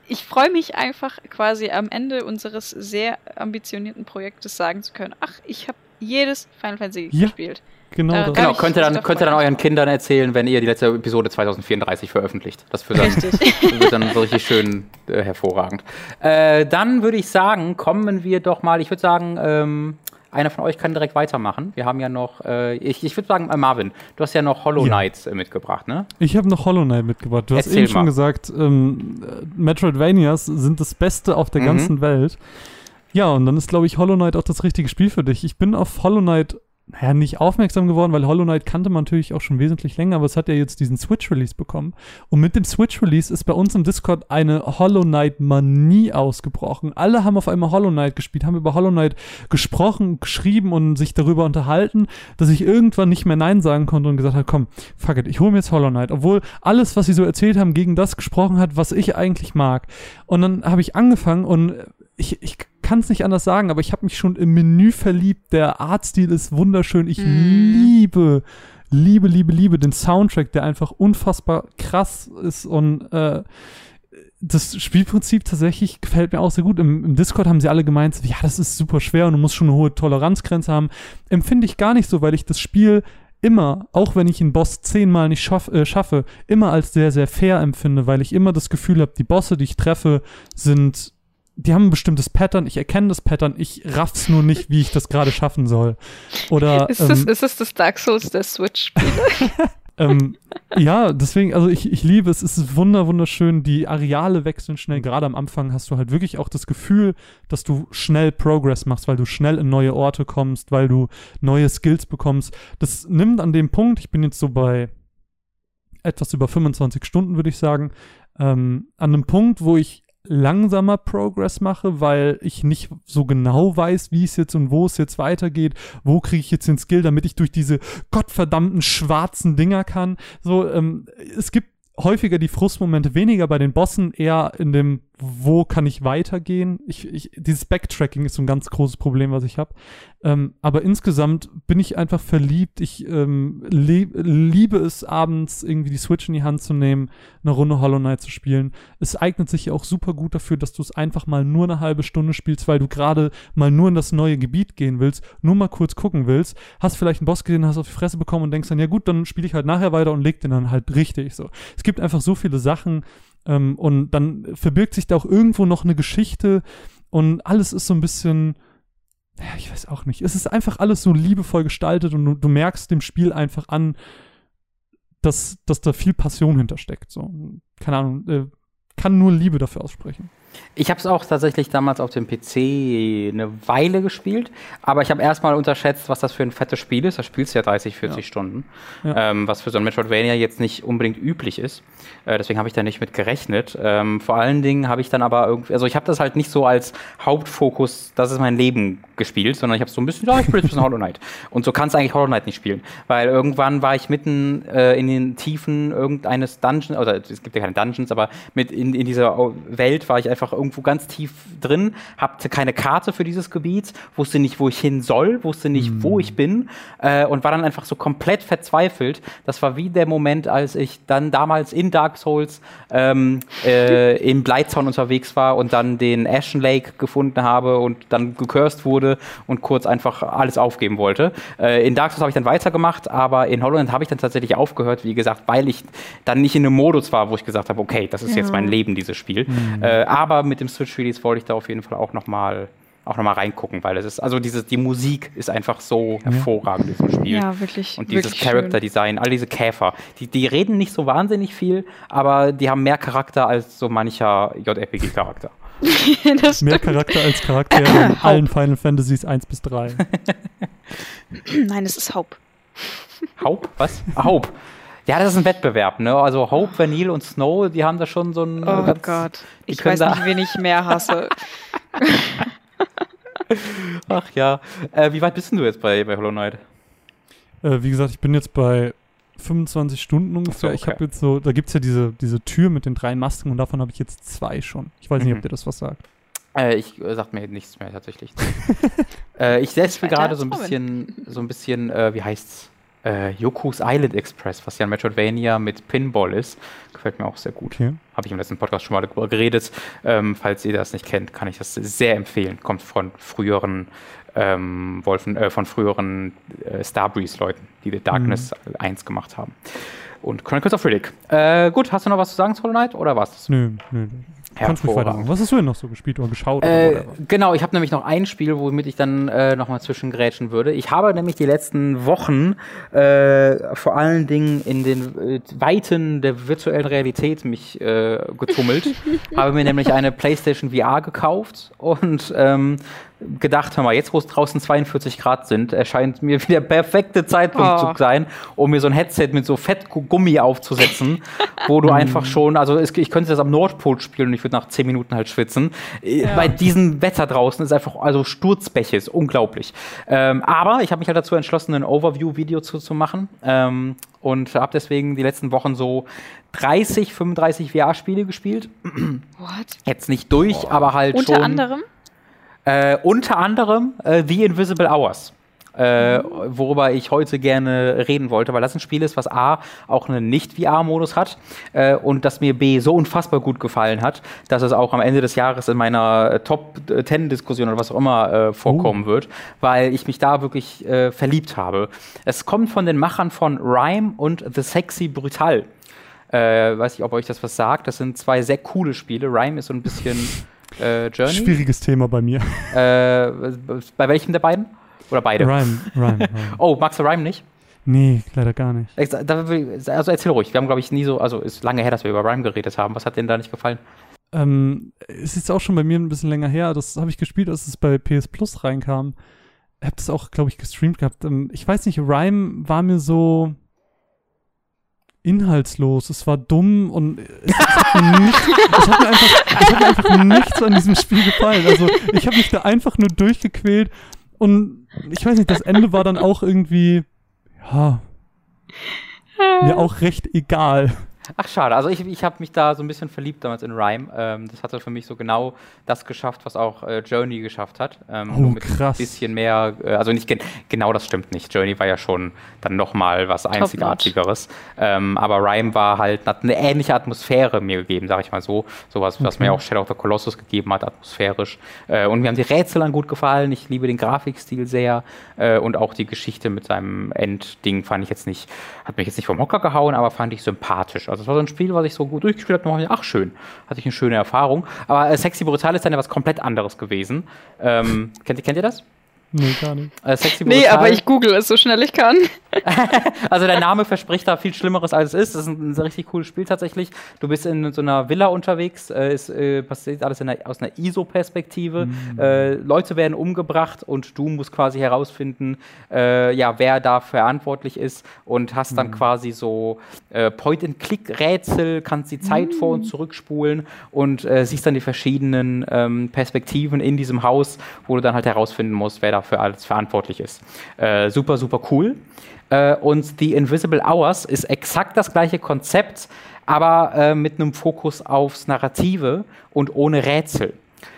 ich freue mich einfach quasi am Ende unseres sehr ambitionierten Projektes sagen zu können, ach, ich habe jedes Final Fantasy ja. gespielt. Genau, äh, genau. könnt ihr dann, könnt ihr dann euren Kindern erzählen, wenn ihr die letzte Episode 2034 veröffentlicht. Das wird dann, wird dann so richtig schön äh, hervorragend. Äh, dann würde ich sagen, kommen wir doch mal, ich würde sagen, ähm, einer von euch kann direkt weitermachen. Wir haben ja noch, äh, ich, ich würde sagen, äh, Marvin, du hast ja noch Hollow Knight ja. Äh, mitgebracht, ne? Ich habe noch Hollow Knight mitgebracht. Du Erzähl hast eben mal. schon gesagt, ähm, Metroidvanias sind das Beste auf der mhm. ganzen Welt. Ja, und dann ist, glaube ich, Hollow Knight auch das richtige Spiel für dich. Ich bin auf Hollow Knight naja, nicht aufmerksam geworden, weil Hollow Knight kannte man natürlich auch schon wesentlich länger, aber es hat ja jetzt diesen Switch-Release bekommen. Und mit dem Switch-Release ist bei uns im Discord eine Hollow Knight-Manie ausgebrochen. Alle haben auf einmal Hollow Knight gespielt, haben über Hollow Knight gesprochen, geschrieben und sich darüber unterhalten, dass ich irgendwann nicht mehr Nein sagen konnte und gesagt habe, komm, fuck it, ich hole mir jetzt Hollow Knight. Obwohl alles, was sie so erzählt haben, gegen das gesprochen hat, was ich eigentlich mag. Und dann habe ich angefangen und ich, ich kann es nicht anders sagen, aber ich habe mich schon im Menü verliebt. Der Artstil ist wunderschön. Ich mm. liebe, liebe, liebe, liebe den Soundtrack, der einfach unfassbar krass ist und äh, das Spielprinzip tatsächlich gefällt mir auch sehr gut. Im, Im, Discord haben sie alle gemeint, ja, das ist super schwer und du musst schon eine hohe Toleranzgrenze haben. Empfinde ich gar nicht so, weil ich das Spiel immer, auch wenn ich einen Boss zehnmal nicht schaff, äh, schaffe, immer als sehr, sehr fair empfinde, weil ich immer das Gefühl habe, die Bosse, die ich treffe, sind die haben ein bestimmtes Pattern, ich erkenne das Pattern, ich raff's nur nicht, wie ich das gerade schaffen soll. Oder, ist, das, ähm, ist das das Dark Souls der Switch-Spiele? ähm, ja, deswegen, also ich, ich liebe es, es ist wunder, wunderschön, die Areale wechseln schnell, gerade am Anfang hast du halt wirklich auch das Gefühl, dass du schnell Progress machst, weil du schnell in neue Orte kommst, weil du neue Skills bekommst. Das nimmt an dem Punkt, ich bin jetzt so bei etwas über 25 Stunden, würde ich sagen, ähm, an einem Punkt, wo ich langsamer Progress mache, weil ich nicht so genau weiß, wie es jetzt und wo es jetzt weitergeht, wo kriege ich jetzt den Skill, damit ich durch diese gottverdammten schwarzen Dinger kann. So, ähm, es gibt häufiger die Frustmomente, weniger bei den Bossen, eher in dem, wo kann ich weitergehen. Ich, ich, dieses Backtracking ist so ein ganz großes Problem, was ich habe. Ähm, aber insgesamt bin ich einfach verliebt. Ich ähm, lieb, liebe es, abends irgendwie die Switch in die Hand zu nehmen, eine Runde Hollow Knight zu spielen. Es eignet sich auch super gut dafür, dass du es einfach mal nur eine halbe Stunde spielst, weil du gerade mal nur in das neue Gebiet gehen willst, nur mal kurz gucken willst, hast vielleicht einen Boss gesehen, hast auf die Fresse bekommen und denkst dann, ja gut, dann spiele ich halt nachher weiter und leg den dann halt richtig so. Es gibt einfach so viele Sachen ähm, und dann verbirgt sich da auch irgendwo noch eine Geschichte und alles ist so ein bisschen ja, ich weiß auch nicht. Es ist einfach alles so liebevoll gestaltet und du, du merkst dem Spiel einfach an, dass, dass da viel Passion hintersteckt. So, keine Ahnung, äh, kann nur Liebe dafür aussprechen. Ich habe es auch tatsächlich damals auf dem PC eine Weile gespielt, aber ich habe erstmal unterschätzt, was das für ein fettes Spiel ist. Da spielst du ja 30, 40 ja. Stunden, ja. Ähm, was für so ein Metroidvania jetzt nicht unbedingt üblich ist. Äh, deswegen habe ich da nicht mit gerechnet. Ähm, vor allen Dingen habe ich dann aber irgendwie, also ich habe das halt nicht so als Hauptfokus, das ist mein Leben gespielt, sondern ich habe so ein bisschen, ja, ich spiele jetzt ein bisschen Hollow Knight. Und so kannst du eigentlich Hollow Knight nicht spielen, weil irgendwann war ich mitten äh, in den Tiefen irgendeines Dungeons, oder es gibt ja keine Dungeons, aber mit in, in dieser Welt war ich einfach irgendwo ganz tief drin, hatte keine Karte für dieses Gebiet, wusste nicht, wo ich hin soll, wusste nicht, mhm. wo ich bin äh, und war dann einfach so komplett verzweifelt. Das war wie der Moment, als ich dann damals in Dark Souls ähm, äh, im Blighttown unterwegs war und dann den Ashen Lake gefunden habe und dann gecursed wurde und kurz einfach alles aufgeben wollte. Äh, in Dark Souls habe ich dann weitergemacht, aber in Holland habe ich dann tatsächlich aufgehört, wie gesagt, weil ich dann nicht in einem Modus war, wo ich gesagt habe, okay, das ist ja. jetzt mein Leben, dieses Spiel. Mhm. Äh, aber mit dem Switch-Release wollte ich da auf jeden Fall auch nochmal auch noch mal reingucken, weil es ist, also diese, die Musik ist einfach so hervorragend in diesem Spiel. Ja, wirklich. Und dieses Character Design, all diese Käfer, die, die reden nicht so wahnsinnig viel, aber die haben mehr Charakter als so mancher JRPG-Charakter. mehr Charakter als Charakter in allen Final Fantasies 1 bis 3. Nein, es ist Haupt. Haupt? Was? Haupt. Ja, das ist ein Wettbewerb, ne? Also Hope, Vanille und Snow, die haben da schon so ein. Oh ganz, Gott. Ich weiß nicht, wen ich mehr hasse. Ach ja. Äh, wie weit bist du jetzt bei, bei Hollow Knight? Äh, wie gesagt, ich bin jetzt bei 25 Stunden ungefähr. So, okay. Ich habe jetzt so, da gibt es ja diese, diese Tür mit den drei Masken und davon habe ich jetzt zwei schon. Ich weiß nicht, mhm. ob dir das was sagt. Äh, ich äh, sag mir nichts mehr tatsächlich. äh, ich setze mir gerade so ein bisschen, so ein bisschen, äh, wie heißt's? Äh, Yoku's Island Express, was ja ein Metroidvania mit Pinball ist. Gefällt mir auch sehr gut. Okay. Habe ich im letzten Podcast schon mal darüber geredet. Ähm, falls ihr das nicht kennt, kann ich das sehr empfehlen. Kommt von früheren ähm, Wolfen, äh, von früheren äh, Starbreeze-Leuten, die The Darkness mhm. 1 gemacht haben. Und Chronicles of Riddick. Äh, gut, hast du noch was zu sagen Hollow Knight oder was das? Nö, nö. Kannst mich weitermachen. Was hast du denn noch so gespielt oder geschaut? Äh, oder genau, ich habe nämlich noch ein Spiel, womit ich dann äh, nochmal zwischengrätschen würde. Ich habe nämlich die letzten Wochen äh, vor allen Dingen in den äh, Weiten der virtuellen Realität mich äh, getummelt. habe mir nämlich eine PlayStation VR gekauft und ähm, gedacht, hör mal, jetzt wo es draußen 42 Grad sind, erscheint mir wie der perfekte Zeitpunkt oh. zu sein, um mir so ein Headset mit so Fettgummi aufzusetzen, wo du einfach schon, also es, ich könnte das am Nordpol spielen und ich würde nach 10 Minuten halt schwitzen. Äh, ja. Bei diesem Wetter draußen ist einfach, also Sturzbäche ist unglaublich. Ähm, aber ich habe mich halt dazu entschlossen, ein Overview-Video zu, zu machen ähm, und habe deswegen die letzten Wochen so 30, 35 VR-Spiele gespielt. What? Jetzt nicht durch, oh. aber halt Unter schon. Unter anderem? Äh, unter anderem äh, The Invisible Hours. Äh, worüber ich heute gerne reden wollte, weil das ein Spiel ist, was A auch einen Nicht-VR-Modus hat äh, und das mir B so unfassbar gut gefallen hat, dass es auch am Ende des Jahres in meiner Top-10-Diskussion oder was auch immer äh, vorkommen uh. wird, weil ich mich da wirklich äh, verliebt habe. Es kommt von den Machern von Rhyme und The Sexy Brutal. Äh, weiß ich, ob euch das was sagt. Das sind zwei sehr coole Spiele. Rhyme ist so ein bisschen äh, Journey. Schwieriges Thema bei mir. Äh, bei welchem der beiden? Oder beide? Rhyme, Rhyme. Rhyme. oh, magst du Rhyme nicht? Nee, leider gar nicht. Also erzähl ruhig. Wir haben, glaube ich, nie so, also ist lange her, dass wir über Rhyme geredet haben. Was hat denn da nicht gefallen? Ähm, es ist auch schon bei mir ein bisschen länger her. Das habe ich gespielt, als es bei PS Plus reinkam. Ich habe das auch, glaube ich, gestreamt gehabt. Ähm, ich weiß nicht, Rhyme war mir so inhaltslos, es war dumm und es, hat, mir nicht, es, hat, mir einfach, es hat mir einfach nichts an diesem Spiel gefallen. Also ich habe mich da einfach nur durchgequält und ich weiß nicht, das Ende war dann auch irgendwie, ja, mir auch recht egal. Ach, schade. Also ich, ich habe mich da so ein bisschen verliebt damals in Rhyme. Ähm, das hatte für mich so genau das geschafft, was auch äh, Journey geschafft hat. Ähm, oh, mit krass. ein bisschen mehr, äh, also nicht gen genau das stimmt nicht. Journey war ja schon dann nochmal was Einzigartigeres. Ähm, aber Rhyme war halt, hat eine ähnliche Atmosphäre mir gegeben, sag ich mal so. Sowas, okay. was mir auch Shadow of the Colossus gegeben hat, atmosphärisch. Äh, und mir haben die Rätsel dann gut gefallen. Ich liebe den Grafikstil sehr. Äh, und auch die Geschichte mit seinem Endding fand ich jetzt nicht, hat mich jetzt nicht vom Hocker gehauen, aber fand ich sympathisch. Also das war so ein Spiel, was ich so gut durchgespielt habe. Ach, schön. Hatte ich eine schöne Erfahrung. Aber äh, Sexy Brutal ist dann ja was komplett anderes gewesen. Ähm, kennt, kennt ihr das? Nee, gar nicht. Äh, Sexy Brutal. Nee, aber ich google es so schnell ich kann. also der Name verspricht da viel Schlimmeres, als es ist. Das ist ein, ein richtig cooles Spiel tatsächlich. Du bist in so einer Villa unterwegs, äh, es äh, passiert alles der, aus einer ISO-Perspektive. Mhm. Äh, Leute werden umgebracht und du musst quasi herausfinden, äh, ja, wer da verantwortlich ist und hast dann mhm. quasi so äh, Point-and-Click-Rätsel, kannst die Zeit mhm. vor und zurückspulen und äh, siehst dann die verschiedenen ähm, Perspektiven in diesem Haus, wo du dann halt herausfinden musst, wer dafür alles verantwortlich ist. super, super cool. Äh, und The Invisible Hours ist exakt das gleiche Konzept, aber äh, mit einem Fokus aufs Narrative und ohne Rätsel.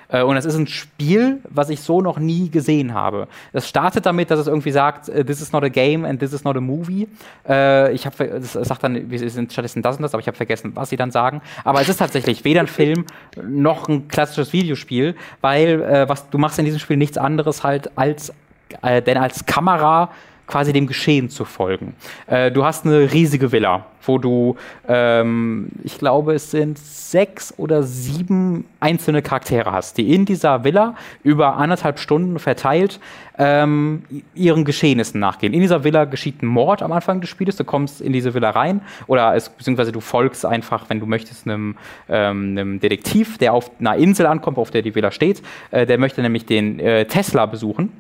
Äh, und es ist ein Spiel, was ich so noch nie gesehen habe. Es startet damit, dass es irgendwie sagt, äh, this is not a game and this is not a movie. Äh, ich habe, es sagt dann, wir sind stattdessen das und das, aber ich habe vergessen, was sie dann sagen. Aber es ist tatsächlich weder ein Film noch ein klassisches Videospiel, weil äh, was du machst in diesem Spiel nichts anderes halt als äh, denn als Kamera quasi dem Geschehen zu folgen. Äh, du hast eine riesige Villa, wo du, ähm, ich glaube, es sind sechs oder sieben einzelne Charaktere hast, die in dieser Villa über anderthalb Stunden verteilt ähm, ihren Geschehnissen nachgehen. In dieser Villa geschieht ein Mord am Anfang des Spiels. Du kommst in diese Villa rein oder es, beziehungsweise du folgst einfach, wenn du möchtest, einem, ähm, einem Detektiv, der auf einer Insel ankommt, auf der die Villa steht. Äh, der möchte nämlich den äh, Tesla besuchen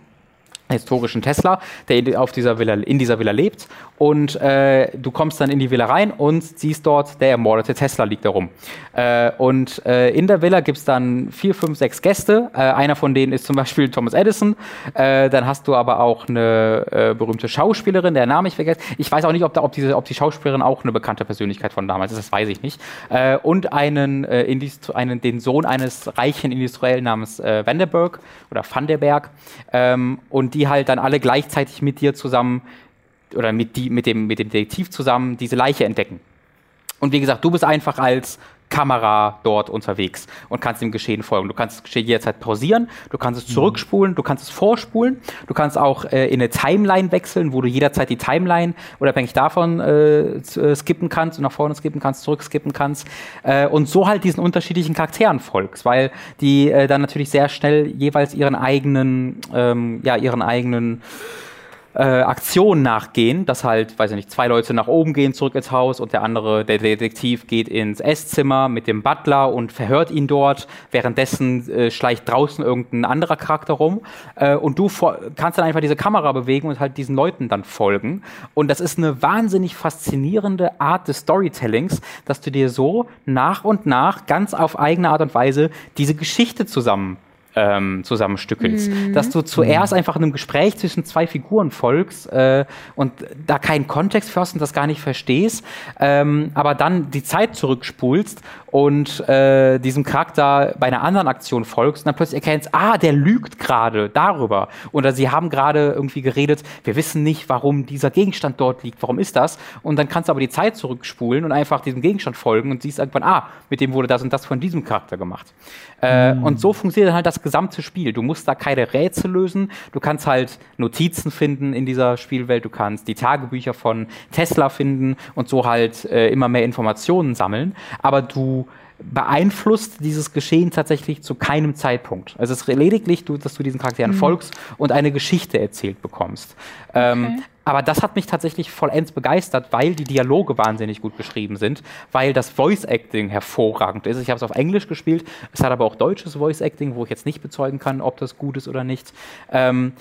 historischen Tesla, der auf dieser Villa, in dieser Villa lebt. Und äh, du kommst dann in die Villa rein und siehst dort, der ermordete Tesla liegt da rum. Äh, und äh, in der Villa gibt es dann vier, fünf, sechs Gäste. Äh, einer von denen ist zum Beispiel Thomas Edison. Äh, dann hast du aber auch eine äh, berühmte Schauspielerin, der Name ich vergesse. Ich weiß auch nicht, ob, da, ob, diese, ob die Schauspielerin auch eine bekannte Persönlichkeit von damals ist, das weiß ich nicht. und einen, einen, den Sohn eines reichen Industriellen namens Vanderberg oder Vanderberg. Ähm, und die halt dann alle gleichzeitig mit dir zusammen oder mit, die, mit, dem, mit dem Detektiv zusammen diese Leiche entdecken. Und wie gesagt, du bist einfach als Kamera dort unterwegs und kannst dem Geschehen folgen. Du kannst das Geschehen jederzeit pausieren, du kannst es mhm. zurückspulen, du kannst es vorspulen, du kannst auch äh, in eine Timeline wechseln, wo du jederzeit die Timeline unabhängig davon äh, äh skippen kannst und nach vorne skippen kannst, zurückskippen kannst äh, und so halt diesen unterschiedlichen Charakteren folgst, weil die äh, dann natürlich sehr schnell jeweils ihren eigenen, ähm, ja, ihren eigenen äh, Aktion nachgehen, dass halt, weiß ich nicht, zwei Leute nach oben gehen, zurück ins Haus und der andere, der Detektiv, geht ins Esszimmer mit dem Butler und verhört ihn dort. Währenddessen äh, schleicht draußen irgendein anderer Charakter rum äh, und du kannst dann einfach diese Kamera bewegen und halt diesen Leuten dann folgen. Und das ist eine wahnsinnig faszinierende Art des Storytellings, dass du dir so nach und nach ganz auf eigene Art und Weise diese Geschichte zusammen ähm, zusammenstückelst. Mhm. Dass du zuerst mhm. einfach in einem Gespräch zwischen zwei Figuren folgst äh, und da keinen Kontext für hast und das gar nicht verstehst, ähm, aber dann die Zeit zurückspulst und äh, diesem Charakter bei einer anderen Aktion folgst und dann plötzlich erkennst, ah, der lügt gerade darüber. Oder sie haben gerade irgendwie geredet, wir wissen nicht, warum dieser Gegenstand dort liegt, warum ist das? Und dann kannst du aber die Zeit zurückspulen und einfach diesem Gegenstand folgen und siehst irgendwann, ah, mit dem wurde das und das von diesem Charakter gemacht. Äh, mhm. Und so funktioniert halt das gesamte Spiel. Du musst da keine Rätsel lösen. Du kannst halt Notizen finden in dieser Spielwelt. Du kannst die Tagebücher von Tesla finden und so halt äh, immer mehr Informationen sammeln. Aber du beeinflusst dieses Geschehen tatsächlich zu keinem Zeitpunkt. Also es ist lediglich, dass du diesen Charakteren mhm. folgst und eine Geschichte erzählt bekommst. Ähm, okay. Ähm, aber das hat mich tatsächlich vollends begeistert, weil die Dialoge wahnsinnig gut geschrieben sind, weil das Voice Acting hervorragend ist. Ich habe es auf Englisch gespielt, es hat aber auch deutsches Voice Acting, wo ich jetzt nicht bezeugen kann, ob das gut ist oder nicht. Ähm,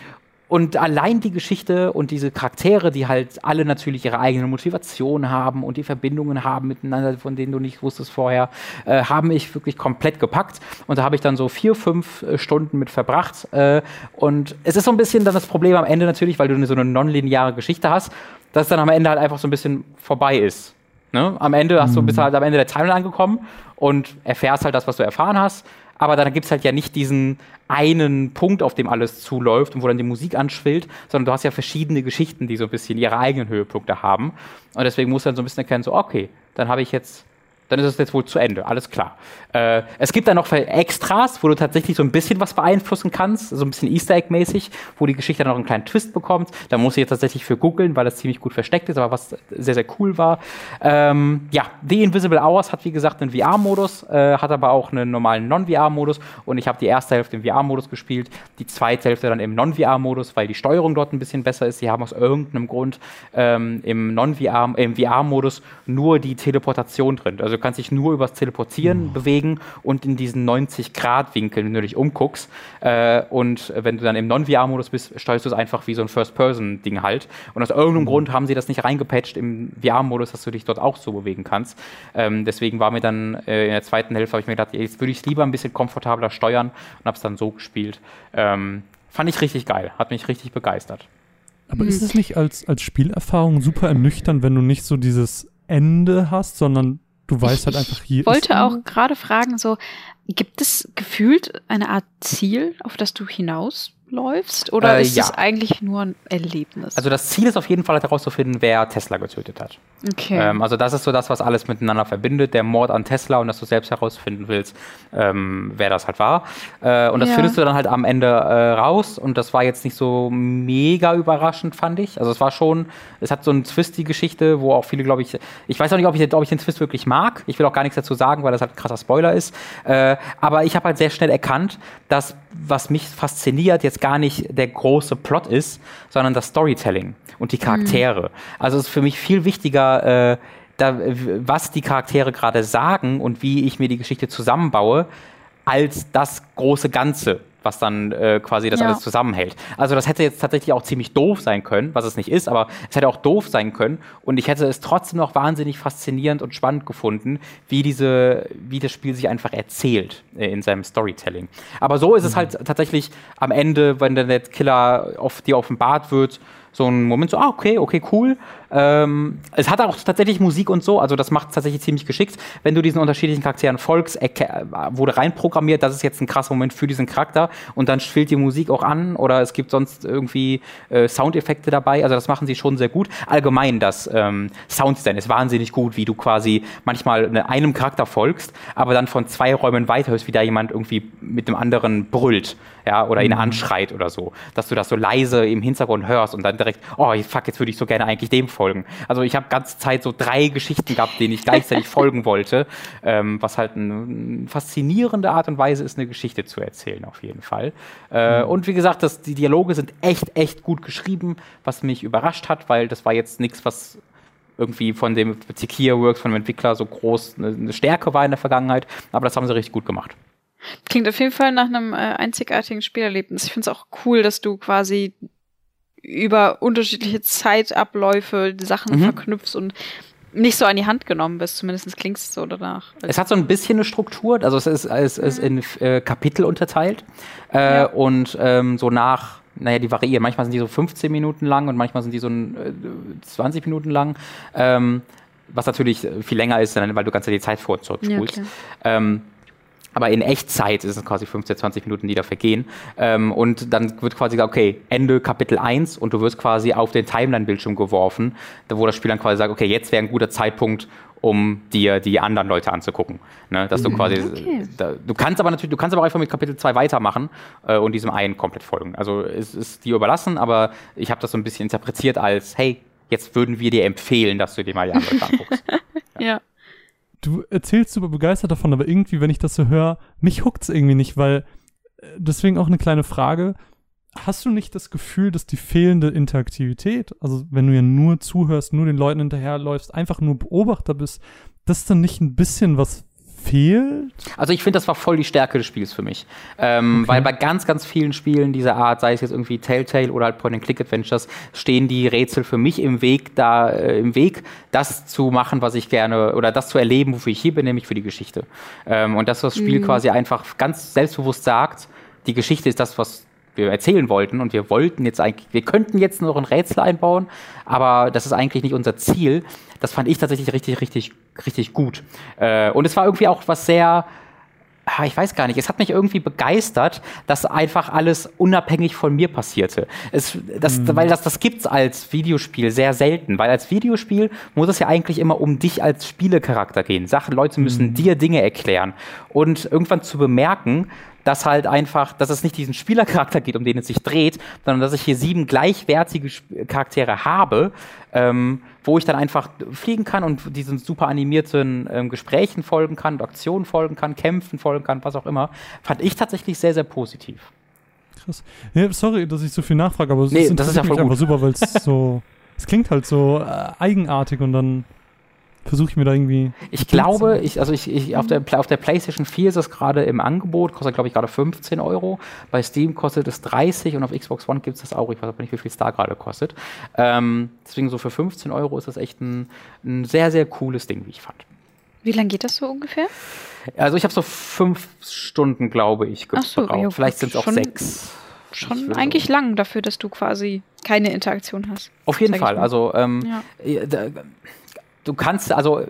und allein die Geschichte und diese Charaktere, die halt alle natürlich ihre eigene Motivation haben und die Verbindungen haben miteinander, von denen du nicht wusstest vorher, äh, haben mich wirklich komplett gepackt. Und da habe ich dann so vier, fünf äh, Stunden mit verbracht. Äh, und es ist so ein bisschen dann das Problem am Ende natürlich, weil du so eine nonlineare Geschichte hast, dass es dann am Ende halt einfach so ein bisschen vorbei ist. Ne? Am Ende hast du, bist mhm. halt am Ende der Timeline angekommen und erfährst halt das, was du erfahren hast aber dann gibt es halt ja nicht diesen einen Punkt, auf dem alles zuläuft und wo dann die Musik anschwillt, sondern du hast ja verschiedene Geschichten, die so ein bisschen ihre eigenen Höhepunkte haben. Und deswegen musst du dann so ein bisschen erkennen, so, okay, dann habe ich jetzt dann ist es jetzt wohl zu Ende, alles klar. Äh, es gibt dann noch Extras, wo du tatsächlich so ein bisschen was beeinflussen kannst, so ein bisschen Easter Egg-mäßig, wo die Geschichte dann noch einen kleinen Twist bekommt. Da muss ich jetzt tatsächlich für googeln, weil das ziemlich gut versteckt ist, aber was sehr, sehr cool war. Ähm, ja, The Invisible Hours hat wie gesagt einen VR-Modus, äh, hat aber auch einen normalen Non-VR-Modus und ich habe die erste Hälfte im VR-Modus gespielt, die zweite Hälfte dann im Non-VR-Modus, weil die Steuerung dort ein bisschen besser ist. Sie haben aus irgendeinem Grund ähm, im Non-VR, im VR-Modus nur die Teleportation drin. Also kannst dich nur übers Teleportieren mhm. bewegen und in diesen 90-Grad-Winkel, wenn du dich umguckst. Äh, und wenn du dann im Non-VR-Modus bist, steuerst du es einfach wie so ein First-Person-Ding halt. Und aus irgendeinem mhm. Grund haben sie das nicht reingepatcht im VR-Modus, dass du dich dort auch so bewegen kannst. Ähm, deswegen war mir dann äh, in der zweiten Hälfte, habe ich mir gedacht, jetzt würde ich es lieber ein bisschen komfortabler steuern und habe es dann so gespielt. Ähm, fand ich richtig geil, hat mich richtig begeistert. Aber mhm. ist es nicht als, als Spielerfahrung super ernüchternd, wenn du nicht so dieses Ende hast, sondern du weißt halt einfach hier. Ich wollte auch gerade fragen, so, gibt es gefühlt eine Art Ziel, auf das du hinaus läufst? Oder äh, ist ja. es eigentlich nur ein Erlebnis? Also das Ziel ist auf jeden Fall herauszufinden, wer Tesla getötet hat. Okay. Ähm, also das ist so das, was alles miteinander verbindet, der Mord an Tesla und dass du selbst herausfinden willst, ähm, wer das halt war. Äh, und das ja. findest du dann halt am Ende äh, raus und das war jetzt nicht so mega überraschend, fand ich. Also es war schon, es hat so eine Twist, die Geschichte, wo auch viele, glaube ich, ich weiß auch nicht, ob ich, ob ich den Twist wirklich mag. Ich will auch gar nichts dazu sagen, weil das halt ein krasser Spoiler ist. Äh, aber ich habe halt sehr schnell erkannt, dass was mich fasziniert, jetzt gar nicht der große Plot ist, sondern das Storytelling und die Charaktere. Mhm. Also es ist für mich viel wichtiger, äh, da, was die Charaktere gerade sagen und wie ich mir die Geschichte zusammenbaue, als das große Ganze was dann äh, quasi das ja. alles zusammenhält. Also das hätte jetzt tatsächlich auch ziemlich doof sein können, was es nicht ist, aber es hätte auch doof sein können und ich hätte es trotzdem noch wahnsinnig faszinierend und spannend gefunden, wie diese, wie das Spiel sich einfach erzählt äh, in seinem Storytelling. Aber so ist mhm. es halt tatsächlich am Ende, wenn der Killer auf dir offenbart wird, so ein Moment so, ah, okay, okay, cool. Ähm, es hat auch tatsächlich Musik und so, also das macht es tatsächlich ziemlich geschickt. Wenn du diesen unterschiedlichen Charakteren folgst, wurde reinprogrammiert, das ist jetzt ein krasser Moment für diesen Charakter und dann spielt die Musik auch an oder es gibt sonst irgendwie äh, Soundeffekte dabei. Also das machen sie schon sehr gut. Allgemein das ähm, Sounddesign ist wahnsinnig gut, wie du quasi manchmal einem Charakter folgst, aber dann von zwei Räumen weiter hörst, wie da jemand irgendwie mit dem anderen brüllt, ja, oder ihn mhm. anschreit oder so. Dass du das so leise im Hintergrund hörst und dann direkt, oh fuck, jetzt würde ich so gerne eigentlich dem folgen folgen. Also ich habe ganze Zeit so drei Geschichten gehabt, denen ich gleichzeitig folgen wollte, ähm, was halt eine, faszinierende Art und Weise ist, eine Geschichte zu erzählen, auf jeden Fall. Äh, mhm. Und wie gesagt, das, die Dialoge sind echt, echt gut geschrieben, was mich überrascht hat, weil das war jetzt nichts, was irgendwie von dem Secure Works, von dem Entwickler so groß eine, eine Stärke war in der Vergangenheit, aber das haben sie richtig gut gemacht. Klingt auf jeden Fall nach einem äh, einzigartigen Spielerlebnis. Ich finde es auch cool, dass du quasi über unterschiedliche Zeitabläufe Sachen mhm. verknüpfst und nicht so an die Hand genommen bist, zumindest klingt es so danach. Es hat so ein bisschen eine Struktur, also es ist, es ist in äh, Kapitel unterteilt äh, ja. und ähm, so nach, naja, die variieren. Manchmal sind die so 15 Minuten lang und manchmal sind die so äh, 20 Minuten lang. Ähm, was natürlich viel länger ist, weil du ganz die Zeit vor und zurück spulst. Ja, ähm, aber in Echtzeit ist es quasi 15, 20 Minuten, die da vergehen. Ähm, und dann wird quasi gesagt, okay, Ende Kapitel 1 und du wirst quasi auf den Timeline-Bildschirm geworfen, wo das Spiel dann quasi sagt, okay, jetzt wäre ein guter Zeitpunkt, um dir die anderen Leute anzugucken. Ne? Dass du mhm. quasi, okay. da, du kannst aber natürlich, du kannst aber einfach mit Kapitel 2 weitermachen äh, und diesem einen komplett folgen. Also es ist dir überlassen, aber ich habe das so ein bisschen interpretiert als, hey, jetzt würden wir dir empfehlen, dass du dir mal die anderen anguckst. ja. ja du erzählst super begeistert davon, aber irgendwie, wenn ich das so höre, mich huckt es irgendwie nicht, weil äh, deswegen auch eine kleine Frage. Hast du nicht das Gefühl, dass die fehlende Interaktivität, also wenn du ja nur zuhörst, nur den Leuten hinterherläufst, einfach nur Beobachter bist, das dann nicht ein bisschen was fehlt? Also ich finde, das war voll die Stärke des Spiels für mich. Ähm, okay. Weil bei ganz, ganz vielen Spielen dieser Art, sei es jetzt irgendwie Telltale oder halt Point-and-Click-Adventures, stehen die Rätsel für mich im Weg, da äh, im Weg, das zu machen, was ich gerne, oder das zu erleben, wofür ich hier bin, nämlich für die Geschichte. Ähm, und dass das Spiel mhm. quasi einfach ganz selbstbewusst sagt, die Geschichte ist das, was wir erzählen wollten und wir wollten jetzt eigentlich, wir könnten jetzt noch ein Rätsel einbauen, aber das ist eigentlich nicht unser Ziel. Das fand ich tatsächlich richtig, richtig, richtig gut. Äh, und es war irgendwie auch was sehr ah, ich weiß gar nicht, es hat mich irgendwie begeistert, dass einfach alles unabhängig von mir passierte. Es, das, mhm. Weil das, das gibt's als Videospiel sehr selten, weil als Videospiel muss es ja eigentlich immer um dich als Spielecharakter gehen. Sachen, Leute müssen mhm. dir Dinge erklären. Und irgendwann zu bemerken, dass halt einfach, dass es nicht diesen Spielercharakter geht, um den es sich dreht, sondern dass ich hier sieben gleichwertige Charaktere habe, ähm, wo ich dann einfach fliegen kann und diesen super animierten ähm, Gesprächen folgen kann, Aktionen folgen kann, Kämpfen folgen kann, was auch immer, fand ich tatsächlich sehr, sehr positiv. Krass. Ja, sorry, dass ich so viel nachfrage, aber es nee, ist, das ist ja voll gut. super, weil es so, es klingt halt so äh, eigenartig und dann versuche ich mir da irgendwie. Ich glaube, ich, also ich, ich, auf, der, auf der PlayStation 4 ist es gerade im Angebot, kostet glaube ich gerade 15 Euro. Bei Steam kostet es 30 und auf Xbox One gibt es das auch. Ich weiß aber nicht, wie viel es da gerade kostet. Ähm, deswegen so für 15 Euro ist das echt ein, ein sehr, sehr cooles Ding, wie ich fand. Wie lange geht das so ungefähr? Also ich habe so fünf Stunden, glaube ich, gebraucht. So, ja, Vielleicht sind es auch sechs. Schon eigentlich lang dafür, dass du quasi keine Interaktion hast. Auf jeden Fall. Also ähm, ja du kannst, also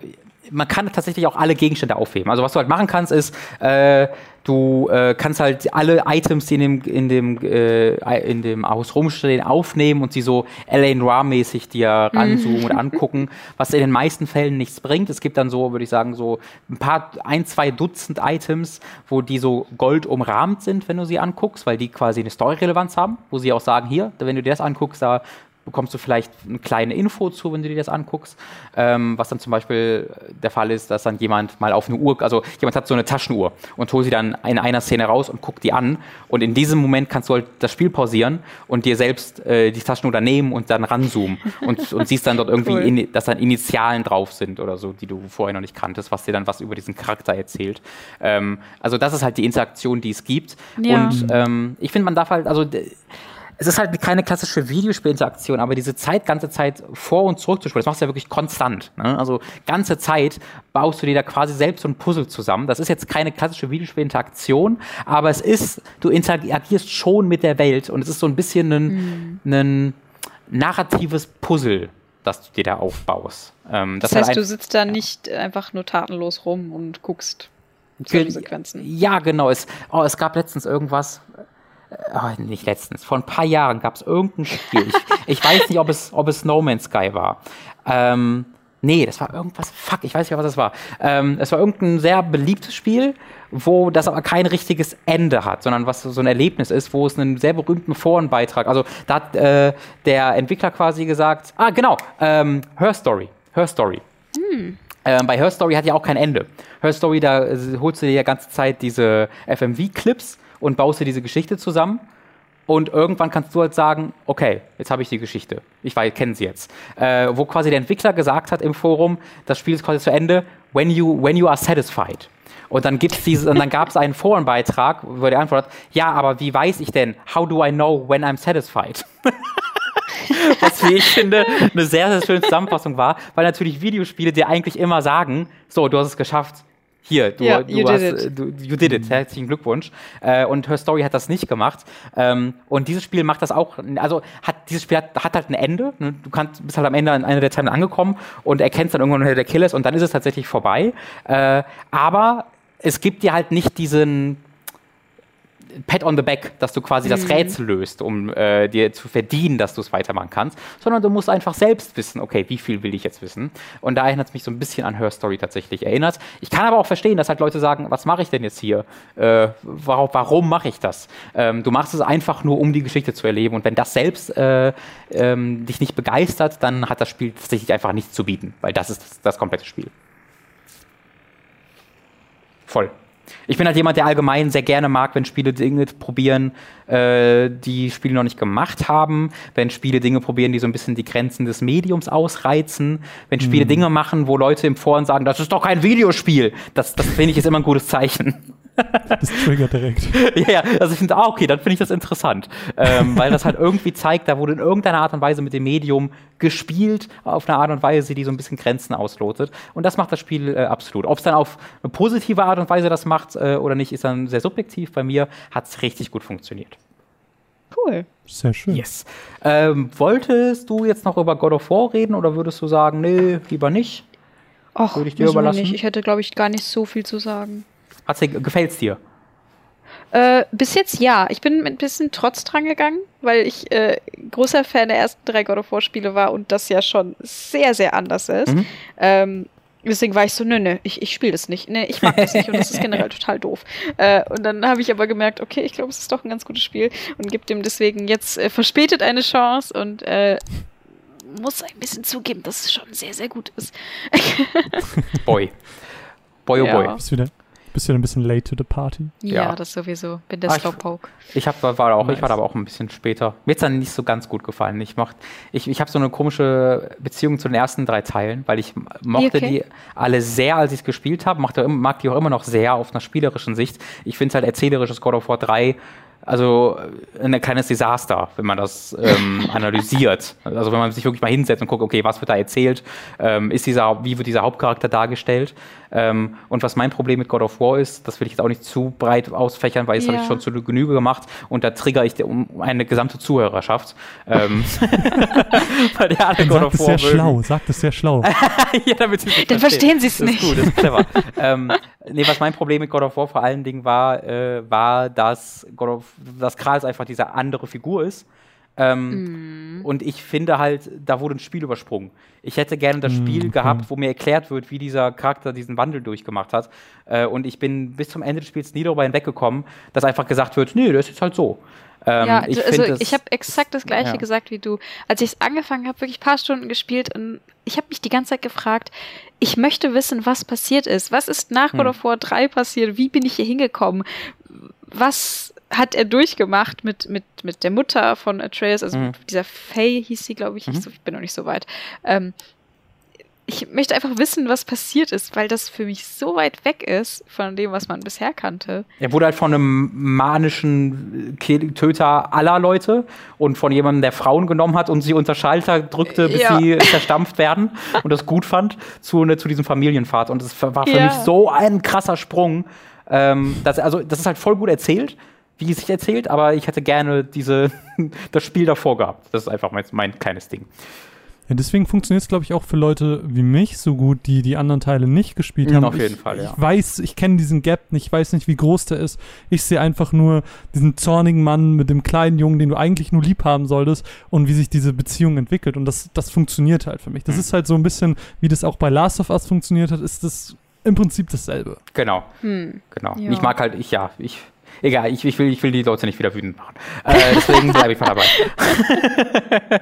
man kann tatsächlich auch alle Gegenstände aufheben. Also was du halt machen kannst, ist, äh, du äh, kannst halt alle Items, die in dem, in dem, äh, in dem Haus rumstehen, aufnehmen und sie so L.A. Noir-mäßig dir ranzoomen mhm. und angucken, was in den meisten Fällen nichts bringt. Es gibt dann so, würde ich sagen, so ein paar, ein, zwei Dutzend Items, wo die so gold umrahmt sind, wenn du sie anguckst, weil die quasi eine Story-Relevanz haben, wo sie auch sagen, hier, wenn du dir das anguckst, da bekommst du vielleicht eine kleine Info zu, wenn du dir das anguckst. Ähm, was dann zum Beispiel der Fall ist, dass dann jemand mal auf eine Uhr, also jemand hat so eine Taschenuhr und holt sie dann in einer Szene raus und guckt die an. Und in diesem Moment kannst du halt das Spiel pausieren und dir selbst äh, die Taschenuhr dann nehmen und dann ranzoomen und, und siehst dann dort irgendwie, cool. in, dass dann Initialen drauf sind oder so, die du vorher noch nicht kanntest, was dir dann was über diesen Charakter erzählt. Ähm, also das ist halt die Interaktion, die es gibt. Ja. Und ähm, ich finde, man darf halt, also es ist halt keine klassische Videospielinteraktion, aber diese Zeit, ganze Zeit vor und zurück zu spielen, das machst du ja wirklich konstant. Ne? Also ganze Zeit baust du dir da quasi selbst so ein Puzzle zusammen. Das ist jetzt keine klassische Videospielinteraktion, aber es ist, du interagierst schon mit der Welt und es ist so ein bisschen ein, mhm. ein narratives Puzzle das du dir da aufbaust. Ähm, das, das heißt, du sitzt da nicht einfach nur tatenlos rum und guckst Sequenzen. Ja, genau. Es, oh, es gab letztens irgendwas, oh, nicht letztens, vor ein paar Jahren gab es irgendein Spiel. ich, ich, weiß nicht, ob es, ob es No Man's Sky war. Ähm, nee, das war irgendwas, fuck, ich weiß nicht, was das war. Ähm, es war irgendein sehr beliebtes Spiel, wo das aber kein richtiges Ende hat, sondern was so ein Erlebnis ist, wo es einen sehr berühmten Forenbeitrag, also da hat äh, der Entwickler quasi gesagt, ah, genau, ähm, Her Story, Her Story. Hm. Ähm, bei Her Story hat ja auch kein Ende. Her Story, da äh, holst du dir die ganze Zeit diese FMV-Clips und baust dir diese Geschichte zusammen. Und irgendwann kannst du halt sagen, okay, jetzt habe ich die Geschichte. Ich kenne sie jetzt. Äh, wo quasi der Entwickler gesagt hat im Forum, das Spiel ist quasi zu Ende, when you, when you are satisfied. Und dann dann gab es einen Forenbeitrag, wo der Antwort hat, ja, aber wie weiß ich denn, how do I know when I'm satisfied? Was, wie ich finde, eine sehr, sehr schöne Zusammenfassung war, weil natürlich Videospiele dir eigentlich immer sagen, so, du hast es geschafft, hier, du, ja, du hast, did du, you did it, herzlichen Glückwunsch. Äh, und Her Story hat das nicht gemacht. Ähm, und dieses Spiel macht das auch, also hat dieses Spiel hat, hat halt ein Ende. Ne? Du kannst, bist halt am Ende an einer der Timeline angekommen und erkennst dann irgendwann, wer der Kill ist und dann ist es tatsächlich vorbei. Äh, aber es gibt dir halt nicht diesen Pat on the Back, dass du quasi mhm. das Rätsel löst, um äh, dir zu verdienen, dass du es weitermachen kannst, sondern du musst einfach selbst wissen, okay, wie viel will ich jetzt wissen? Und da erinnert es mich so ein bisschen an Her Story tatsächlich erinnert. Ich kann aber auch verstehen, dass halt Leute sagen, was mache ich denn jetzt hier? Äh, warum warum mache ich das? Ähm, du machst es einfach nur, um die Geschichte zu erleben. Und wenn das selbst äh, ähm, dich nicht begeistert, dann hat das Spiel tatsächlich einfach nichts zu bieten, weil das ist das, das komplette Spiel. Voll. Ich bin halt jemand, der allgemein sehr gerne mag, wenn Spiele Dinge probieren, äh, die Spiele noch nicht gemacht haben, wenn Spiele Dinge probieren, die so ein bisschen die Grenzen des Mediums ausreizen, wenn Spiele mhm. Dinge machen, wo Leute im Foren sagen, das ist doch kein Videospiel. Das, das finde ich ist immer ein gutes Zeichen. Das triggert direkt. ja, ja, also ich finde, ah, okay, dann finde ich das interessant. Ähm, weil das halt irgendwie zeigt, da wurde in irgendeiner Art und Weise mit dem Medium gespielt, auf eine Art und Weise, die so ein bisschen Grenzen auslotet. Und das macht das Spiel äh, absolut. Ob es dann auf eine positive Art und Weise das macht äh, oder nicht, ist dann sehr subjektiv. Bei mir hat es richtig gut funktioniert. Cool. Sehr schön. Yes. Ähm, wolltest du jetzt noch über God of War reden oder würdest du sagen, nee, lieber nicht? Ach, Würde ich dir überlassen? Nicht. Ich hätte, glaube ich, gar nicht so viel zu sagen. Gefällt es dir? Äh, bis jetzt ja. Ich bin mit ein bisschen Trotz dran gegangen, weil ich äh, großer Fan der ersten drei God of War Spiele war und das ja schon sehr, sehr anders ist. Mhm. Ähm, deswegen war ich so, nö, nö, ich, ich spiele das nicht. Nee, ich mag das nicht und das ist generell total doof. Äh, und dann habe ich aber gemerkt, okay, ich glaube, es ist doch ein ganz gutes Spiel und gebe dem deswegen jetzt äh, verspätet eine Chance und äh, muss ein bisschen zugeben, dass es schon sehr, sehr gut ist. boy. Boy, oh ja. boy. Bist du, wieder, bist du ein bisschen late to the party? Ja, ja. das sowieso. Bin der ah, Slowpoke. Ich, ich, hab, war auch, nice. ich war aber auch ein bisschen später. Mir ist dann nicht so ganz gut gefallen. Ich, ich, ich habe so eine komische Beziehung zu den ersten drei Teilen, weil ich mochte okay. die alle sehr, als ich es gespielt habe. Mag die auch immer noch sehr auf einer spielerischen Sicht. Ich finde halt erzählerisches God of War 3 also ein kleines Desaster, wenn man das ähm, analysiert. Also wenn man sich wirklich mal hinsetzt und guckt, okay, was wird da erzählt, ähm, ist dieser, wie wird dieser Hauptcharakter dargestellt. Ähm, und was mein Problem mit God of War ist, das will ich jetzt auch nicht zu breit ausfächern, weil das ja. habe ich schon zu Genüge gemacht und da trigger ich um eine gesamte Zuhörerschaft. Ähm, weil der alle God of War sehr mögen. schlau, sagt es sehr schlau. ja, damit sie Dann verstehen sie es nicht. Ist gut, ist clever. Nee, was mein Problem mit God of War vor allen Dingen war, äh, war, dass God of, dass Kral einfach diese andere Figur ist ähm, mm. Und ich finde halt, da wurde ein Spiel übersprungen. Ich hätte gerne das Spiel okay. gehabt, wo mir erklärt wird, wie dieser Charakter diesen Wandel durchgemacht hat. Äh, und ich bin bis zum Ende des Spiels nie darüber hinweggekommen, dass einfach gesagt wird, nee, das ist jetzt halt so. Ähm, ja, ich also ich habe exakt das gleiche ja. gesagt wie du. Als ich es angefangen habe, wirklich ein paar Stunden gespielt und ich habe mich die ganze Zeit gefragt, ich möchte wissen, was passiert ist. Was ist nach hm. God of War 3 passiert? Wie bin ich hier hingekommen? Was hat er durchgemacht mit, mit, mit der Mutter von Atreus, also mhm. dieser Faye hieß sie, glaube ich. Mhm. Ich, bin noch nicht so weit. Ähm, ich möchte einfach wissen, was passiert ist, weil das für mich so weit weg ist von dem, was man bisher kannte. Er wurde halt von einem manischen Töter aller Leute und von jemandem, der Frauen genommen hat und sie unter Schalter drückte, bis ja. sie zerstampft werden und das gut fand, zu, ne, zu diesem Familienvater. Und das war für ja. mich so ein krasser Sprung. Ähm, dass, also, das ist halt voll gut erzählt wie es sich erzählt, aber ich hätte gerne diese, das Spiel davor gehabt. Das ist einfach mein, mein kleines Ding. Ja, deswegen funktioniert es, glaube ich, auch für Leute wie mich so gut, die die anderen Teile nicht gespielt mhm, haben. Auf jeden ich, Fall, ja. Ich weiß, ich kenne diesen Gap nicht, ich weiß nicht, wie groß der ist. Ich sehe einfach nur diesen zornigen Mann mit dem kleinen Jungen, den du eigentlich nur lieb haben solltest und wie sich diese Beziehung entwickelt. Und das, das funktioniert halt für mich. Das mhm. ist halt so ein bisschen, wie das auch bei Last of Us funktioniert hat, ist das im Prinzip dasselbe. Genau. Hm. Genau. Ja. Ich mag halt, ich ja, ich Egal, ich, ich, will, ich will die Leute nicht wieder wütend machen. Äh, deswegen bleibe ich mal dabei.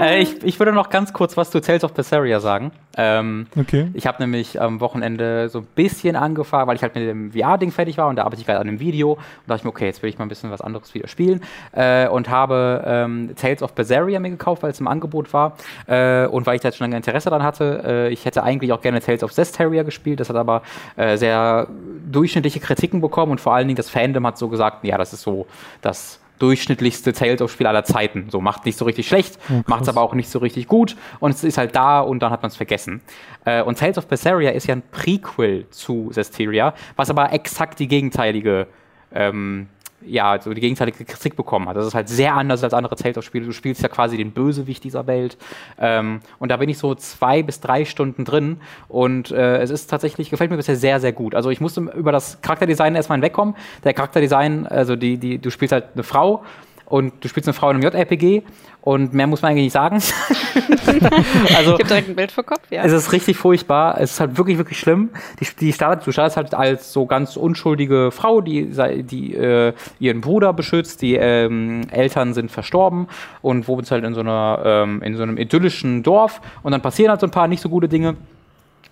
äh, ich, ich würde noch ganz kurz was zu Tales of Berseria sagen. Ähm, okay. Ich habe nämlich am Wochenende so ein bisschen angefangen, weil ich halt mit dem VR-Ding fertig war und da arbeite ich gerade an einem Video und dachte ich mir, okay, jetzt will ich mal ein bisschen was anderes wieder spielen äh, und habe ähm, Tales of Berseria mir gekauft, weil es im Angebot war äh, und weil ich da jetzt schon lange Interesse daran hatte. Äh, ich hätte eigentlich auch gerne Tales of Zestiria gespielt, das hat aber äh, sehr durchschnittliche Kritiken bekommen und vor allen Dingen das Fandom hat so gesagt, ja, das ist so das durchschnittlichste Tales-of-Spiel aller Zeiten. So macht nicht so richtig schlecht, oh, macht es aber auch nicht so richtig gut und es ist halt da und dann hat man es vergessen. Äh, und Tales of Berseria ist ja ein Prequel zu Zestiria, was aber exakt die gegenteilige ähm, ja, so die gegenteilige Kritik bekommen hat. Das ist halt sehr anders als andere Telltale-Spiele. Du spielst ja quasi den Bösewicht dieser Welt. Ähm, und da bin ich so zwei bis drei Stunden drin. Und äh, es ist tatsächlich, gefällt mir bisher sehr, sehr gut. Also ich musste über das Charakterdesign erstmal hinwegkommen. Der Charakterdesign, also die, die, du spielst halt eine Frau und du spielst eine Frau in einem JRPG und mehr muss man eigentlich nicht sagen. also, ich habe direkt ein Bild vor Kopf, ja. Es ist richtig furchtbar. Es ist halt wirklich, wirklich schlimm. Die, die startet, du startest halt als so ganz unschuldige Frau, die, die äh, ihren Bruder beschützt. Die ähm, Eltern sind verstorben und wohnst halt in so, einer, ähm, in so einem idyllischen Dorf. Und dann passieren halt so ein paar nicht so gute Dinge.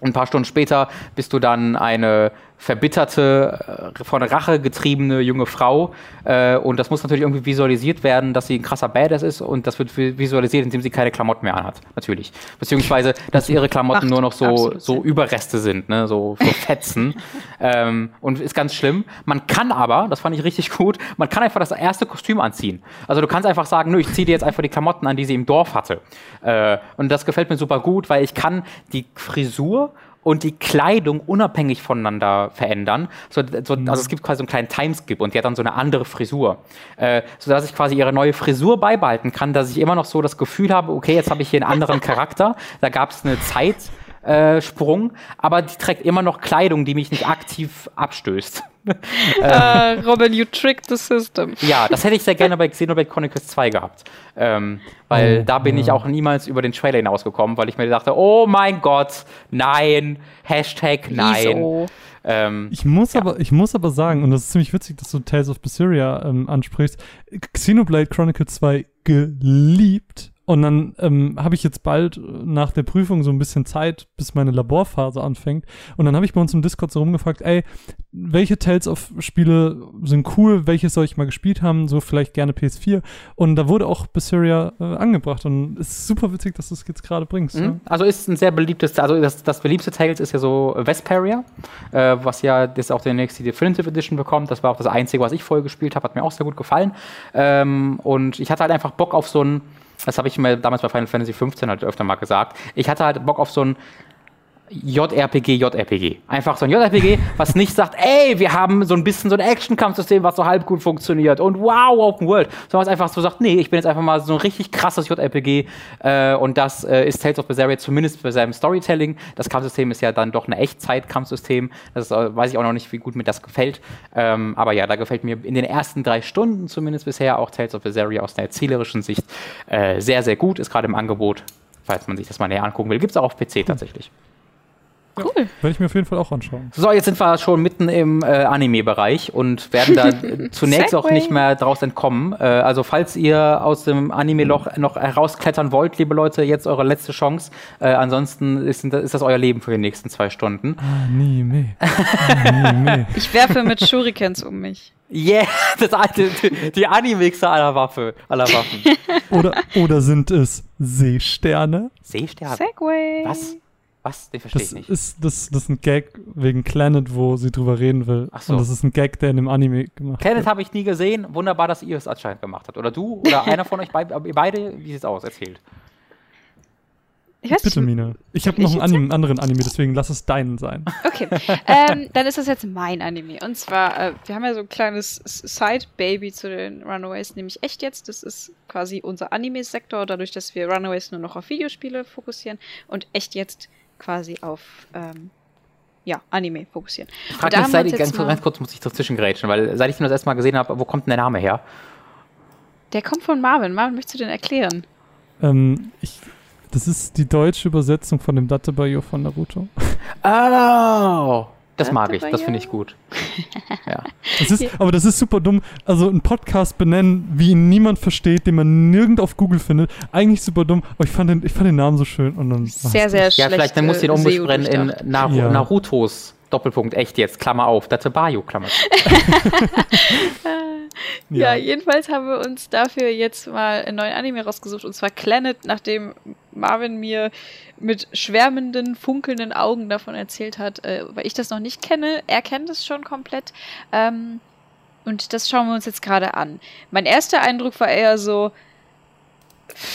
Ein paar Stunden später bist du dann eine verbitterte, äh, von Rache getriebene junge Frau. Äh, und das muss natürlich irgendwie visualisiert werden, dass sie ein krasser Badass ist. Und das wird visualisiert, indem sie keine Klamotten mehr anhat. Natürlich. Beziehungsweise, dass ihre Klamotten Macht, nur noch so, so Überreste sind, ne? so, so Fetzen. ähm, und ist ganz schlimm. Man kann aber, das fand ich richtig gut, man kann einfach das erste Kostüm anziehen. Also du kannst einfach sagen, nö, ich ziehe dir jetzt einfach die Klamotten an, die sie im Dorf hatte. Äh, und das gefällt mir super gut, weil ich kann die Frisur und die Kleidung unabhängig voneinander verändern. So, so, mhm. also es gibt quasi so einen kleinen Timeskip und die hat dann so eine andere Frisur. Äh, sodass ich quasi ihre neue Frisur beibehalten kann, dass ich immer noch so das Gefühl habe, okay, jetzt habe ich hier einen anderen Charakter. Da gab es eine Zeit, äh, Sprung, aber die trägt immer noch Kleidung, die mich nicht aktiv abstößt. uh, Robin, you tricked the system. Ja, das hätte ich sehr gerne bei Xenoblade Chronicles 2 gehabt. Ähm, weil oh, da bin ja. ich auch niemals über den Trailer hinausgekommen, weil ich mir dachte, oh mein Gott, nein, Hashtag nein. Ähm, ich, muss ja. aber, ich muss aber sagen, und das ist ziemlich witzig, dass du Tales of Berseria ähm, ansprichst, Xenoblade Chronicles 2 geliebt und dann ähm, habe ich jetzt bald nach der Prüfung so ein bisschen Zeit, bis meine Laborphase anfängt. Und dann habe ich bei uns im Discord so rumgefragt, ey, welche Tales of Spiele sind cool, welche soll ich mal gespielt haben, so vielleicht gerne PS4. Und da wurde auch Berseria äh, angebracht. Und es ist super witzig, dass du es jetzt gerade bringst. Mhm. Ja. Also ist ein sehr beliebtes, also das, das beliebste Tales ist ja so Vesperia, äh, was ja jetzt auch demnächst die Definitive Edition bekommt. Das war auch das Einzige, was ich vorher gespielt habe, hat mir auch sehr gut gefallen. Ähm, und ich hatte halt einfach Bock auf so ein das habe ich mir damals bei Final Fantasy XV halt öfter mal gesagt. Ich hatte halt Bock auf so ein JRPG, JRPG. Einfach so ein JRPG, was nicht sagt, ey, wir haben so ein bisschen so ein Action-Kampfsystem, was so halb gut funktioniert und wow, Open World. Sondern was einfach so sagt, nee, ich bin jetzt einfach mal so ein richtig krasses JRPG äh, und das äh, ist Tales of Berseria zumindest für seinem Storytelling. Das Kampfsystem ist ja dann doch ein Echtzeit-Kampfsystem. Das äh, weiß ich auch noch nicht, wie gut mir das gefällt. Ähm, aber ja, da gefällt mir in den ersten drei Stunden zumindest bisher auch Tales of Berseria aus der erzählerischen Sicht äh, sehr, sehr gut. Ist gerade im Angebot, falls man sich das mal näher angucken will. Gibt es auch auf PC tatsächlich. Cool. Werde ich mir auf jeden Fall auch anschauen. So, jetzt sind wir schon mitten im äh, Anime-Bereich und werden da zunächst auch nicht mehr draus entkommen. Äh, also, falls ihr aus dem Anime-Loch noch herausklettern wollt, liebe Leute, jetzt eure letzte Chance. Äh, ansonsten ist, ist, das euer Leben für die nächsten zwei Stunden. Anime. Anime. ich werfe mit Shurikens um mich. Yeah, das alte, die Animixer aller Waffe, aller Waffen. oder, oder sind es Seesterne? Seesterne? Segway. Was? Was? Den verstehe ich nicht. Ist, das, das ist ein Gag wegen Planet, wo sie drüber reden will. Ach so. Und das ist ein Gag, der in dem Anime gemacht Planet habe ich nie gesehen. Wunderbar, dass ihr es anscheinend gemacht habt. Oder du oder einer von euch beide, beide wie sieht es aus? Erzählt. Ich weiß Bitte, Mina. Ich habe noch einen Anime, anderen Anime, deswegen lass es deinen sein. Okay, ähm, dann ist das jetzt mein Anime. Und zwar, äh, wir haben ja so ein kleines Side-Baby zu den Runaways, nämlich echt jetzt. Das ist quasi unser Anime-Sektor, dadurch, dass wir Runaways nur noch auf Videospiele fokussieren. Und echt jetzt quasi auf ähm, ja, Anime fokussieren. Ich frage mich, seit ich, ganz, ganz, kurz muss ich dazwischen grätschen, weil seit ich den das erste Mal gesehen habe, wo kommt denn der Name her? Der kommt von Marvin. Marvin, möchtest du den erklären? Ähm, ich, das ist die deutsche Übersetzung von dem Datebayo von Naruto. Oh! Das mag ich, das finde ich gut. ja. Das ist, aber das ist super dumm. Also einen Podcast benennen, wie ihn niemand versteht, den man nirgend auf Google findet. Eigentlich super dumm, aber ich fand den, ich fand den Namen so schön. Und dann sehr, sehr schlecht. Ja, vielleicht dann muss ich ihn umbenennen in Nar ja. Narutos. Doppelpunkt, echt jetzt, Klammer auf, Datebayo, Klammer. ja. ja, jedenfalls haben wir uns dafür jetzt mal einen neuen Anime rausgesucht und zwar Planet, nachdem Marvin mir mit schwärmenden, funkelnden Augen davon erzählt hat, äh, weil ich das noch nicht kenne. Er kennt es schon komplett. Ähm, und das schauen wir uns jetzt gerade an. Mein erster Eindruck war eher so,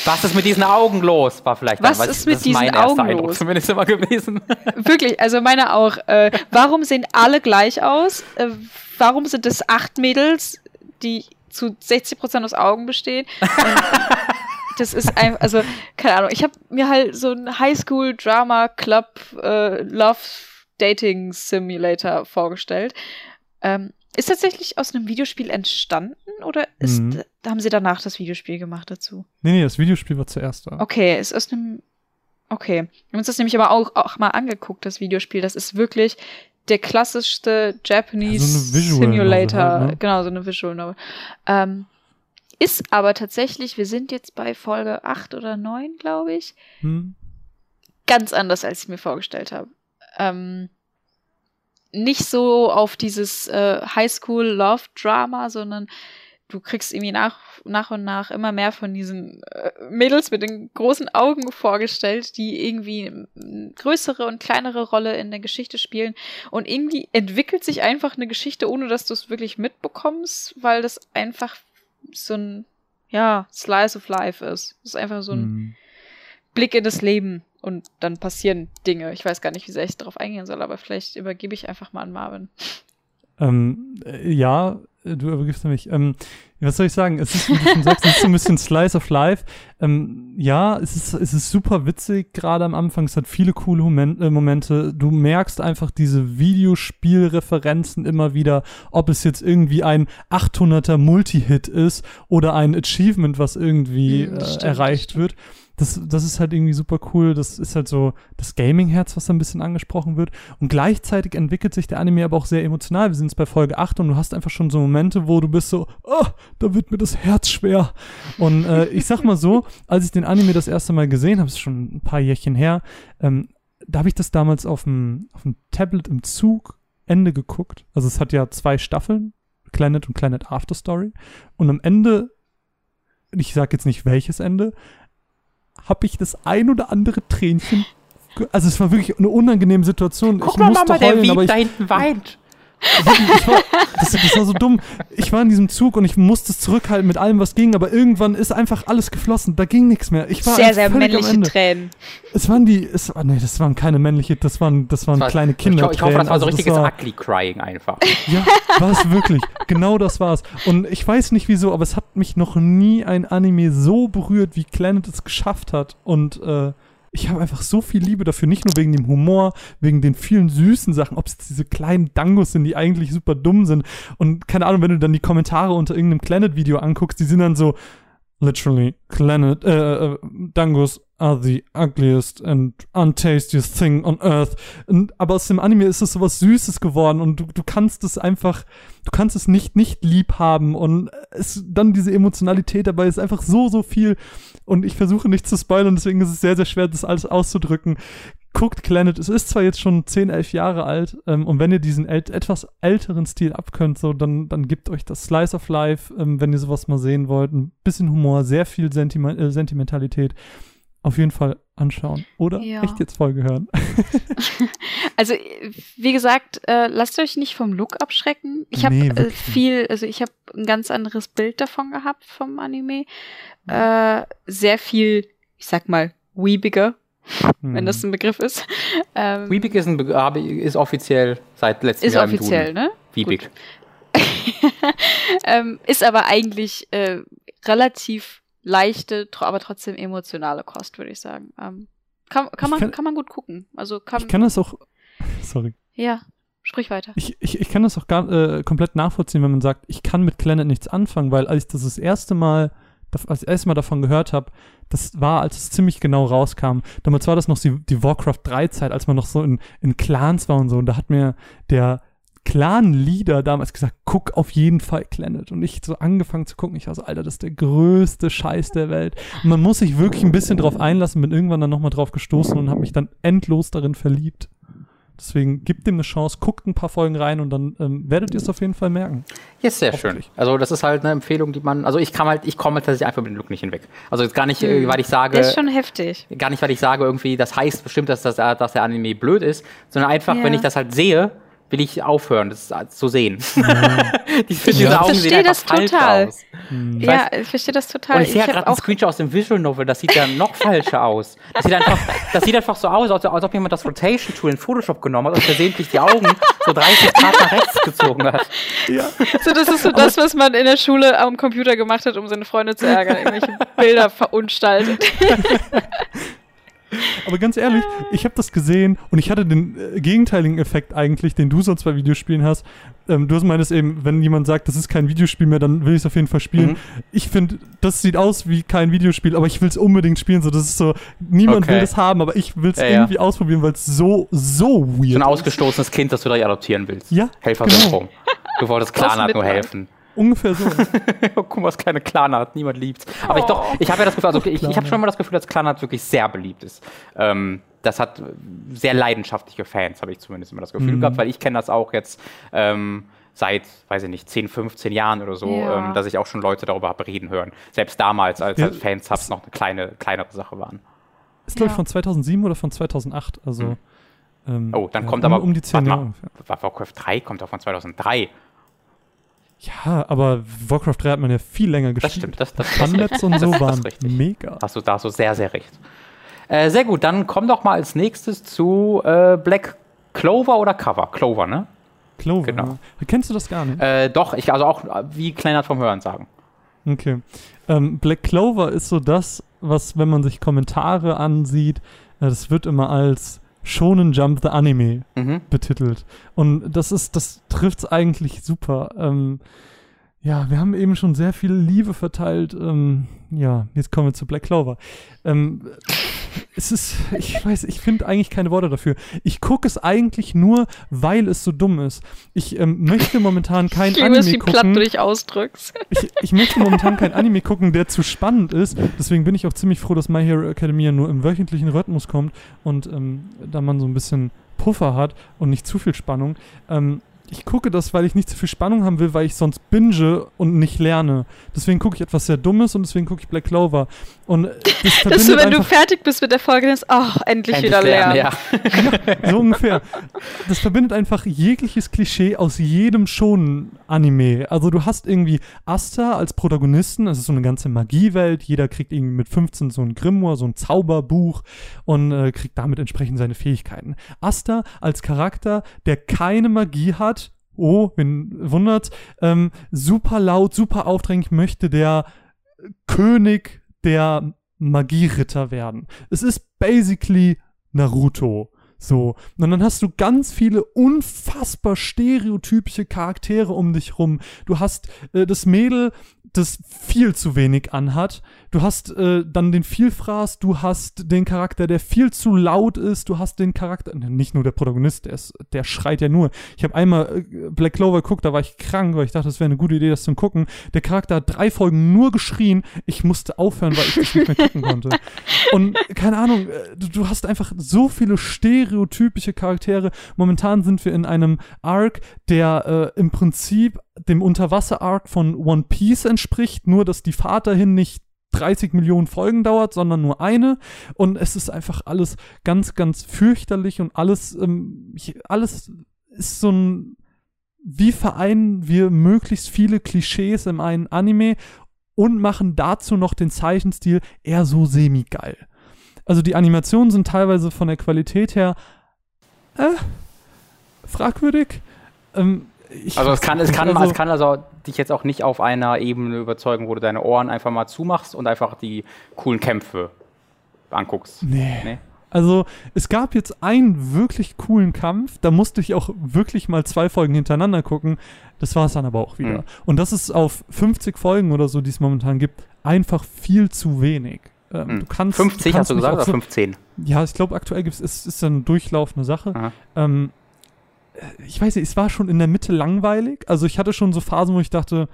was ist mit diesen Augen los? War vielleicht Was dann, ist mit diesen mein Augen Eindruck los? Zumindest immer gewesen. Wirklich, also meine auch. Äh, warum sehen alle gleich aus? Äh, warum sind es acht Mädels, die zu 60 Prozent aus Augen bestehen? das ist einfach, also keine Ahnung. Ich habe mir halt so ein Highschool Drama Club äh, Love Dating Simulator vorgestellt. Ähm, ist tatsächlich aus einem Videospiel entstanden oder ist, mhm. haben sie danach das Videospiel gemacht dazu? Nee, nee, das Videospiel war zuerst da. Okay, ist aus einem. Okay. Wir haben uns das nämlich aber auch, auch mal angeguckt, das Videospiel. Das ist wirklich der klassischste Japanese ja, so Simulator. Halt, ne? Genau, so eine Visual Novel. Ähm, ist aber tatsächlich, wir sind jetzt bei Folge 8 oder 9, glaube ich. Hm. Ganz anders, als ich mir vorgestellt habe. Ähm, nicht so auf dieses äh, Highschool-Love-Drama, sondern du kriegst irgendwie nach, nach und nach immer mehr von diesen äh, Mädels mit den großen Augen vorgestellt, die irgendwie eine größere und kleinere Rolle in der Geschichte spielen. Und irgendwie entwickelt sich einfach eine Geschichte, ohne dass du es wirklich mitbekommst, weil das einfach so ein, ja, Slice of Life ist. Das ist einfach so ein mhm. Blick in das Leben und dann passieren Dinge. Ich weiß gar nicht, wie sehr ich darauf eingehen soll, aber vielleicht übergebe ich einfach mal an Marvin. Ähm, äh, ja, du übergibst mich. Ähm, was soll ich sagen? Es ist, wie du schon sagst, es ist so ein bisschen Slice of Life. Ähm, ja, es ist, es ist super witzig, gerade am Anfang. Es hat viele coole Moment, äh, Momente. Du merkst einfach diese Videospielreferenzen immer wieder, ob es jetzt irgendwie ein 800er Multi-Hit ist oder ein Achievement, was irgendwie hm, äh, erreicht wird das, das ist halt irgendwie super cool. Das ist halt so das Gaming-Herz, was da ein bisschen angesprochen wird. Und gleichzeitig entwickelt sich der Anime aber auch sehr emotional. Wir sind jetzt bei Folge 8 und du hast einfach schon so Momente, wo du bist so, oh, da wird mir das Herz schwer. Und äh, ich sag mal so, als ich den Anime das erste Mal gesehen habe, ist schon ein paar Jährchen her, ähm, da habe ich das damals auf dem, auf dem Tablet im Zug Ende geguckt. Also es hat ja zwei Staffeln, Planet und Planet After Story. Und am Ende, ich sag jetzt nicht welches Ende, habe ich das ein oder andere Tränchen. Also es war wirklich eine unangenehme Situation. Guck ich mal, Mama, heulen, der ich, da hinten weint. Ich war, das, das, war so dumm. Ich war in diesem Zug und ich musste es zurückhalten mit allem, was ging, aber irgendwann ist einfach alles geflossen. Da ging nichts mehr. Ich war sehr, sehr männliche Tränen. Es waren die, es, nee, das waren keine männliche, das waren, das waren das war, kleine Kinder. Ich, ich, hoffe, das war so also richtiges war, Ugly Crying einfach. Ja, war es wirklich. Genau das war es. Und ich weiß nicht wieso, aber es hat mich noch nie ein Anime so berührt, wie Planet es geschafft hat. Und äh, ich habe einfach so viel Liebe dafür, nicht nur wegen dem Humor, wegen den vielen süßen Sachen, ob es diese kleinen Dangos sind, die eigentlich super dumm sind. Und keine Ahnung, wenn du dann die Kommentare unter irgendeinem Planet-Video anguckst, die sind dann so, literally, Planet, äh, äh, Dangos are the ugliest and untastiest thing on earth. Und, aber aus dem Anime ist es sowas Süßes geworden und du, du kannst es einfach, du kannst es nicht nicht lieb haben und es, dann diese Emotionalität dabei ist einfach so, so viel und ich versuche nicht zu spoilern, deswegen ist es sehr, sehr schwer, das alles auszudrücken. Guckt Planet, es ist zwar jetzt schon 10, 11 Jahre alt ähm, und wenn ihr diesen ält etwas älteren Stil abkönnt, so, dann, dann gebt euch das Slice of Life, ähm, wenn ihr sowas mal sehen wollt. Ein bisschen Humor, sehr viel Sentiment äh, Sentimentalität auf jeden Fall anschauen oder ja. echt jetzt Folge hören. also wie gesagt, äh, lasst euch nicht vom Look abschrecken. Ich habe nee, äh, viel, also ich habe ein ganz anderes Bild davon gehabt vom Anime. Äh, sehr viel, ich sag mal, weebiger, hm. wenn das ein Begriff ist. Ähm, Weebig ist, ein Be ist offiziell seit letztem ist Jahr Ist offiziell, ne? Weebig. ähm, ist aber eigentlich äh, relativ leichte, aber trotzdem emotionale Kost, würde ich sagen. Ähm, kann, kann, man, kann, kann man gut gucken. Also kann, ich kann das auch. Sorry. Ja, sprich weiter. Ich, ich, ich kann das auch gar, äh, komplett nachvollziehen, wenn man sagt, ich kann mit Planet nichts anfangen, weil als ich das das erste Mal, als ich erste Mal davon gehört habe, das war, als es ziemlich genau rauskam. Damals war das noch die, die Warcraft 3 Zeit, als man noch so in, in Clans war und so. Und da hat mir der Clan-Leader damals gesagt, guck auf jeden Fall Planet. Und ich so angefangen zu gucken, ich war so, Alter, das ist der größte Scheiß der Welt. Und man muss sich wirklich ein bisschen drauf einlassen, bin irgendwann dann nochmal drauf gestoßen und habe mich dann endlos darin verliebt. Deswegen gibt dem eine Chance, guckt ein paar Folgen rein und dann ähm, werdet ihr es auf jeden Fall merken. Ja, sehr schön. Also das ist halt eine Empfehlung, die man, also ich kann halt, ich komme halt tatsächlich einfach mit dem Look nicht hinweg. Also jetzt gar nicht, mhm. weil ich sage. Das ist schon heftig. Gar nicht, weil ich sage irgendwie, das heißt bestimmt, dass, das, dass der Anime blöd ist, sondern einfach, ja. wenn ich das halt sehe, will ich aufhören, das zu sehen. Ja. die, diese ja. Augen sehen einfach falsch total. aus. Hm. Ja, ich verstehe das total. Und ich, sehe ja gerade einen Screenshot aus dem Visual Novel, das sieht ja noch falscher aus. Das sieht, einfach, das sieht einfach so aus, als, als ob jemand das Rotation Tool in Photoshop genommen hat und versehentlich die Augen so 30 Grad nach rechts gezogen hat. Ja. So, das ist so das, was man in der Schule am Computer gemacht hat, um seine Freunde zu ärgern, irgendwelche Bilder verunstaltet. Aber ganz ehrlich, ich habe das gesehen und ich hatte den äh, gegenteiligen Effekt eigentlich, den du sonst bei Videospielen hast. Ähm, du meinst eben, wenn jemand sagt, das ist kein Videospiel mehr, dann will ich es auf jeden Fall spielen. Mhm. Ich finde, das sieht aus wie kein Videospiel, aber ich will es unbedingt spielen. So, das ist so, niemand okay. will das haben, aber ich will es ja, irgendwie ja. ausprobieren, weil es so, so weird ist. So ein ausgestoßenes Kind, das du direkt adoptieren willst. Ja. Helfersyndrom. Genau. Du wolltest Klarnaht nur helfen. Ungefähr so. Guck mal, was kleine Klarnaht, niemand liebt. Aber ich doch, ich habe ja das Gefühl, also ich, ich habe schon mal das Gefühl, dass Klarnaht wirklich sehr beliebt ist. Ähm, das hat sehr leidenschaftliche Fans, habe ich zumindest immer das Gefühl mhm. gehabt, weil ich kenne das auch jetzt ähm, seit, weiß ich nicht, 10, 15 Jahren oder so, ja. ähm, dass ich auch schon Leute darüber habe reden hören. Selbst damals, als, ja. als Fans es noch eine kleine, kleinere Sache waren. Ist, glaube ich, von 2007 oder von 2008, also. Mhm. Ähm, oh, dann kommt um, aber um die 10 Jahre. Warcraft 3 kommt auch von 2003. Ja, aber Warcraft 3 hat man ja viel länger gespielt. Das stimmt. Das, das, Funlets und so waren mega. Hast du da so sehr, sehr recht. Äh, sehr gut, dann komm doch mal als nächstes zu äh, Black Clover oder Cover? Clover, ne? Clover. Genau. ne? Kennst du das gar nicht? Äh, doch, ich, also auch wie Kleinert vom Hören sagen. Okay. Ähm, Black Clover ist so das, was, wenn man sich Kommentare ansieht, äh, das wird immer als Shonen Jump the Anime Mhm. betitelt. Und das ist, das trifft's eigentlich super. Ähm, ja, wir haben eben schon sehr viel Liebe verteilt. Ähm, ja, jetzt kommen wir zu Black Clover. Ähm, es ist, ich weiß, ich finde eigentlich keine Worte dafür. Ich gucke es eigentlich nur, weil es so dumm ist. Ich ähm, möchte momentan kein Ich Anime wie platt gucken. du dich ausdrückst. Ich, ich möchte momentan kein Anime gucken, der zu spannend ist. Deswegen bin ich auch ziemlich froh, dass My Hero Academia nur im wöchentlichen Rhythmus kommt und ähm, da man so ein bisschen Puffer hat und nicht zu viel Spannung. Ähm, ich gucke das, weil ich nicht zu viel Spannung haben will, weil ich sonst binge und nicht lerne. Deswegen gucke ich etwas sehr Dummes und deswegen gucke ich Black Clover. Und das Dass du, wenn du einfach fertig bist mit der Folge, denkst, ach, endlich, Endlich wieder lernen. ja. so ungefähr. Das verbindet einfach jegliches Klischee aus jedem Shonen-Anime. Also du hast irgendwie Asta als Protagonisten, es ist so eine ganze Magiewelt, jeder kriegt irgendwie mit 15 so ein Grimoire, so ein Zauberbuch und äh, kriegt damit entsprechend seine Fähigkeiten. Asta als Charakter, der keine Magie hat, oh, wen wundert's, ähm, super laut, super aufdringlich möchte der König der Magieritter werden. Es ist basically Naruto. So. Und dann hast du ganz viele unfassbar stereotypische Charaktere um dich rum. Du hast äh, das Mädel, das viel zu wenig anhat. Du hast äh, dann den Vielfraß, du hast den Charakter, der viel zu laut ist, du hast den Charakter, ne, nicht nur der Protagonist, der, ist, der schreit ja nur. Ich habe einmal äh, Black Clover geguckt, da war ich krank, weil ich dachte, das wäre eine gute Idee, das zu gucken. Der Charakter hat drei Folgen nur geschrien. Ich musste aufhören, weil ich das nicht mehr gucken konnte. Und keine Ahnung, äh, du, du hast einfach so viele stereotypische Charaktere. Momentan sind wir in einem Arc, der äh, im Prinzip dem Unterwasser-Arc von One Piece entspricht, nur dass die Fahrt dahin nicht 30 Millionen Folgen dauert, sondern nur eine. Und es ist einfach alles ganz, ganz fürchterlich und alles, ähm, alles ist so ein, wie vereinen wir möglichst viele Klischees in einen Anime und machen dazu noch den Zeichenstil eher so semi-geil. Also die Animationen sind teilweise von der Qualität her äh, fragwürdig. Ähm, ich Also es kann, es kann, also- es kann also dich jetzt auch nicht auf einer Ebene überzeugen, wo du deine Ohren einfach mal zumachst und einfach die coolen Kämpfe anguckst. Nee. Nee? Also, es gab jetzt einen wirklich coolen Kampf, da musste ich auch wirklich mal zwei Folgen hintereinander gucken. Das war es dann aber auch wieder. Mhm. Und das ist auf 50 Folgen oder so, die es momentan gibt, einfach viel zu wenig. Ähm, Hm. du kannst, 50 du hast du gesagt oder so, 15? Ja, ich glaube, aktuell gibt's, es ist eine durchlaufende Sache. Aha. Ähm, äh, ich weiß nicht, es war schon in der Mitte langweilig. Also ich hatte schon so Phasen, wo ich dachte,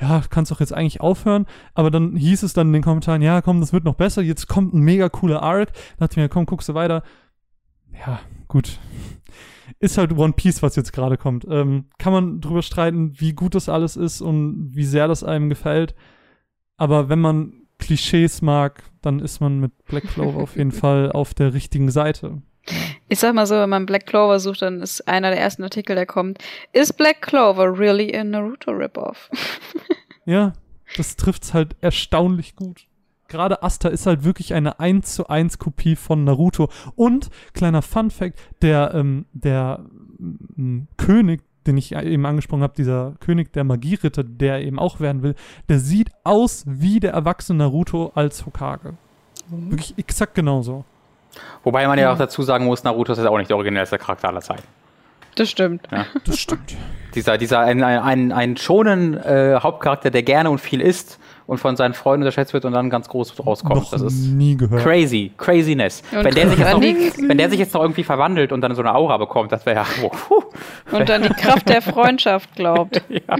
ja, kannst doch jetzt eigentlich aufhören. Aber dann hieß es dann in den Kommentaren, ja, komm, das wird noch besser. Jetzt kommt ein mega cooler Arc. Da dachte ich mir, komm, guckst du weiter. Ja, gut. Ist halt One Piece, was jetzt gerade kommt. Ähm, kann man drüber streiten, wie gut das alles ist und wie sehr das einem gefällt. Aber wenn man Klischees mag, dann ist man mit Black Clover auf jeden Fall auf der richtigen Seite. Ich sag mal so, wenn man Black Clover sucht, dann ist einer der ersten Artikel, der kommt, ist Black Clover really a Naruto Rip-Off? Ja, das trifft's halt erstaunlich gut. Gerade Asta ist halt wirklich eine 1 zu 1 Kopie von Naruto. Und, kleiner Fun Fact, der, ähm, der ähm, König, den ich eben angesprochen habe, dieser König der Magieritter, der eben auch werden will, der sieht aus wie der erwachsene Naruto als Hokage. Wirklich exakt genauso. Wobei man ja auch dazu sagen muss, Naruto ist jetzt auch nicht der originellste Charakter aller Zeiten. Das stimmt. Das stimmt. Dieser, dieser ein, ein, ein, ein schonen äh, Hauptcharakter, der gerne und viel isst und von seinen Freunden unterschätzt wird und dann ganz groß rauskommt. Noch das ist nie gehört. crazy, craziness. Und Wenn der, sich jetzt noch, wenn der sich jetzt noch irgendwie verwandelt und dann so eine Aura bekommt, das wäre ja. Oh. Und dann die Kraft der Freundschaft glaubt. ja.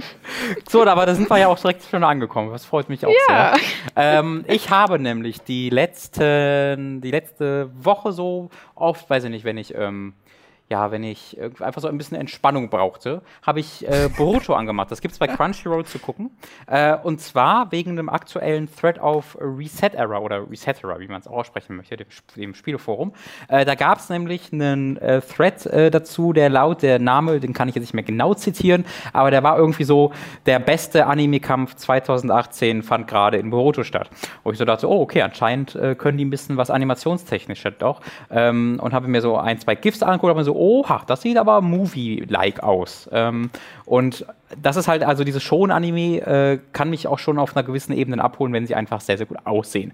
So, aber da sind wir ja auch direkt schon angekommen. Das freut mich auch Ja. sehr. Ähm, ich habe nämlich die letzten, die letzte Woche so oft, weiß ich nicht, wenn ich, ähm, ja, wenn ich einfach so ein bisschen Entspannung brauchte, habe ich äh, Boruto angemacht. Das gibt es bei Crunchyroll zu gucken. Äh, und zwar wegen dem aktuellen Thread auf Reset Era oder Reset Era, wie man es aussprechen möchte, dem, dem Spieleforum. Äh, da gab es nämlich einen äh, Thread äh, dazu, der laut, der Name, den kann ich jetzt nicht mehr genau zitieren, aber der war irgendwie so, der beste Anime-Kampf 2018 fand gerade in Boruto statt. Wo ich so dachte, oh, okay, anscheinend äh, können die ein bisschen was animationstechnisch doch. Ähm, und habe mir so ein, zwei GIFs angeguckt, aber so, oha, das sieht aber Movie-like aus. Ähm, und das ist halt, also dieses Shonen-Anime äh, kann mich auch schon auf einer gewissen Ebene abholen, wenn sie einfach sehr, sehr gut aussehen.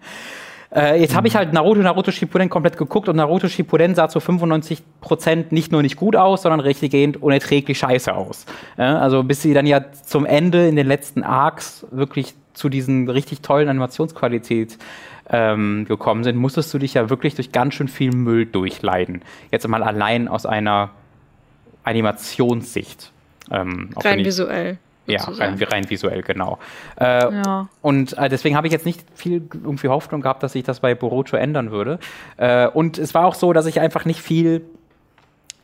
Äh, jetzt habe ich halt Naruto, Naruto Shippuden komplett geguckt und Naruto Shippuden sah zu 95% nicht nur nicht gut aus, sondern richtiggehend unerträglich scheiße aus. Ja, also bis sie dann ja zum Ende in den letzten Arcs wirklich zu diesen richtig tollen Animationsqualität ähm, gekommen sind, musstest du dich ja wirklich durch ganz schön viel Müll durchleiden. Jetzt mal allein aus einer Animationssicht. Ähm, Rein visuell. Ja, rein, rein, visuell, genau. Äh, ja. Und äh, deswegen habe ich jetzt nicht viel irgendwie Hoffnung gehabt, dass sich das bei Boruto ändern würde. Äh, und es war auch so, dass ich einfach nicht viel,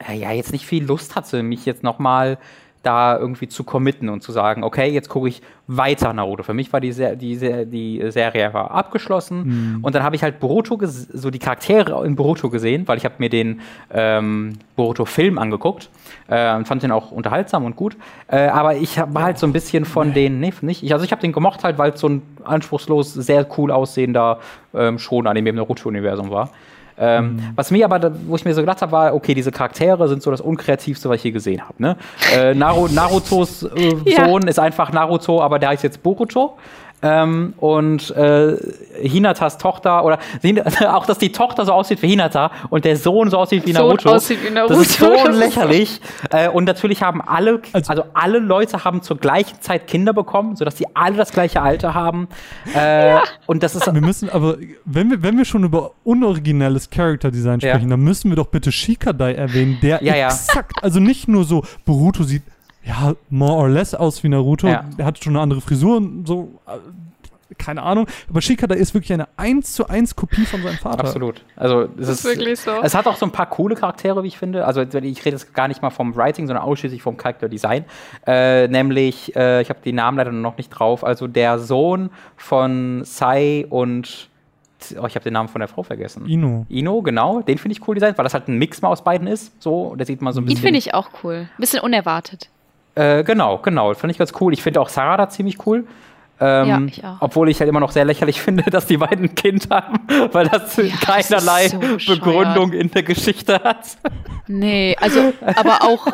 äh, ja, jetzt nicht viel Lust hatte, mich jetzt nochmal da irgendwie zu committen und zu sagen, okay, jetzt gucke ich weiter Naruto. Für mich war die, Se die, Se die Serie war abgeschlossen mhm. und dann habe ich halt Boruto, so die Charaktere in Boruto gesehen, weil ich habe mir den ähm, Boruto-Film angeguckt äh, und fand den auch unterhaltsam und gut. Äh, aber ich war halt so ein bisschen von nee. den, nee, nicht. Ich, also ich habe den gemocht halt, weil es so ein anspruchslos, sehr cool aussehender ähm, schon Anime im Naruto-Universum war. Ähm, mhm. Was mir aber, wo ich mir so gedacht habe, war, okay, diese Charaktere sind so das Unkreativste, was ich je gesehen habe. Ne? Äh, Narutos äh, Sohn ja. ist einfach Naruto, aber der heißt jetzt Boruto. Ähm, und äh, Hinatas Tochter oder auch, dass die Tochter so aussieht wie Hinata und der Sohn so aussieht wie Naruto. So aussieht wie Naruto. Das ist so lächerlich. Äh, und natürlich haben alle, also, also, alle Leute haben zur gleichen Zeit Kinder bekommen, sodass sie alle das gleiche Alter haben. Äh, ja. Und das ist. Wir müssen aber, wenn wir, wenn wir schon über unoriginelles Character Design sprechen, ja. dann müssen wir doch bitte Shikadai erwähnen, der ja, exakt, also nicht nur so Boruto sieht ja, more or less aus wie Naruto. Ja. Er hat schon eine andere Frisur und so. Äh, keine Ahnung. Aber Shikada ist wirklich eine 1 zu 1 Kopie von seinem Vater. Absolut. Also, es ist, ist wirklich so. Es hat auch so ein paar coole Charaktere, wie ich finde. Also, ich rede jetzt gar nicht mal vom Writing, sondern ausschließlich vom Charakterdesign. Äh, nämlich, äh, ich habe die Namen leider noch nicht drauf. Also, der Sohn von Sai und Oh, ich habe den Namen von der Frau vergessen. Ino. Ino, genau. Den finde ich cool designt, weil das halt ein Mix mal aus beiden ist. So, der sieht mal so ein bisschen. Den finde ich auch cool. Ein bisschen unerwartet. Äh, genau, genau. Fand ich ganz cool. Ich finde auch Sarada ziemlich cool. Ähm, ja, ich auch. Obwohl ich halt immer noch sehr lächerlich finde, dass die beiden ein Kind haben, weil das ja, keinerlei das so Begründung in der Geschichte hat. Nee, also, aber auch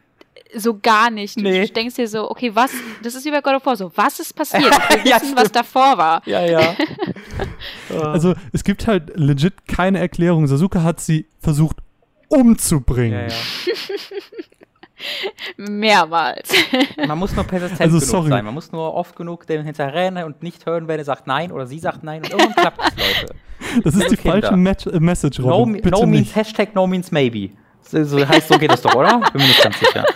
so gar nicht. Du nee. denkst dir so, okay, was, das ist wie bei God of War so, was ist passiert? Wir ja, wissen, was davor war. Ja, ja. also, es gibt halt legit keine Erklärung. Sasuke hat sie versucht umzubringen. Ja, ja. Mehrmals. Man muss nur persistent also, genug sorry. sein. Man muss nur oft genug dem hinterrennen und nicht hören, wenn er sagt Nein oder sie sagt Nein und irgendwann klappt es, Leute. Das ist die Kinder. falsche Match äh, Message, Robin. No, no means Hashtag no means maybe. So, so heißt, so geht das doch, oder? Bin mir nicht ganz sicher.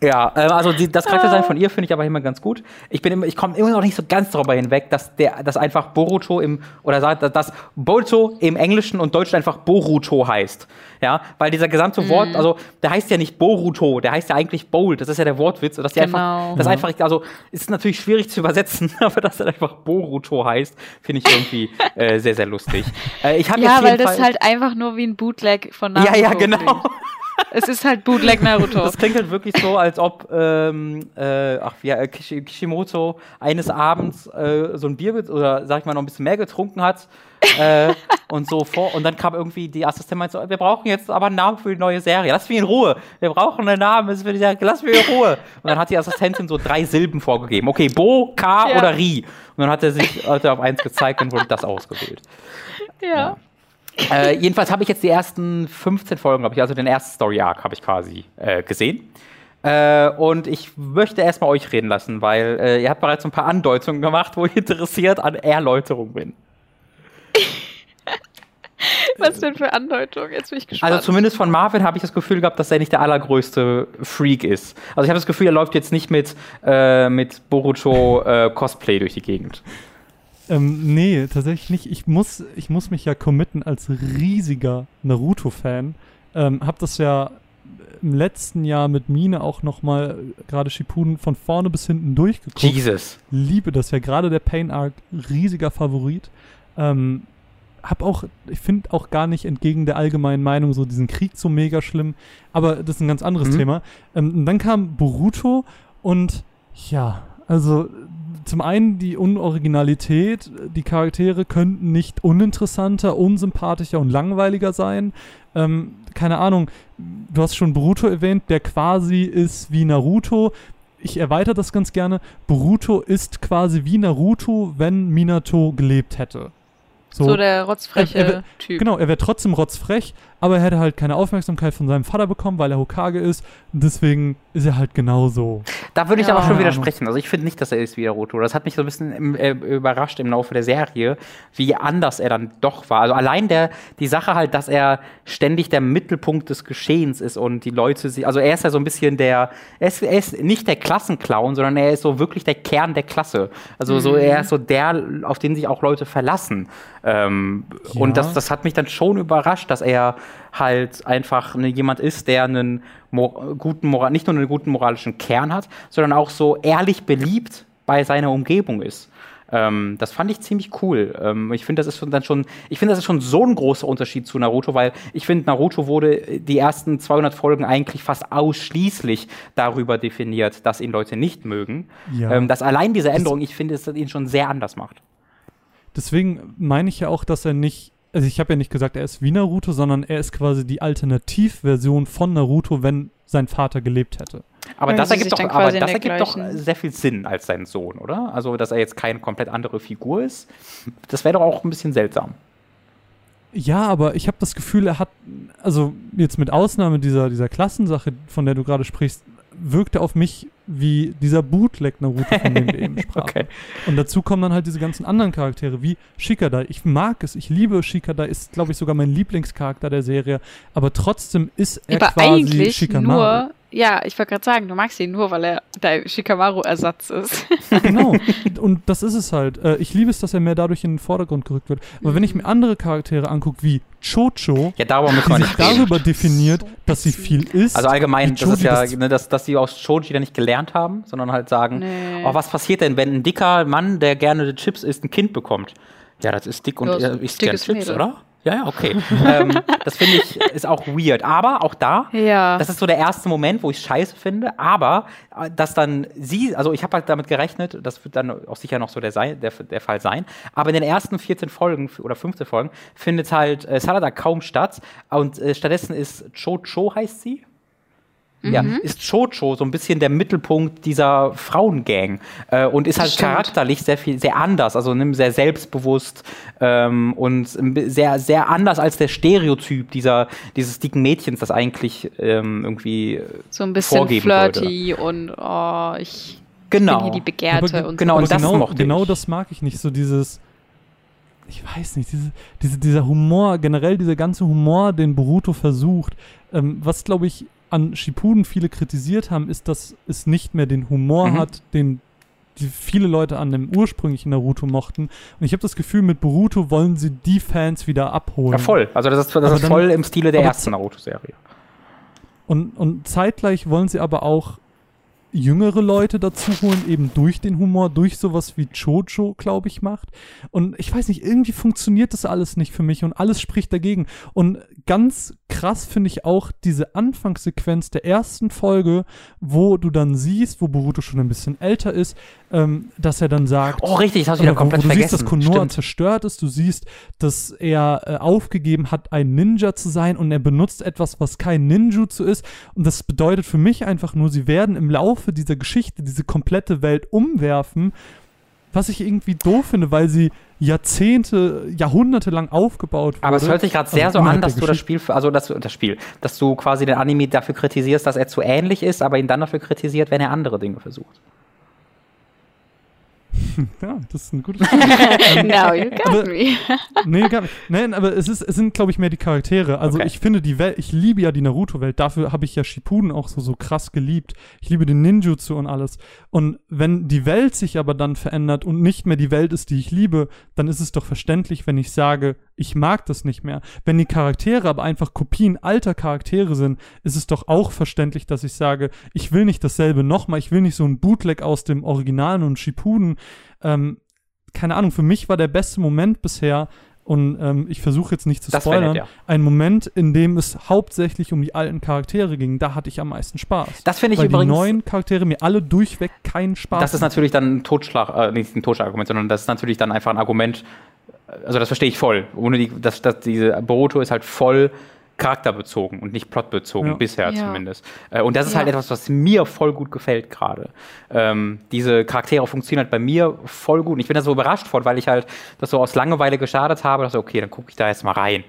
Ja, äh, also die, das Charakterdesign von ihr finde ich aber immer ganz gut. Ich bin, ich komme immer noch nicht so ganz darüber hinweg, dass der, dass einfach Boruto im oder sagt, dass Boruto im Englischen und Deutschen einfach Boruto heißt. Ja, weil dieser gesamte mm. Wort, also der heißt ja nicht Boruto, der heißt ja eigentlich Bold. Das ist ja der Wortwitz, dass die genau. einfach, das einfach, also ist natürlich schwierig zu übersetzen, aber dass er einfach Boruto heißt, finde ich irgendwie äh, sehr sehr lustig. Äh, ich ja, weil das Fall halt einfach nur wie ein Bootleg von Naruto. Ja, ja, genau es ist halt Bootleg Naruto. Das klingt halt wirklich so, als ob ähm, äh, ach, ja, Kishimoto eines Abends äh, so ein Bier oder sag ich mal noch ein bisschen mehr getrunken hat äh, und so vor und dann kam irgendwie die Assistentin meinte so, wir brauchen jetzt aber einen Namen für die neue Serie. Lass mich in Ruhe. Wir brauchen einen Namen für die Serie. Lass mich in Ruhe. Und dann hat die Assistentin so drei Silben vorgegeben. Okay, Bo, K ja. oder Ri. Und dann hat er sich hat er auf eins gezeigt und wurde das ausgewählt. ja. ja. Äh, jedenfalls habe ich jetzt die ersten 15 Folgen, glaube ich, also den ersten Story Arc habe ich quasi äh, gesehen. Äh, und ich möchte erstmal euch reden lassen, weil äh, ihr habt bereits ein paar Andeutungen gemacht, wo ich interessiert an Erläuterung bin. Was denn für Andeutungen? Jetzt bin ich gespannt. Also zumindest von Marvin habe ich das Gefühl gehabt, dass er nicht der allergrößte Freak ist. Also ich habe das Gefühl, er läuft jetzt nicht mit, äh, mit Boruto äh, Cosplay durch die Gegend. Ähm, nee, tatsächlich nicht. Ich muss, ich muss mich ja committen als riesiger Naruto-Fan. Ähm, hab das ja im letzten Jahr mit Mine auch nochmal gerade Shippuden von vorne bis hinten durchgeguckt. Jesus. Liebe das ja gerade der Pain Arc, riesiger Favorit. Ähm, hab auch, ich finde auch gar nicht entgegen der allgemeinen Meinung so diesen Krieg so mega schlimm, aber das ist ein ganz anderes mhm. Thema. Ähm, und dann kam Boruto und ja, also zum einen die Unoriginalität, die Charaktere könnten nicht uninteressanter, unsympathischer und langweiliger sein. Ähm, keine Ahnung, du hast schon Boruto erwähnt, der quasi ist wie Naruto. Ich erweitere das ganz gerne. Boruto ist quasi wie Naruto, wenn Minato gelebt hätte. So, so der rotzfreche er, er, Typ. Genau, er wäre trotzdem rotzfrech, aber er hätte halt keine Aufmerksamkeit von seinem Vater bekommen, weil er Hokage ist. Und deswegen ist er halt genauso. Da würde ich ja. aber schon widersprechen. Also ich finde nicht, dass er ist wie Naruto. Das hat mich so ein bisschen im, äh, überrascht im Laufe der Serie, wie anders er dann doch war. Also allein der, die Sache halt, dass er ständig der Mittelpunkt des Geschehens ist und die Leute sich, also er ist ja so ein bisschen der, er ist, er ist nicht der Klassenclown, sondern er ist so wirklich der Kern der Klasse. Also mhm. so, er ist so der, auf den sich auch Leute verlassen. Ähm, ja. Und das, das hat mich dann schon überrascht, dass er halt einfach ne, jemand ist, der einen Mor guten Moral, nicht nur einen guten moralischen Kern hat, sondern auch so ehrlich beliebt bei seiner Umgebung ist. Ähm, das fand ich ziemlich cool. Ähm, ich finde, das ist dann schon, ich finde, das ist schon so ein großer Unterschied zu Naruto, weil ich finde, Naruto wurde die ersten 200 Folgen eigentlich fast ausschließlich darüber definiert, dass ihn Leute nicht mögen. Ja. Ähm, dass allein diese Änderung, ich finde, es ihn schon sehr anders macht. Deswegen meine ich ja auch, dass er nicht also ich habe ja nicht gesagt, er ist wie Naruto, sondern er ist quasi die Alternativversion von Naruto, wenn sein Vater gelebt hätte. Aber das ergibt, doch, aber das ergibt doch sehr viel Sinn als sein Sohn, oder? Also, dass er jetzt keine komplett andere Figur ist. Das wäre doch auch ein bisschen seltsam. Ja, aber ich habe das Gefühl, er hat, also jetzt mit Ausnahme dieser, dieser Klassensache, von der du gerade sprichst, wirkte auf mich wie dieser Bootleg Naruto, von dem wir eben sprachen. Okay. Und dazu kommen dann halt diese ganzen anderen Charaktere, wie Shikadai. Ich mag es, ich liebe Shikadai, ist, glaube ich, sogar mein Lieblingscharakter der Serie, aber trotzdem ist er aber quasi eigentlich Shikamaru. Nur ja, ich wollte gerade sagen, du magst ihn nur, weil er dein Shikamaru-Ersatz ist. genau. Und das ist es halt. Äh, ich liebe es, dass er mehr dadurch in den Vordergrund gerückt wird. Aber mhm. wenn ich mir andere Charaktere angucke, wie Chocho, ja, darüber man sich darüber definiert, dass sie viel ist. Also allgemein, das ist ja, ne, dass, dass sie aus Choji dann nicht gelernt haben, sondern halt sagen, nee. oh, was passiert denn, wenn ein dicker Mann, der gerne Chips isst, ein Kind bekommt? Ja, das ist dick und er isst gerne Chips, Mädel. oder? Ja, ja, okay. ähm, das finde ich ist auch weird. Aber auch da, ja. das ist so der erste Moment, wo ich scheiße finde. Aber äh, dass dann sie, also ich habe halt damit gerechnet, das wird dann auch sicher noch so der, der, der Fall sein. Aber in den ersten 14 Folgen oder 15 Folgen findet halt äh, Salada kaum statt. Und äh, stattdessen ist Cho Cho heißt sie ja, mhm. ist Chocho so ein bisschen der Mittelpunkt dieser Frauengang äh, und ist halt Stimmt. charakterlich sehr viel, sehr anders, also sehr selbstbewusst ähm, und sehr, sehr anders als der Stereotyp dieser, dieses dicken Mädchens, das eigentlich ähm, irgendwie so ein bisschen flirty würde. und oh, ich genau. bin hier die Begehrte aber, und genau, so. Und das genau, genau das mag ich nicht, so dieses ich weiß nicht, diese, diese, dieser Humor, generell dieser ganze Humor, den Boruto versucht, ähm, was glaube ich an Shippuden viele kritisiert haben, ist, dass es nicht mehr den Humor mhm. hat, den die viele Leute an dem ursprünglichen Naruto mochten. Und ich habe das Gefühl, mit Boruto wollen sie die Fans wieder abholen. Ja, voll. Also das ist, das ist dann, voll im Stile der ersten Naruto-Serie. Und, und zeitgleich wollen sie aber auch jüngere Leute dazu holen, eben durch den Humor, durch sowas wie Chocho, glaube ich, macht. Und ich weiß nicht, irgendwie funktioniert das alles nicht für mich und alles spricht dagegen. Und ganz krass finde ich auch diese Anfangssequenz der ersten Folge, wo du dann siehst, wo Boruto schon ein bisschen älter ist, ähm, dass er dann sagt. Oh, richtig, das hast du wieder komplett wo, wo du vergessen. siehst, dass Konoha Stimmt. zerstört ist, du siehst, dass er äh, aufgegeben hat, ein Ninja zu sein und er benutzt etwas, was kein Ninjutsu ist. Und das bedeutet für mich einfach nur, sie werden im Laufe dieser Geschichte diese komplette Welt umwerfen was ich irgendwie doof finde, weil sie Jahrzehnte, Jahrhunderte lang aufgebaut wurde. Aber es hört sich gerade sehr also so an, dass du das Spiel, also das, das Spiel, dass du quasi den Anime dafür kritisierst, dass er zu ähnlich ist, aber ihn dann dafür kritisiert, wenn er andere Dinge versucht. ja, das ist ein gutes. Ähm, Now you got aber, me. nee, gar nicht. Nein, aber es, ist, es sind, glaube ich, mehr die Charaktere. Also okay. ich finde die Welt, ich liebe ja die Naruto-Welt. Dafür habe ich ja Shippuden auch so, so krass geliebt. Ich liebe den Ninjutsu und alles. Und wenn die Welt sich aber dann verändert und nicht mehr die Welt ist, die ich liebe, dann ist es doch verständlich, wenn ich sage, ich mag das nicht mehr. Wenn die Charaktere aber einfach Kopien alter Charaktere sind, ist es doch auch verständlich, dass ich sage, ich will nicht dasselbe nochmal, ich will nicht so ein Bootleg aus dem Originalen und Shippuden. Ähm, keine Ahnung, für mich war der beste Moment bisher, und ähm, ich versuche jetzt nicht zu spoilern, nett, ja. ein Moment, in dem es hauptsächlich um die alten Charaktere ging, da hatte ich am meisten Spaß. Das finde ich Weil übrigens. die neuen Charaktere mir alle durchweg keinen Spaß Das ist natürlich dann ein Totschlag, äh, nicht ein Totschlagargument, sondern das ist natürlich dann einfach ein Argument, also das verstehe ich voll. Ohne die, das, das, diese Boruto ist halt voll charakterbezogen und nicht plotbezogen, ja. bisher ja. zumindest. Äh, und das ist ja. halt etwas, was mir voll gut gefällt gerade. Ähm, diese Charaktere funktionieren halt bei mir voll gut. Und ich bin da so überrascht von, weil ich halt das so aus Langeweile gestartet habe. Dachte, okay, dann gucke ich da jetzt mal rein.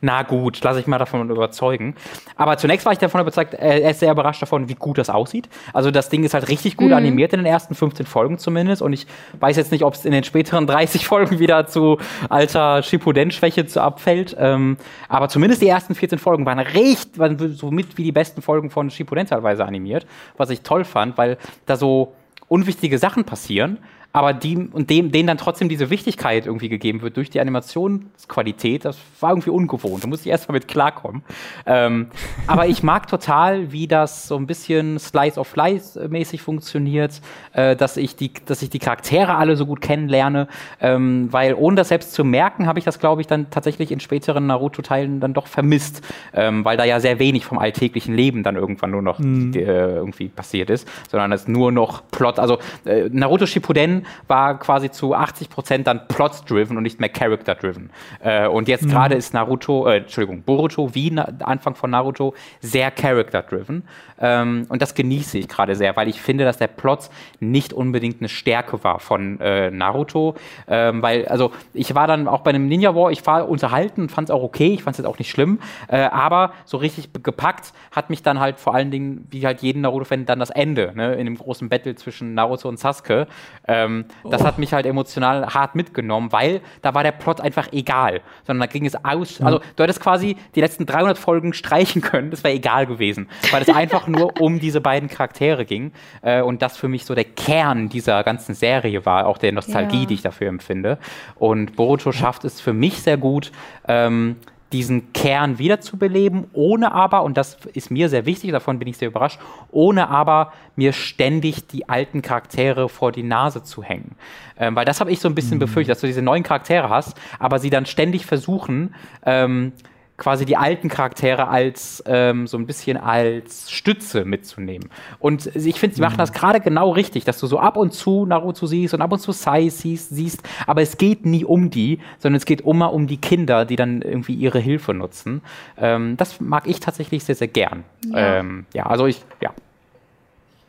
Na gut, lasse ich mal davon überzeugen. Aber zunächst war ich davon überzeugt, äh, er ist sehr überrascht davon, wie gut das aussieht. Also das Ding ist halt richtig gut mhm. animiert in den ersten 15 Folgen zumindest. Und ich weiß jetzt nicht, ob es in den späteren 30 Folgen wieder zu alter Shippuden-Schwäche abfällt. Ähm, aber zumindest die ersten 14 Folgen waren recht, waren so mit wie die besten Folgen von Shippuden teilweise animiert. Was ich toll fand, weil da so unwichtige Sachen passieren aber die und dem, denen dann trotzdem diese Wichtigkeit irgendwie gegeben wird durch die Animationsqualität, das war irgendwie ungewohnt. Da musste ich erst mal mit klarkommen. Ähm, aber ich mag total, wie das so ein bisschen Slice of Life mäßig funktioniert, äh, dass, ich die, dass ich die Charaktere alle so gut kennenlerne, ähm, weil ohne das selbst zu merken, habe ich das, glaube ich, dann tatsächlich in späteren Naruto-Teilen dann doch vermisst, ähm, weil da ja sehr wenig vom alltäglichen Leben dann irgendwann nur noch mhm. äh, irgendwie passiert ist, sondern es nur noch Plot, also äh, Naruto Shippuden war quasi zu 80 Prozent dann plot-driven und nicht mehr character-driven. Äh, und jetzt mhm. gerade ist Naruto, äh, Entschuldigung, Boruto wie Anfang von Naruto sehr character-driven. Ähm, und das genieße ich gerade sehr, weil ich finde, dass der Plot nicht unbedingt eine Stärke war von äh, Naruto. Ähm, weil, also ich war dann auch bei einem Ninja War, ich war unterhalten, fand es auch okay, ich fand es jetzt auch nicht schlimm, äh, aber so richtig gepackt hat mich dann halt vor allen Dingen, wie halt jeden Naruto-Fan, dann das Ende, ne, in dem großen Battle zwischen Naruto und Sasuke. Ähm, das oh. hat mich halt emotional hart mitgenommen, weil da war der Plot einfach egal, sondern da ging es aus, also du hättest quasi die letzten 300 Folgen streichen können, das wäre egal gewesen, weil es einfach nur um diese beiden Charaktere ging äh, und das für mich so der Kern dieser ganzen Serie war, auch der Nostalgie, ja. die ich dafür empfinde. Und Boruto schafft es für mich sehr gut, ähm, diesen Kern wiederzubeleben, ohne aber, und das ist mir sehr wichtig, davon bin ich sehr überrascht, ohne aber mir ständig die alten Charaktere vor die Nase zu hängen. Ähm, weil das habe ich so ein bisschen mhm. befürchtet, dass du diese neuen Charaktere hast, aber sie dann ständig versuchen, ähm, quasi die alten Charaktere als ähm, so ein bisschen als Stütze mitzunehmen. Und ich finde, sie machen das gerade genau richtig, dass du so ab und zu Naruto siehst und ab und zu Sai siehst, siehst, aber es geht nie um die, sondern es geht immer um die Kinder, die dann irgendwie ihre Hilfe nutzen. Ähm, das mag ich tatsächlich sehr, sehr gern. Ja, ähm, ja also ich, ja.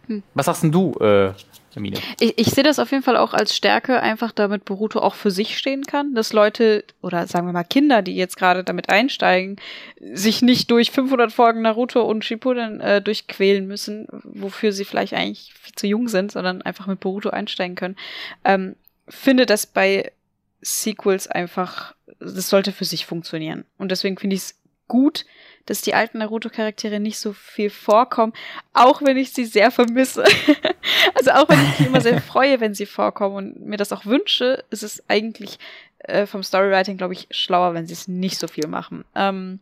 Hm. Was sagst denn du, äh, Hermine? Ich, ich sehe das auf jeden Fall auch als Stärke, einfach damit Boruto auch für sich stehen kann, dass Leute oder sagen wir mal Kinder, die jetzt gerade damit einsteigen, sich nicht durch 500 Folgen Naruto und Shippuden äh, durchquälen müssen, wofür sie vielleicht eigentlich viel zu jung sind, sondern einfach mit Boruto einsteigen können. Ähm, finde das bei Sequels einfach, das sollte für sich funktionieren. Und deswegen finde ich es gut, dass die alten Naruto-Charaktere nicht so viel vorkommen, auch wenn ich sie sehr vermisse. also auch wenn ich mich immer sehr freue, wenn sie vorkommen und mir das auch wünsche, ist es eigentlich äh, vom Storywriting, glaube ich, schlauer, wenn sie es nicht so viel machen. Ähm,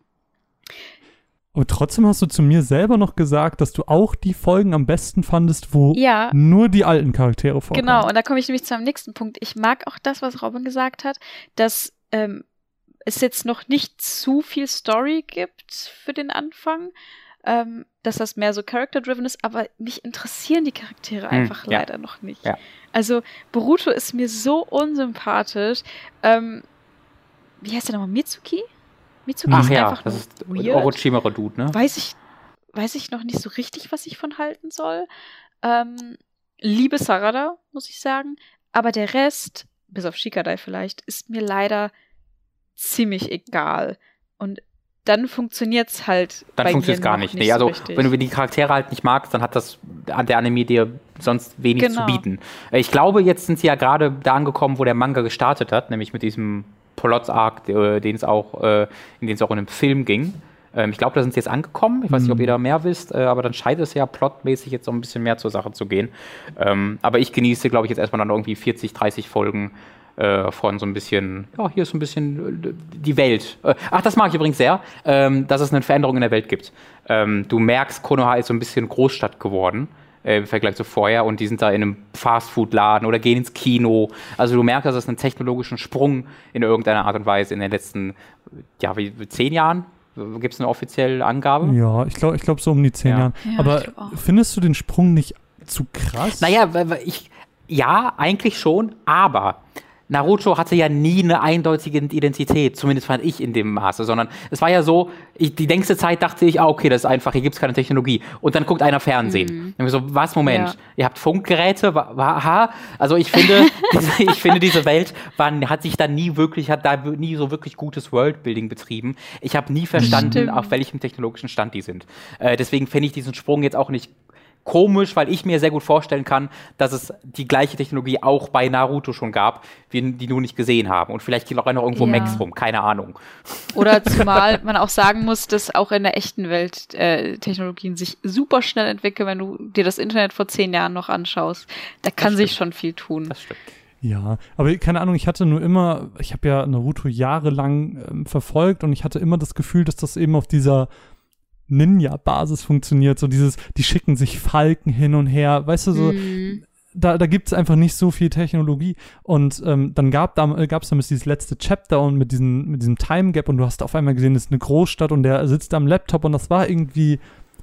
aber trotzdem hast du zu mir selber noch gesagt, dass du auch die Folgen am besten fandest, wo ja, nur die alten Charaktere vorkommen. Genau, und da komme ich nämlich zu einem nächsten Punkt. Ich mag auch das, was Robin gesagt hat, dass ähm, es jetzt noch nicht zu viel Story gibt für den Anfang, ähm, dass das mehr so character-driven ist, aber mich interessieren die Charaktere hm, einfach ja. leider noch nicht. Ja. Also Boruto ist mir so unsympathisch. Ähm, wie heißt der nochmal? Mitsuki? Mitsuki Ach ist ja, einfach das ist Orochimaru-Dude, ne? Weiß ich, weiß ich noch nicht so richtig, was ich von halten soll. Ähm, liebe Sarada, muss ich sagen. Aber der Rest, bis auf Shikadai vielleicht, ist mir leider ziemlich egal. Und dann funktioniert es halt. Dann funktioniert es gar nicht. nicht nee, also so wenn du die Charaktere halt nicht magst, dann hat das der Anime dir sonst wenig genau. zu bieten. Ich glaube, jetzt sind sie ja gerade da angekommen, wo der Manga gestartet hat, nämlich mit diesem Plot-Arc, äh, den es auch, äh, in den es auch in einem Film ging. Ähm, ich glaube, da sind sie jetzt angekommen. Ich weiß nicht, ob mhm. ihr da mehr wisst, äh, aber dann scheint es ja plotmäßig jetzt so ein bisschen mehr zur Sache zu gehen. Ähm, aber ich genieße, glaube ich, jetzt erstmal dann irgendwie 40, 30 Folgen äh, von so ein bisschen, ja, hier ist so ein bisschen äh, die Welt. Äh, ach, das mag ich übrigens sehr, ähm, dass es eine Veränderung in der Welt gibt. Ähm, du merkst, Konoha ist so ein bisschen Großstadt geworden äh, im Vergleich zu vorher und die sind da in einem Fastfood-Laden oder gehen ins Kino. Also du merkst, dass es einen technologischen Sprung in irgendeiner Art und Weise in den letzten, ja, wie, zehn Jahren Gibt es eine offizielle Angabe? Ja, ich glaube ich glaub so um die zehn Ja. Jahren. Ja, Aber findest du den Sprung nicht zu krass? Naja, ich, ja, eigentlich schon, aber Naruto hatte ja nie eine eindeutige Identität, zumindest fand ich in dem Maße, sondern es war ja so, ich, die längste Zeit dachte ich, ah, okay, das ist einfach, hier gibt es keine Technologie. Und dann guckt einer Fernsehen. Ich so, was, Moment, Ja. ihr habt Funkgeräte, wa, wa, aha. Also ich finde, diese, ich finde, diese Welt war, hat sich da nie wirklich, hat da nie so wirklich gutes Worldbuilding betrieben. Ich habe nie verstanden, Stimmt. auf welchem technologischen Stand die sind. Äh, deswegen finde ich diesen Sprung jetzt auch nicht komisch, weil ich mir sehr gut vorstellen kann, dass es die gleiche Technologie auch bei Naruto schon gab, wir die nur nicht gesehen haben. Und vielleicht geht auch noch irgendwo Ja. Max rum, keine Ahnung. Oder zumal man auch sagen muss, dass auch in der echten Welt äh, Technologien sich super schnell entwickeln, wenn du dir das Internet vor zehn Jahren noch anschaust. Da kann sich schon viel tun. Das stimmt. Ja, aber keine Ahnung, ich hatte nur immer, ich habe ja Naruto jahrelang ähm, verfolgt und ich hatte immer das Gefühl, dass das eben auf dieser Ninja-Basis funktioniert. So dieses, die schicken sich Falken hin und her, weißt du, so, Mhm. da, da gibt es einfach nicht so viel Technologie. Und ähm, dann gab da, äh, gab's damals dieses letzte Chapter und mit, diesen, mit diesem Time Gap und du hast auf einmal gesehen, das ist eine Großstadt und der sitzt am Laptop und das war irgendwie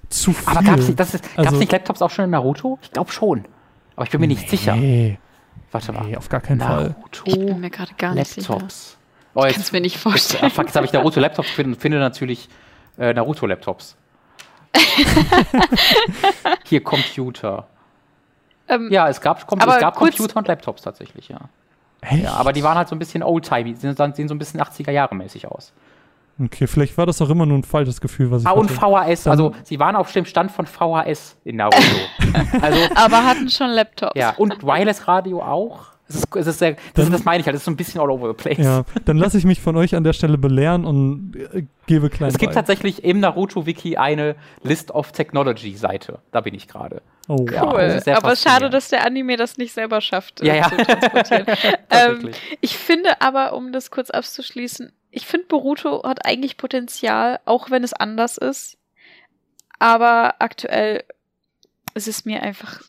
zu viel. Aber gab's nicht, das ist, gab's Also- nicht Laptops auch schon in Naruto? Ich glaube schon. Aber ich bin mir nicht sicher. Nee, Warte mal. nee, auf gar keinen Fall. Naruto Ich bin mir gerade gar nicht sicher. Laptops. Oh, Ich kann es mir nicht vorstellen. Jetzt, fuck, jetzt habe ich Naruto Laptops und finde natürlich äh, Naruto Laptops. Hier Computer. Ähm, Ja, es gab, kom aber es gab Computer und Laptops tatsächlich, ja. Echt? ja. Aber die waren halt so ein bisschen oldtimey, sehen, sehen so ein bisschen 80er Jahre mäßig aus. Okay, vielleicht war das auch immer nur ein falsches Gefühl, was ich Ah, und hatte. VHS, also sie waren auf dem Stand von VHS in Naruto. also, Aber hatten schon Laptops. ja, und Wireless Radio auch. Es ist, es ist sehr, das, das meine ich halt, es ist so ein bisschen all over the place. Ja, dann lasse ich mich von euch an der Stelle belehren und äh, gebe klein Es gibt bei. tatsächlich im Naruto-Wiki eine List of Technology-Seite. Da bin ich gerade. Oh, Ja, Cool. das ist sehr Aber schade, dass der Anime das nicht selber schafft, äh, Ja, ja. zu transportieren. ähm, ich finde aber, um das kurz abzuschließen, ich finde, Boruto hat eigentlich Potenzial, auch wenn es anders ist. Aber aktuell ist es mir einfach,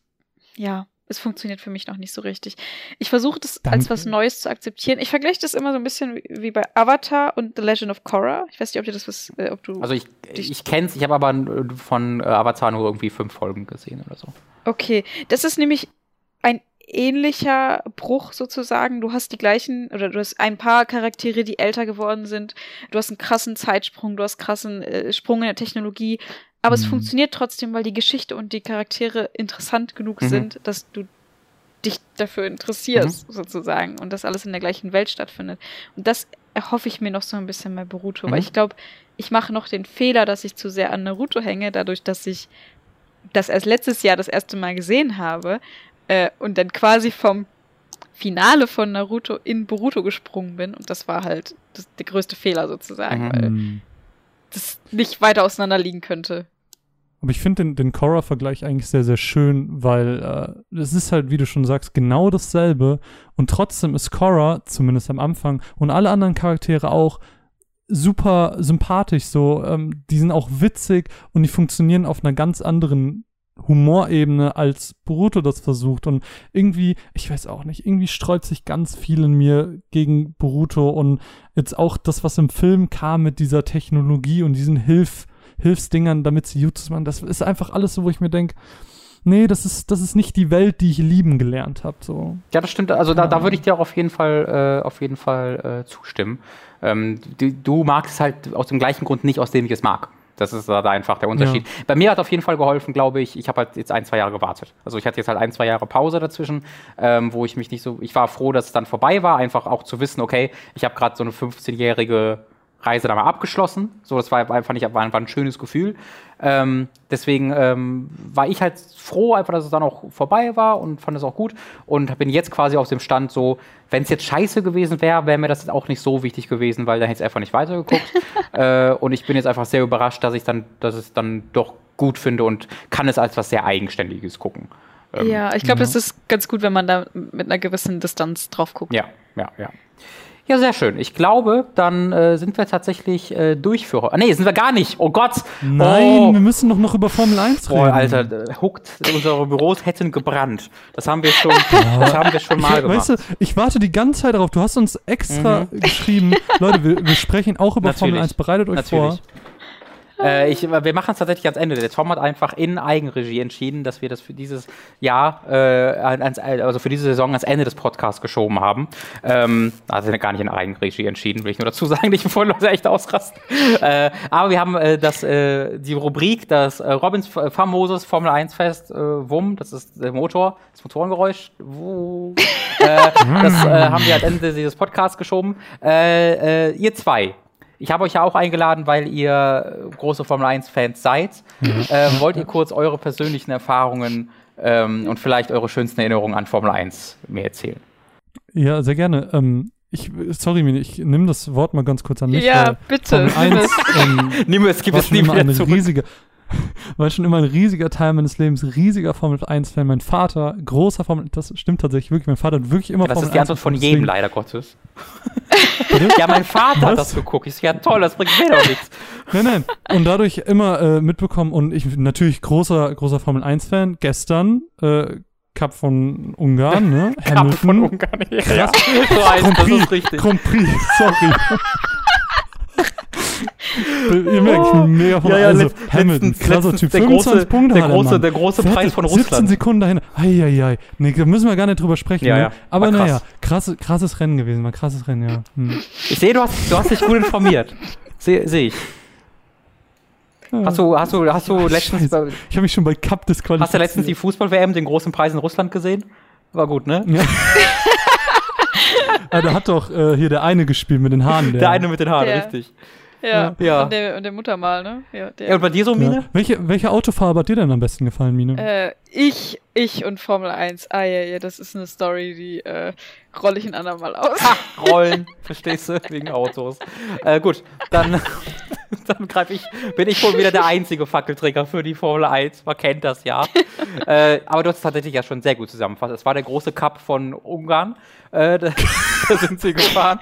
ja, es funktioniert für mich noch nicht so richtig. Ich versuche das als Danke. was Neues zu akzeptieren. Ich vergleiche das immer so ein bisschen wie, wie bei Avatar und The Legend of Korra. Ich weiß nicht, ob dir das was, äh, ob du. Also ich, ich kenne es, ich habe aber äh, von äh, Avatar nur irgendwie fünf Folgen gesehen oder so. Okay, das ist nämlich ein ähnlicher Bruch sozusagen. Du hast die gleichen, oder du hast ein paar Charaktere, die älter geworden sind. Du hast einen krassen Zeitsprung, du hast krassen äh, Sprung in der Technologie. Aber es Mhm. funktioniert trotzdem, weil die Geschichte und die Charaktere interessant genug Mhm. sind, dass du dich dafür interessierst, sozusagen. Und das alles in der gleichen Welt stattfindet. Und das erhoffe ich mir noch so ein bisschen bei Boruto, Mhm. weil ich glaube, ich mache noch den Fehler, dass ich zu sehr an Naruto hänge, dadurch, dass ich das erst letztes Jahr das erste Mal gesehen habe äh, und dann quasi vom Finale von Naruto in Boruto gesprungen bin. Und das war halt das, der größte Fehler sozusagen, Mhm. weil das nicht weiter auseinander liegen könnte. Aber ich finde den, den Korra-Vergleich eigentlich sehr, sehr schön, weil äh, es ist halt, wie du schon sagst, genau dasselbe. Und trotzdem ist Korra, zumindest am Anfang, und alle anderen Charaktere auch super sympathisch so. Ähm, die sind auch witzig und die funktionieren auf einer ganz anderen Humorebene, als Boruto das versucht. Und irgendwie, ich weiß auch nicht, irgendwie sträubt sich ganz viel in mir gegen Boruto und jetzt auch das, was im Film kam mit dieser Technologie und diesen Hilf Hilfsdingern, damit sie Jutsus machen. Das ist einfach alles so, wo ich mir denke, nee, das ist, das ist nicht die Welt, die ich lieben gelernt habe. So. Ja, das stimmt. Also da, da Ja. würde ich dir auch auf jeden Fall, äh, auf jeden Fall äh, zustimmen. Ähm, du, du magst es halt aus dem gleichen Grund nicht, aus dem ich es mag. Das ist da einfach der Unterschied. Bei mir hat auf jeden Fall geholfen, glaube ich. Ich habe halt jetzt ein, zwei Jahre gewartet. Also ich hatte jetzt halt ein, zwei Jahre Pause dazwischen, ähm, wo ich mich nicht so. Ich war froh, dass es dann vorbei war, einfach auch zu wissen, okay, ich habe gerade so eine 15-jährige Reise da mal abgeschlossen. So, das war einfach nicht, war einfach ein schönes Gefühl. Ähm, deswegen ähm, war ich halt froh, einfach, dass es dann auch vorbei war und fand es auch gut. Und bin jetzt quasi aus dem Stand so, wenn es jetzt scheiße gewesen wäre, wäre mir das jetzt auch nicht so wichtig gewesen, weil dann hätte ich einfach nicht weitergeguckt. äh, und ich bin jetzt einfach sehr überrascht, dass ich dann, dass es dann doch gut finde und kann es als was sehr Eigenständiges gucken. Ähm, ja, ich glaube, ja. es ist ganz gut, wenn man da mit einer gewissen Distanz drauf guckt. Ja, ja, ja. Ja, sehr schön. Ich glaube, dann äh, sind wir tatsächlich äh, durch für heute. Nee, sind wir gar nicht. Oh Gott. Nein, oh. wir müssen doch noch über Formel 1 reden. Boah, Alter, äh, huckt, unsere Büros hätten gebrannt. Das haben wir schon, das haben wir schon mal gemacht. Weißt du, ich warte die ganze Zeit darauf. Du hast uns extra Mhm. geschrieben, Leute, wir, wir sprechen auch über Natürlich. Formel 1. Bereitet euch Natürlich. vor. Äh, ich, wir machen es tatsächlich ans Ende. Der Tom hat einfach in Eigenregie entschieden, dass wir das für dieses Jahr, äh, ans, also für diese Saison ans Ende des Podcasts geschoben haben. Ähm, also gar nicht in Eigenregie entschieden, will ich nur dazu sagen, nicht bevor Leute echt ausrasten. äh, aber wir haben äh, das, äh, die Rubrik, das äh, Robins famoses Formel 1 Fest, äh, WUM, das ist der Motor, das Motorengeräusch. Äh, das äh, haben wir ans Ende dieses Podcasts geschoben. Äh, ihr zwei, ich habe euch ja auch eingeladen, weil ihr äh, große Formel 1-Fans seid. Ähm, wollt ihr kurz eure persönlichen Erfahrungen ähm, und vielleicht eure schönsten Erinnerungen an Formel 1 mir erzählen? Ja, sehr gerne. Ähm, ich, sorry, ich nehme das Wort mal ganz kurz an mich. Ja, bitte. Formel 1 ähm, Nimm es, gib war es nie immer wieder ein zurück. riesiger, war schon immer ein riesiger Teil meines Lebens, riesiger Formel 1-Fan. Mein Vater, großer Formel, das stimmt tatsächlich wirklich. Mein Vater hat wirklich immer Das Formel ist die Antwort 1 von jedem, deswegen- leider Gottes. ja, mein Vater hat Was? das geguckt. Ich so, ja toll, das bringt mir doch nichts. Nein, nein. Und dadurch immer äh, mitbekommen und ich bin natürlich großer, großer Formel 1-Fan. Gestern, äh, Cup von Ungarn, ne? Kappe von Ungarn. Ja, ja. So heißt Grand das Prix, ist richtig. Grand Prix, sorry. Ihr merkt, ich bin mega von Ja, ja, also, Hamilton, krasser letztens Typ, der 25 große- Punkte der hat er, große- Mann. der große Preis von 17 Russland. Sekunden dahin. Eieiei. Nee, da müssen wir gar nicht drüber sprechen. Ja, ne? ja. Aber War krass. naja, krasse, krasses Rennen gewesen, mal krasses Rennen, ja. Hm. Ich sehe, du hast, du hast dich gut informiert. Sehe seh ich. Hast du, hast du, hast du letztens, Scheiße. Ich habe mich schon bei Cup disqualifiziert. hast du letztens die Fußball-WM, den großen Preis in Russland gesehen? War gut, ne? Ja. ah, da hat doch äh, hier der eine gespielt mit den Haaren. Der, Der eine mit den Haaren, Der. richtig. Ja. Ja. Und, der, und der Muttermal, ne? Ja, der. Ja, und bei dir so, Ja. Mine? Welche, welche Autofarbe hat dir denn am besten gefallen, Mine? Äh, ich, ich und Formel 1. Ah ja, ja, das ist eine Story, die äh, rolle ich ein andermal aus. Rollen, verstehst du? Wegen Autos. Äh, gut, dann, dann greife ich, bin ich wohl wieder der einzige Fackelträger für die Formel 1. Man kennt das ja. äh, aber du hast es tatsächlich ja schon sehr gut zusammengefasst. Es war der große Cup von Ungarn. Äh, da, da sind sie gefahren.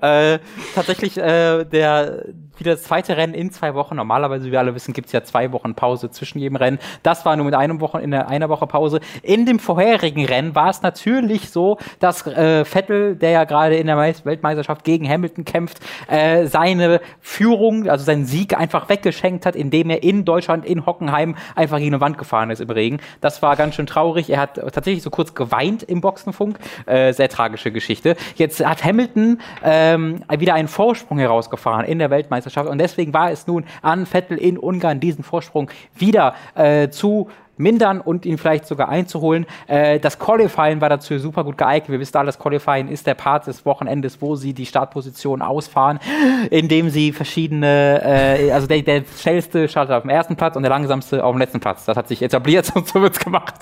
Äh, tatsächlich äh, der wieder das zweite Rennen in zwei Wochen. Normalerweise, wie wir alle wissen, gibt es ja zwei Wochen Pause zwischen jedem Rennen. Das war nur mit einem Wochen in einer Woche Pause. In dem vorherigen Rennen war es natürlich so, dass äh, Vettel, der ja gerade in der Meis- Weltmeisterschaft gegen Hamilton kämpft, äh, seine Führung, also seinen Sieg einfach weggeschenkt hat, indem er in Deutschland, in Hockenheim einfach gegen eine Wand gefahren ist im Regen. Das war ganz schön traurig. Er hat tatsächlich so kurz geweint im Boxenfunk. Äh, sehr tragische Geschichte. Jetzt hat Hamilton ähm, wieder einen Vorsprung herausgefahren in der Weltmeisterschaft und deswegen war es nun an Vettel in Ungarn, diesen Vorsprung wieder äh, zu mindern und ihn vielleicht sogar einzuholen. Äh, das Qualifying war dazu super gut geeignet. Wir wissen alle, das Qualifying ist der Part des Wochenendes, wo sie die Startposition ausfahren, indem sie verschiedene, äh, also der, der schnellste startet auf dem ersten Platz und der langsamste auf dem letzten Platz. Das hat sich etabliert und so wird's gemacht.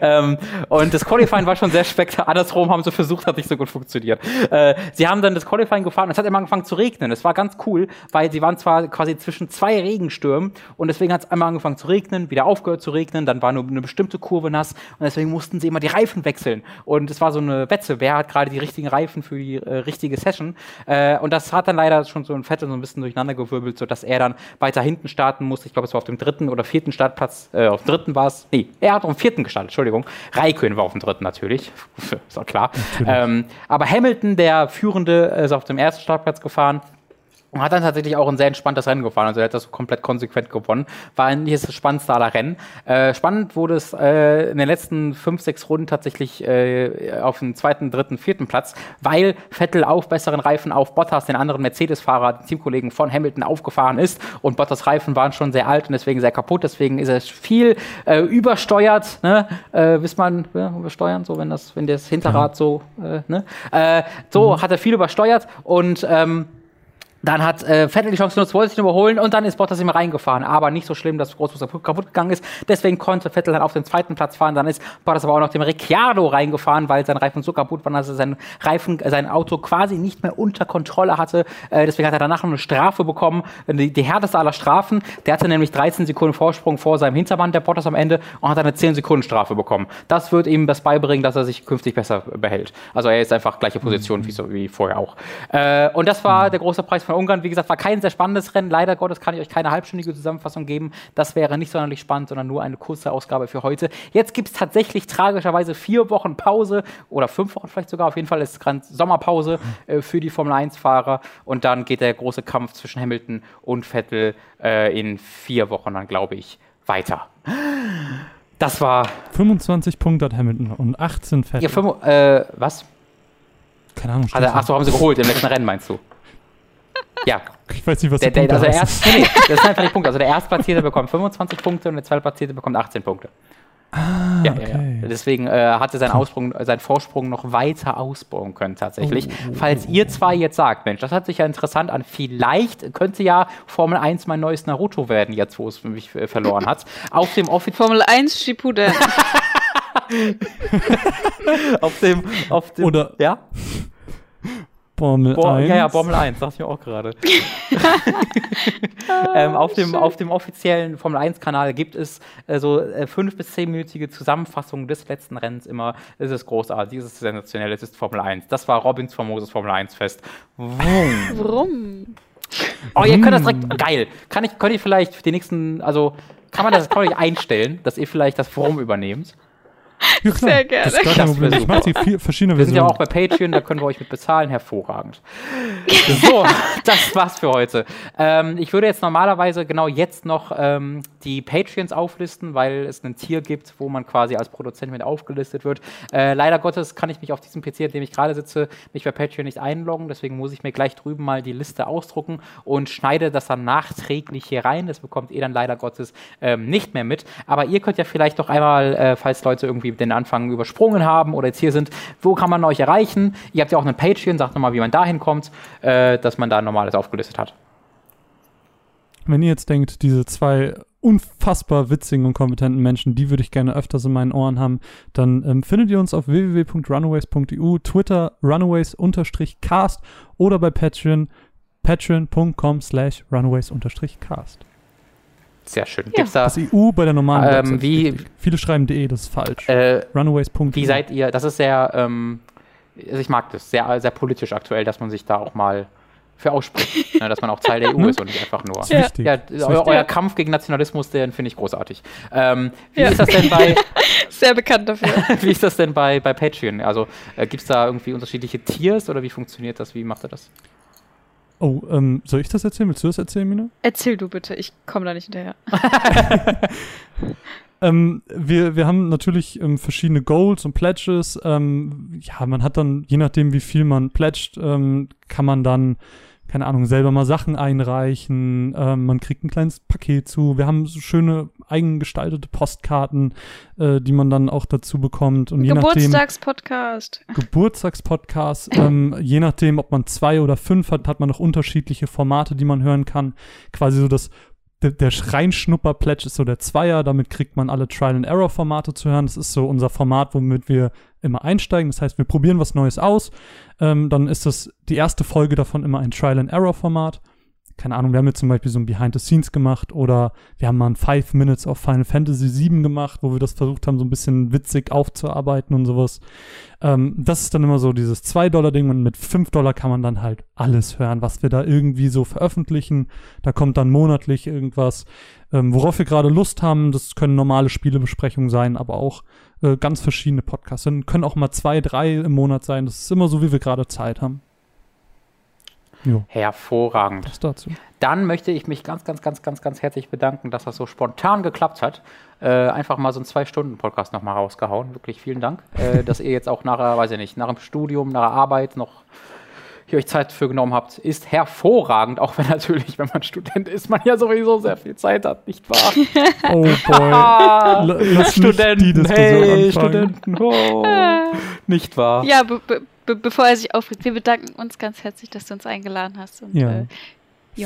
Ähm, und das Qualifying war schon sehr spektakulär. Andersrum haben sie versucht, hat nicht so gut funktioniert. Äh, sie haben dann das Qualifying gefahren und es hat immer angefangen zu regnen. Das war ganz cool, weil sie waren zwar quasi zwischen zwei Regenstürmen und deswegen hat es einmal angefangen zu regnen, wieder aufgehört zu regnen, dann war nur eine bestimmte Kurve nass und deswegen mussten sie immer die Reifen wechseln. Und es war so eine Wette, wer hat gerade die richtigen Reifen für die äh, richtige Session. Äh, und das hat dann leider schon so ein Vettel so ein bisschen durcheinander gewirbelt, sodass er dann weiter hinten starten musste. Ich glaube, es war auf dem dritten oder vierten Startplatz, äh, auf dem dritten war es, nee, er hat auf dem vierten gestartet, Entschuldigung. Raikön war auf dem dritten natürlich, ist auch klar. Ähm, aber Hamilton, der Führende, ist auf dem ersten Startplatz gefahren. Und hat dann tatsächlich auch ein sehr entspanntes Rennen gefahren. Also er hat das komplett konsequent gewonnen. War eigentlich das spannendste aller Rennen. Äh, spannend wurde es äh, in den letzten fünf, sechs Runden tatsächlich äh, auf dem zweiten, dritten, vierten Platz, weil Vettel auf besseren Reifen auf Bottas, den anderen Mercedes-Fahrer, den Teamkollegen von Hamilton, aufgefahren ist. Und Bottas Reifen waren schon sehr alt und deswegen sehr kaputt. Deswegen ist er viel äh, übersteuert. Ne? Äh, wisst man, ja, übersteuern, so wenn das, wenn das Hinterrad so, äh, ne? Äh, so hat er viel übersteuert und ähm, Dann hat äh, Vettel die Chance genutzt, wollte sich überholen und dann ist Bottas immer reingefahren. Aber nicht so schlimm, dass Großbus kaputt gegangen ist. Deswegen konnte Vettel dann auf den zweiten Platz fahren. Dann ist Bottas aber auch noch dem Ricciardo reingefahren, weil sein Reifen so kaputt war, dass er sein Reifen, äh, sein Auto quasi nicht mehr unter Kontrolle hatte. Äh, deswegen hat er danach noch eine Strafe bekommen. Die, die härteste aller Strafen. Der hatte nämlich 13 Sekunden Vorsprung vor seinem Hintermann, der Bottas am Ende, und hat eine 10 Sekunden Strafe bekommen. Das wird ihm das beibringen, dass er sich künftig besser behält. Also er ist einfach gleiche Position mhm. wie, so, wie vorher auch. Äh, und das war der große Preis von Ungarn. Wie gesagt, war kein sehr spannendes Rennen. Leider Gottes kann ich euch keine halbstündige Zusammenfassung geben. Das wäre nicht sonderlich spannend, sondern nur eine kurze Ausgabe für heute. Jetzt gibt es tatsächlich tragischerweise vier Wochen Pause oder fünf Wochen vielleicht sogar. Auf jeden Fall ist es Sommerpause äh, für die Formel 1-Fahrer. Und dann geht der große Kampf zwischen Hamilton und Vettel äh, in vier Wochen dann, glaube ich, weiter. Das war. 25 Punkte hat Hamilton und 18 Vettel. Ja, fünf, äh, was? Keine Ahnung. Also, achso, haben sie geholt im letzten Rennen, meinst du? Ja. Ich weiß nicht, was der, der, also der erst, nee, das sind einfach die Punkte. Also der Erstplatzierte bekommt 25 Punkte und der Zweitplatzierte bekommt 18 Punkte. Ah, ja, okay. ja, ja. Deswegen äh, hatte sein, Aussprung, sein Vorsprung noch weiter ausbauen können tatsächlich. Oh, Falls ihr zwei jetzt sagt, Mensch, das hat sich ja interessant an, vielleicht könnte ja Formel 1 mein neues Naruto werden, jetzt wo es mich äh, verloren hat. Auf dem Offiz Formel 1 Shippuden. auf dem, auf dem, Oder ja? Formel Bo 1. Ja, ja, Formel 1, dachte ich mir auch gerade. ähm, auf, dem, auf dem offiziellen Formel 1-Kanal gibt es äh, so äh, fünf- bis zehnminütige Zusammenfassungen des letzten Rennens immer. Es ist großartig, es ist sensationell, es ist Formel 1. Das war Robins famoses Formel 1-Fest. Warum? Oh, ihr könnt das direkt. Geil. Kann ich, könnt ihr vielleicht für die nächsten, also kann man das kann ich einstellen, dass ihr vielleicht das Forum übernehmt? Ja, klar. Sehr gerne. Das ist gar kein Problem. Ich mache die vier, verschiedene Wir sind ja auch bei Patreon, da können wir euch mit bezahlen. Hervorragend. so, das war's für heute. Ähm, ich würde jetzt normalerweise genau jetzt noch ähm, die Patreons auflisten, weil es ein Tier gibt, wo man quasi als Produzent mit aufgelistet wird. Äh, leider Gottes kann ich mich auf diesem PC, an dem ich gerade sitze, mich bei Patreon nicht einloggen. Deswegen muss ich mir gleich drüben mal die Liste ausdrucken und schneide das dann nachträglich hier rein. Das bekommt ihr dann leider Gottes ähm, nicht mehr mit. Aber ihr könnt ja vielleicht doch einmal, äh, falls Leute irgendwie den Anfang übersprungen haben oder jetzt hier sind, wo kann man euch erreichen? Ihr habt ja auch einen Patreon, sagt nochmal, wie man dahin kommt, äh, dass man da normales aufgelistet hat. Wenn ihr jetzt denkt, diese zwei unfassbar witzigen und kompetenten Menschen, die würde ich gerne öfters in meinen Ohren haben, dann ähm, findet ihr uns auf www.runaways.eu, Twitter runaways-cast oder bei Patreon patreon.com slash runaways-cast. Sehr schön. Ja. Gibt's da, das EU bei der normalen ähm, wie, Viele schreiben de, das ist falsch. Äh, Runaways.de. Wie seid ihr, das ist sehr, ähm, also ich mag das, sehr, sehr politisch aktuell, dass man sich da auch mal für ausspricht, ne, dass man auch Teil der EU ist und nicht einfach nur. Das ist ja, ja euer, euer, Kampf gegen Nationalismus, den finde ich großartig. Ähm, wie ja. ist das denn bei. Sehr bekannt dafür. wie ist das denn bei, bei Patreon? Also äh, gibt es da irgendwie unterschiedliche Tiers oder wie funktioniert das? Wie macht ihr das? Oh, ähm, soll ich das erzählen? Willst du das erzählen, Mina? Erzähl du bitte, ich komme da nicht hinterher. ähm, wir, wir haben natürlich ähm, verschiedene Goals und Pledges. Ähm, ja, man hat dann, je nachdem, wie viel man pledgt, ähm, kann man dann keine Ahnung, selber mal Sachen einreichen. Ähm, man kriegt ein kleines Paket zu. Wir haben so schöne eigengestaltete Postkarten, äh, die man dann auch dazu bekommt. Und Geburtstagspodcast. Geburtstagspodcast. ähm, je nachdem, ob man zwei oder fünf hat, hat man noch unterschiedliche Formate, die man hören kann. Quasi so das der, der Reinschnupper-Pledge ist so der Zweier, damit kriegt man alle Trial-and-Error-Formate zu hören. Das ist so unser Format, womit wir immer einsteigen. Das heißt, wir probieren was Neues aus. Ähm, dann ist das die erste Folge davon immer ein Trial-and-Error-Format keine Ahnung, wir haben jetzt zum Beispiel so ein Behind the Scenes gemacht oder wir haben mal ein Five Minutes auf Final Fantasy VII gemacht, wo wir das versucht haben, so ein bisschen witzig aufzuarbeiten und sowas. Ähm, das ist dann immer so dieses 2-Dollar-Ding und mit 5 Dollar kann man dann halt alles hören, was wir da irgendwie so veröffentlichen. Da kommt dann monatlich irgendwas, ähm, worauf wir gerade Lust haben. Das können normale Spielebesprechungen sein, aber auch äh, ganz verschiedene Podcasts. Dann können auch mal zwei, drei im Monat sein. Das ist immer so, wie wir gerade Zeit haben. Jo. Hervorragend. Das dazu. Dann möchte ich mich ganz, ganz, ganz, ganz, ganz herzlich bedanken, dass das so spontan geklappt hat. Äh, einfach mal so einen Zwei-Stunden-Podcast nochmal rausgehauen. Wirklich vielen Dank, äh, dass ihr jetzt auch nachher, weiß ich nicht, nach dem Studium, nach der Arbeit noch hier euch Zeit für genommen habt, ist hervorragend, auch wenn natürlich, wenn man Student ist, man ja sowieso sehr viel Zeit hat, nicht wahr? Oh boy. Lass Studenten, die Diskussion hey, anfangen. Studenten, oh. nicht wahr? Ja, be be bevor er sich aufregt, wir bedanken uns ganz herzlich, dass du uns eingeladen hast und ja. äh,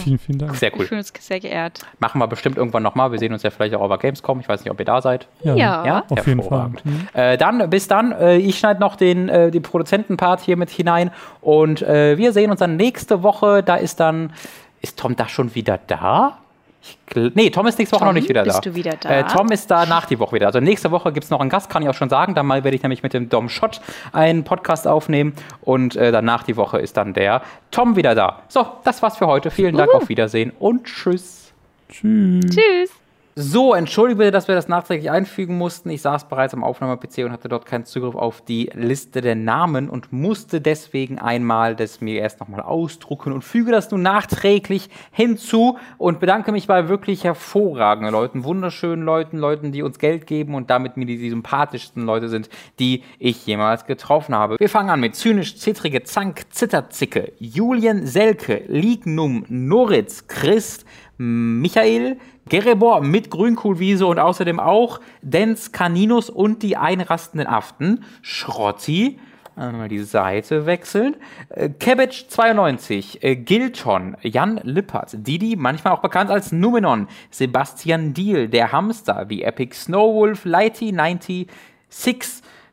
Vielen, vielen Dank. Sehr cool. Wir fühlen uns sehr geehrt. Machen wir bestimmt irgendwann nochmal. Wir sehen uns ja vielleicht auch der Gamescom. Ich weiß nicht, ob ihr da seid. Ja. Ja, Auf jeden Fall. hervorragend. Mhm. Äh, dann, bis dann. Äh, ich schneide noch den, äh, den Produzentenpart hier mit hinein. Und äh, wir sehen uns dann nächste Woche. Da ist dann. Ist Tom da schon wieder da? Ich, nee, Tom ist nächste Woche Tom, noch nicht wieder bist da. du wieder da? Äh, Tom ist da nach die Woche wieder. Also nächste Woche gibt es noch einen Gast, kann ich auch schon sagen. Dann mal werde ich nämlich mit dem Dom Schott einen Podcast aufnehmen. Und äh, danach die Woche ist dann der Tom wieder da. So, das war's für heute. Vielen Dank, auf Wiedersehen und tschüss. Tschüss. Tschüss. So, entschuldige bitte, dass wir das nachträglich einfügen mussten. Ich saß bereits am Aufnahme-PC und hatte dort keinen Zugriff auf die Liste der Namen und musste deswegen einmal das mir erst nochmal ausdrucken und füge das nun nachträglich hinzu und bedanke mich bei wirklich hervorragenden Leuten, wunderschönen Leuten, Leuten, die uns Geld geben und damit mir die, die sympathischsten Leute sind, die ich jemals getroffen habe. Wir fangen an mit zynisch, zittrige Zank, Zitterzicke, Julian Selke, Lignum, Noritz, Christ, Michael, Gerebor mit Grünkohlwiese und außerdem auch Dens Caninus und die einrastenden Aften, Schrotti, mal die Seite wechseln, äh, Cabbage 92, äh, Gilton, Jan Lippert, Didi, manchmal auch bekannt als Numenon, Sebastian Diel, der Hamster, wie Epic Snowwolf, Lighty 96,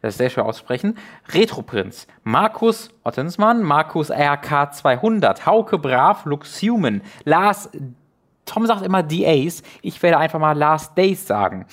das ist sehr schwer aussprechen. Retroprinz, Markus Ottensmann, Markus RK 200, Hauke Brav, Lux Human, Lars Tom sagt immer DAs. Ich werde einfach mal Last Days sagen.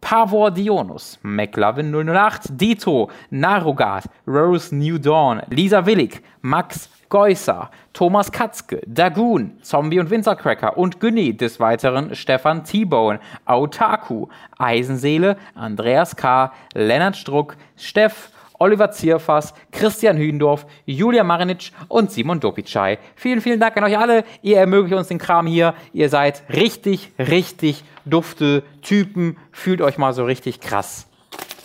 Pavor Dionus, McLovin 008, Dito, Narugat, Rose New Dawn, Lisa Willig, Max Geusser, Thomas Katzke, Dagoon, Zombie und Wintercracker und Günni, des Weiteren Stefan T-Bone, Autaku, Eisenseele, Andreas K., Lennart Struck, Steff, Oliver Zierfass, Christian Hündorf, Julia Marinic und Simon Dopicai. Vielen, vielen Dank an euch alle. Ihr ermöglicht uns den Kram hier. Ihr seid richtig, richtig dufte Typen. Fühlt euch mal so richtig krass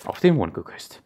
auf den Mund geküsst.